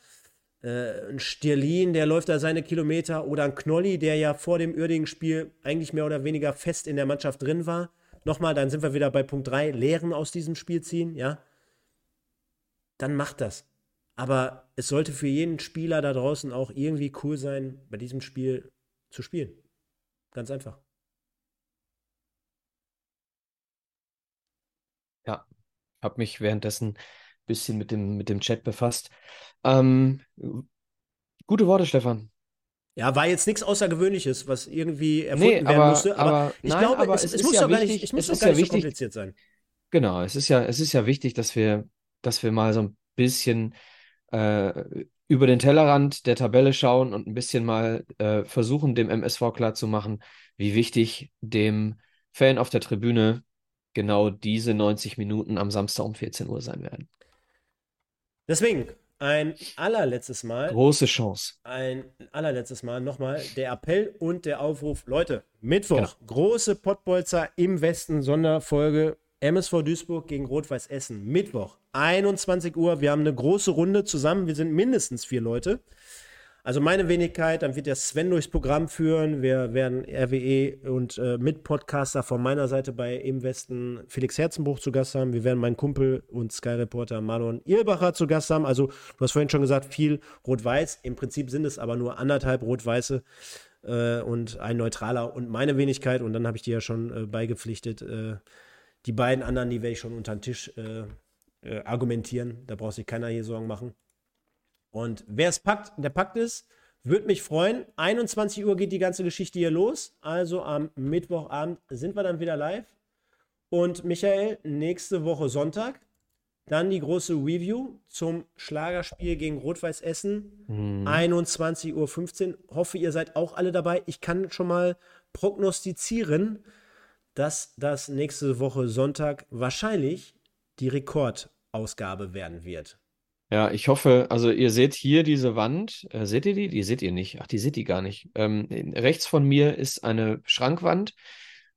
äh, ein Stirlin, der läuft da seine Kilometer oder ein Knolli, der ja vor dem Uerdingen-Spiel eigentlich mehr oder weniger fest in der Mannschaft drin war. Nochmal, dann sind wir wieder bei Punkt 3, Lehren aus diesem Spiel ziehen, ja. Dann macht das. Aber es sollte für jeden Spieler da draußen auch irgendwie cool sein, bei diesem Spiel zu spielen. Ganz einfach. Ja, habe mich währenddessen ein bisschen mit dem, mit dem Chat befasst. Ähm, gute Worte, Stefan. Ja, war jetzt nichts Außergewöhnliches, was irgendwie erfunden Nee, werden aber, musste. Aber, aber ich nein, glaube, aber es, es es muss ja doch gar nicht, wichtig, es muss es gar ja nicht so wichtig, kompliziert sein. genau, es ist ja, es ist ja wichtig, dass wir, dass wir mal so ein bisschen äh, über den Tellerrand der Tabelle schauen und ein bisschen mal äh, versuchen, dem MSV klarzumachen, wie wichtig dem Fan auf der Tribüne genau diese 90 Minuten am Samstag um 14 Uhr sein werden. Deswegen, ein allerletztes Mal. Große Chance. Ein allerletztes Mal nochmal der Appell und der Aufruf. Leute, Mittwoch, genau. große Pottbolzer im Westen, Sonderfolge MSV Duisburg gegen Rot-Weiß Essen. Mittwoch, 21 Uhr. Wir haben eine große Runde zusammen. Wir sind mindestens vier Leute. Also meine Wenigkeit, dann wird der Sven durchs Programm führen. Wir werden RWE und äh, Mitpodcaster von meiner Seite bei Im Westen Felix Herzenbruch zu Gast haben. Wir werden meinen Kumpel und Sky-Reporter Marlon Irbacher zu Gast haben. Also du hast vorhin schon gesagt, viel Rot-Weiß. Im Prinzip sind es aber nur anderthalb Rot-Weiße äh, und ein Neutraler und meine Wenigkeit. Und dann habe ich dir ja schon äh, beigepflichtet. Die beiden anderen, die werde ich schon unter den Tisch äh, äh, argumentieren. Da braucht sich keiner hier Sorgen machen. Und wer es packt, der packt es. Würde mich freuen. 21 Uhr geht die ganze Geschichte hier los. Also am Mittwochabend sind wir dann wieder live. Und Michael, nächste Woche Sonntag. Dann die große Review zum Schlagerspiel gegen Rot-Weiß Essen. Mhm. 21.15 Uhr. Hoffe, ihr seid auch alle dabei. Ich kann schon mal prognostizieren, dass das nächste Woche Sonntag wahrscheinlich die Rekordausgabe werden wird. Ja, ich hoffe, also ihr seht hier diese Wand. Äh, seht ihr die? Die seht ihr nicht. Ach, die seht ihr gar nicht. Ähm, rechts von mir ist eine Schrankwand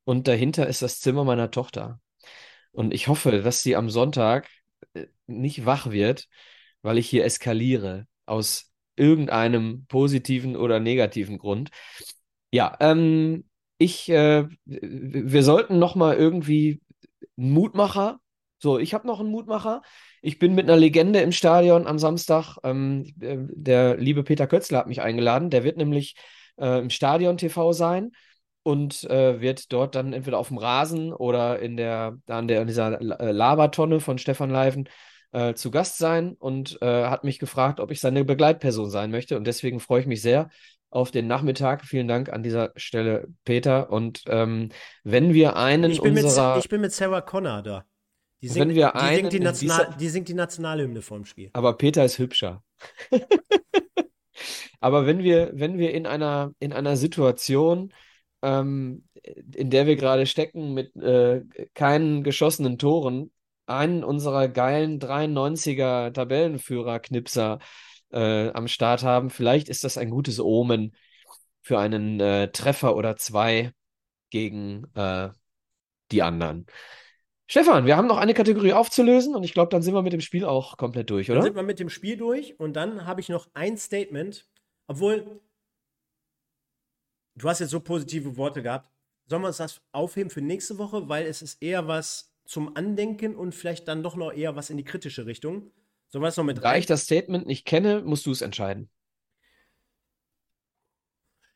und dahinter ist das Zimmer meiner Tochter. Und ich hoffe, dass sie am Sonntag äh, nicht wach wird, weil ich hier eskaliere aus irgendeinem positiven oder negativen Grund. Ja, ähm, ich, äh, wir sollten noch mal irgendwie Mutmacher. So, ich habe noch einen Mutmacher. Ich bin mit einer Legende im Stadion am Samstag. Ähm, äh, der liebe Peter Kötzler hat mich eingeladen. Der wird nämlich äh, im Stadion TV sein und äh, wird dort dann entweder auf dem Rasen oder in der, an der, in dieser äh, Labertonne von Stefan Leiven äh, zu Gast sein und äh, hat mich gefragt, ob ich seine Begleitperson sein möchte. Und deswegen freue ich mich sehr auf den Nachmittag. Vielen Dank an dieser Stelle, Peter. Und ähm, wenn wir einen ich bin unserer... Mit, ich bin mit Sarah Connor da. Die singt, wenn wir die, singt die, National, die singt die Nationalhymne vorm Spiel. Aber Peter ist hübscher. Aber wenn wir, wenn wir in einer, in einer Situation, ähm, in der wir gerade stecken, mit äh, keinen geschossenen Toren, einen unserer geilen 93er Tabellenführer-Knipser äh, am Start haben, vielleicht ist das ein gutes Omen für einen äh, Treffer oder zwei gegen äh, die anderen. Stefan, wir haben noch eine Kategorie aufzulösen und ich glaube, dann sind wir mit dem Spiel auch komplett durch, oder? Dann sind wir mit dem Spiel durch und dann habe ich noch ein Statement, obwohl du hast jetzt so positive Worte gehabt. Sollen wir uns das aufheben für nächste Woche, weil es ist eher was zum Andenken und vielleicht dann doch noch eher was in die kritische Richtung. Das noch mit rein? Da ich das Statement nicht kenne, musst du es entscheiden.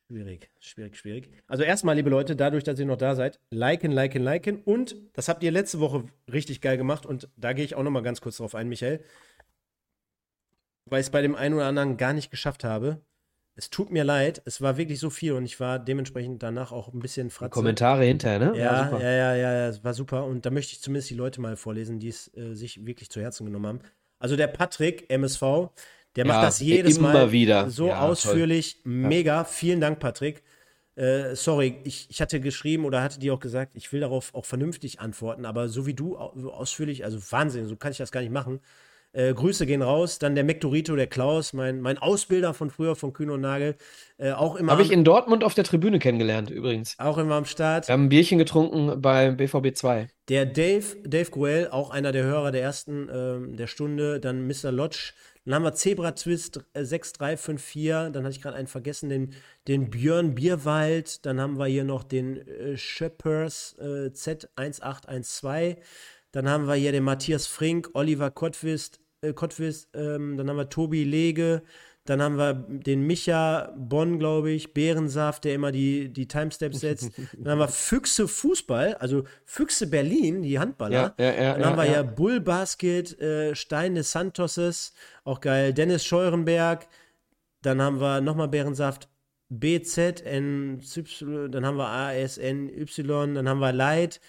Schwierig, schwierig, schwierig. Also erstmal, liebe Leute, dadurch, dass ihr noch da seid, liken, liken, liken. Und das habt ihr letzte Woche richtig geil gemacht. Und da gehe ich auch noch mal ganz kurz drauf ein, Michael. Weil ich es bei dem einen oder anderen gar nicht geschafft habe. Es tut mir leid, es war wirklich so viel und ich war dementsprechend danach auch ein bisschen fratze. Kommentare hinterher, ne? Ja, ja, ja, ja, ja, es war super. Und da möchte ich zumindest die Leute mal vorlesen, die es äh, sich wirklich zu Herzen genommen haben. Also der Patrick, MSV, der macht das jedes Mal wieder. so ja, ausführlich. Toll. Mega. Ja. Vielen Dank, Patrick. Äh, sorry, ich, ich hatte geschrieben oder hatte dir auch gesagt, ich will darauf auch vernünftig antworten, aber so wie du ausführlich, also Wahnsinn, so kann ich das gar nicht machen. Äh, Grüße gehen raus. Dann der Mektorito, der Klaus, mein, mein Ausbilder von früher von Kühn und Nagel. Äh, auch immer. Habe ich in Dortmund auf der Tribüne kennengelernt, übrigens. Auch immer am Start. Wir haben ein Bierchen getrunken beim BVB 2. Der Dave, Dave Gruel, auch einer der Hörer der ersten äh, der Stunde. Dann Mr. Lodge, dann haben wir Zebra Twist äh, 6354. Dann hatte ich gerade einen vergessen, den, den Björn Bierwald. Dann haben wir hier noch den äh, Schöppers äh, Z1812. Dann haben wir hier den Matthias Frink, Oliver Kottwist, äh, Kottwist ähm, dann haben wir Tobi Lege. Dann haben wir den Micha Bonn, glaube ich, Bärensaft, der immer die, die Timesteps setzt. Dann haben wir Füchse Fußball, also Füchse Berlin, die Handballer. Ja, ja, ja, Dann haben wir ja, Bull Basket, äh, Stein des Santoses, auch geil. Dennis Scheurenberg. Dann haben wir nochmal Bärensaft. BZ, N, dann haben wir ASN, Y, dann haben wir Light,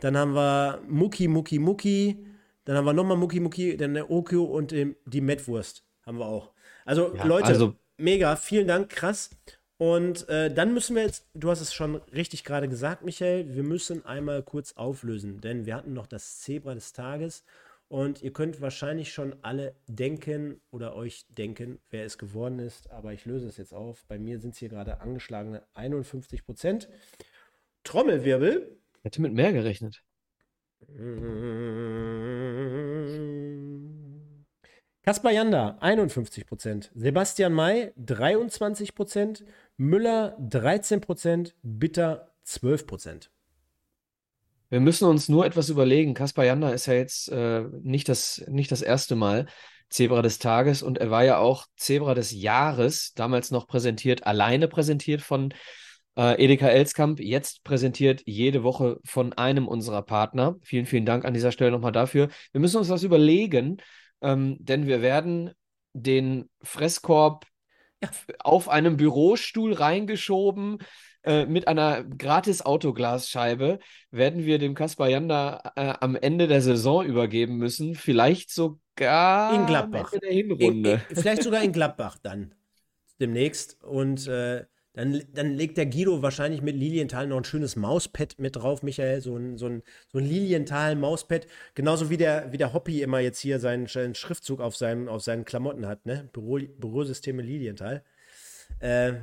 dann haben wir Mucki, Mucki, Mucki, dann haben wir nochmal Mucki, Mucki, dann der Okio und die Mettwurst haben wir auch. Also ja, Leute, also mega, vielen Dank, krass. Und äh, dann müssen wir jetzt, du hast es schon richtig gerade gesagt, Michael, wir müssen einmal kurz auflösen, denn wir hatten noch das Zebra des Tages Und ihr könnt wahrscheinlich schon alle denken oder euch denken, wer es geworden ist. Aber ich löse es jetzt auf. Bei mir sind es hier gerade angeschlagene 51 Prozent. Trommelwirbel. Hätte mit mehr gerechnet. Kaspar Janda, 51 Prozent. Sebastian May, 23 Prozent. Müller, 13 Prozent. Bitter, 12 Prozent. Wir müssen uns nur etwas überlegen. Kaspar Janda ist ja jetzt äh, nicht, das, nicht das erste Mal Zebra des Tages und er war ja auch Zebra des Jahres, damals noch präsentiert, alleine präsentiert von äh, Edeka Elskamp, jetzt präsentiert jede Woche von einem unserer Partner. Vielen, vielen Dank an dieser Stelle nochmal dafür. Wir müssen uns was überlegen, ähm, denn wir werden den Fresskorb ja. auf einem Bürostuhl reingeschoben äh, mit einer gratis Autoglasscheibe werden wir dem Kaspar Janda äh, am Ende der Saison übergeben müssen. Vielleicht sogar in Gladbach. Ende der Hinrunde. In, in, vielleicht sogar in Gladbach dann demnächst. Und äh, dann, dann legt der Guido wahrscheinlich mit Lilienthal noch ein schönes Mauspad mit drauf, Michael. So ein, so ein, so ein Lilienthal-Mauspad. Genauso wie der, wie der Hoppy immer jetzt hier seinen, seinen Schriftzug auf, seinem, auf seinen Klamotten hat, ne? Büro, Bürosysteme Lilienthal. Äh,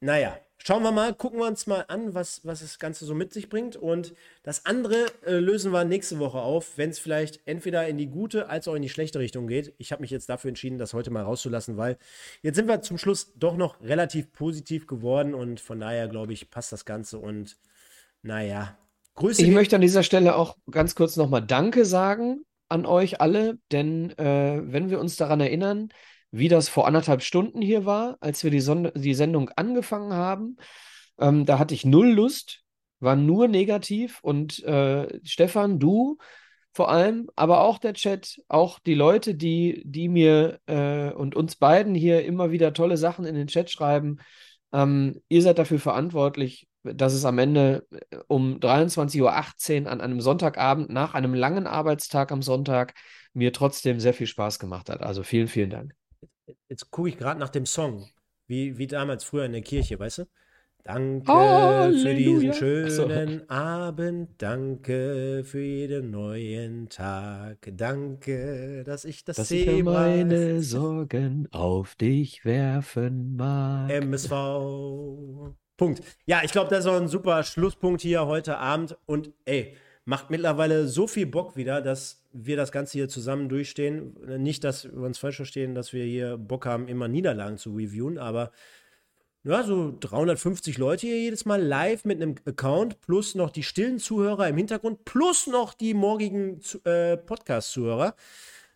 naja, schauen wir mal, gucken wir uns mal an, was, was das Ganze so mit sich bringt. Und das andere äh, lösen wir nächste Woche auf, wenn es vielleicht entweder in die gute als auch in die schlechte Richtung geht. Ich habe mich jetzt dafür entschieden, das heute mal rauszulassen, weil jetzt sind wir zum Schluss doch noch relativ positiv geworden und von daher glaube ich, passt das Ganze. Und naja, Grüße. Ich möchte an dieser Stelle auch ganz kurz nochmal Danke sagen an euch alle, denn äh, wenn wir uns daran erinnern, wie das vor anderthalb Stunden hier war, als wir die, Sonde die Sendung angefangen haben. Ähm, da hatte ich null Lust, war nur negativ und äh, Stefan, du vor allem, aber auch der Chat, auch die Leute, die, die mir äh, und uns beiden hier immer wieder tolle Sachen in den Chat schreiben. Ähm, ihr seid dafür verantwortlich, dass es am Ende äh, um 23.18 Uhr an einem Sonntagabend nach einem langen Arbeitstag am Sonntag mir trotzdem sehr viel Spaß gemacht hat. Also vielen, vielen Dank jetzt gucke ich gerade nach dem Song, wie, wie damals früher in der Kirche, weißt du? Danke Halleluja. für diesen schönen so. Abend, danke für jeden neuen Tag, danke, dass ich das dass Thema ich meine Sorgen auf dich werfen mag. MSV. Punkt. Ja, ich glaube, das ist auch ein super Schlusspunkt hier heute Abend und ey, macht mittlerweile so viel Bock wieder, dass wir das Ganze hier zusammen durchstehen. Nicht, dass wir uns falsch verstehen, dass wir hier Bock haben, immer Niederlagen zu reviewen, aber ja, so 350 Leute hier jedes Mal live mit einem Account, plus noch die stillen Zuhörer im Hintergrund, plus noch die morgigen äh, Podcast-Zuhörer.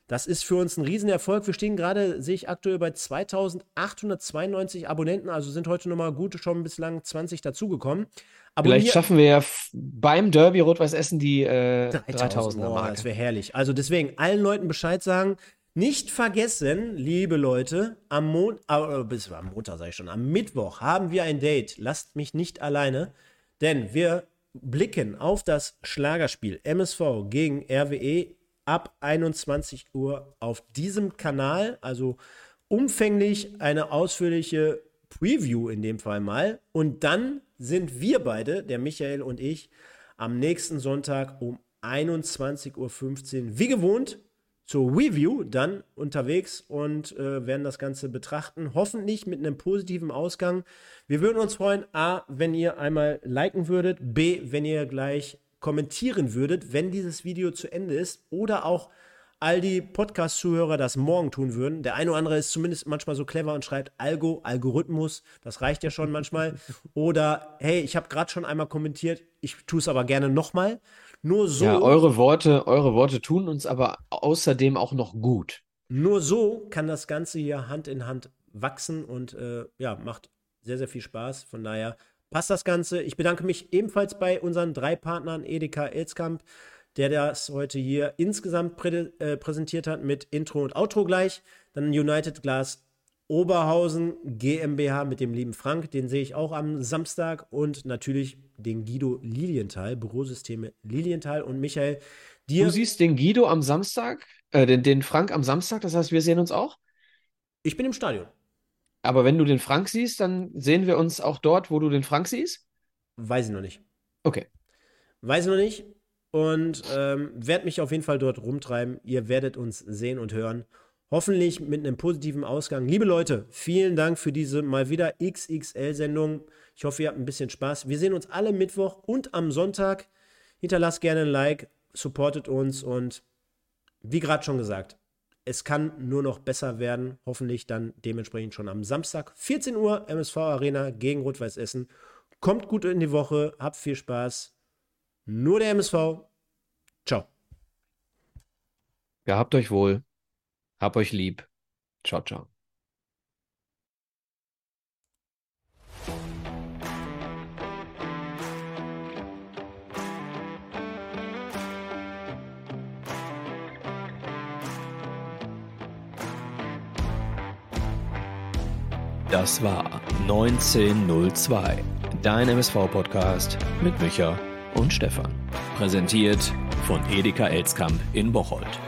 Das ist für uns ein Riesenerfolg. Wir stehen gerade, sehe ich aktuell bei 2892 Abonnenten, also sind heute nochmal gut schon bislang 20 dazugekommen. Abonnier Vielleicht schaffen wir ja beim Derby Rot-Weiß Essen die äh, 3000 er Marke. Das wäre herrlich. Also deswegen allen Leuten Bescheid sagen. Nicht vergessen, liebe Leute, am, Mon äh, bis am Montag sage ich schon, am Mittwoch haben wir ein Date. Lasst mich nicht alleine, denn wir blicken auf das Schlagerspiel MSV gegen RWE ab 21 Uhr auf diesem Kanal. Also umfänglich eine ausführliche Preview in dem Fall mal. Und dann sind wir beide, der Michael und ich, am nächsten Sonntag um 21.15 Uhr, wie gewohnt, zur Review dann unterwegs und äh, werden das Ganze betrachten. Hoffentlich mit einem positiven Ausgang. Wir würden uns freuen, A, wenn ihr einmal liken würdet, B, wenn ihr gleich kommentieren würdet, wenn dieses Video zu Ende ist oder auch all die Podcast-Zuhörer das morgen tun würden. Der eine oder andere ist zumindest manchmal so clever und schreibt Algo, Algorithmus, das reicht ja schon manchmal. Oder hey, ich habe gerade schon einmal kommentiert, ich tue es aber gerne nochmal. Nur so. Ja, eure Worte, eure Worte tun uns aber außerdem auch noch gut. Nur so kann das Ganze hier Hand in Hand wachsen und äh, ja, macht sehr, sehr viel Spaß. Von daher passt das Ganze. Ich bedanke mich ebenfalls bei unseren drei Partnern Edeka Elskamp, der das heute hier insgesamt prä äh, präsentiert hat mit Intro und Outro gleich. Dann United Glass Oberhausen GmbH mit dem lieben Frank, den sehe ich auch am Samstag und natürlich den Guido Lilienthal, Bürosysteme Lilienthal und Michael. Dir du siehst den Guido am Samstag, äh, den, den Frank am Samstag, das heißt, wir sehen uns auch? Ich bin im Stadion. Aber wenn du den Frank siehst, dann sehen wir uns auch dort, wo du den Frank siehst? Weiß ich noch nicht. Okay. Weiß ich noch nicht. und ähm, werde mich auf jeden Fall dort rumtreiben. Ihr werdet uns sehen und hören. Hoffentlich mit einem positiven Ausgang. Liebe Leute, vielen Dank für diese mal wieder XXL-Sendung. Ich hoffe, ihr habt ein bisschen Spaß. Wir sehen uns alle Mittwoch und am Sonntag. Hinterlasst gerne ein Like, supportet uns und wie gerade schon gesagt, es kann nur noch besser werden. Hoffentlich dann dementsprechend schon am Samstag, 14 Uhr, MSV Arena gegen Rot-Weiß Essen. Kommt gut in die Woche, habt viel Spaß. Nur der MSV. Ciao. Gehabt euch wohl. Hab euch lieb. Ciao, ciao. Das war 1902, dein MSV-Podcast mit Micha und Stefan. Präsentiert von Edeka Elskamp in Bocholt.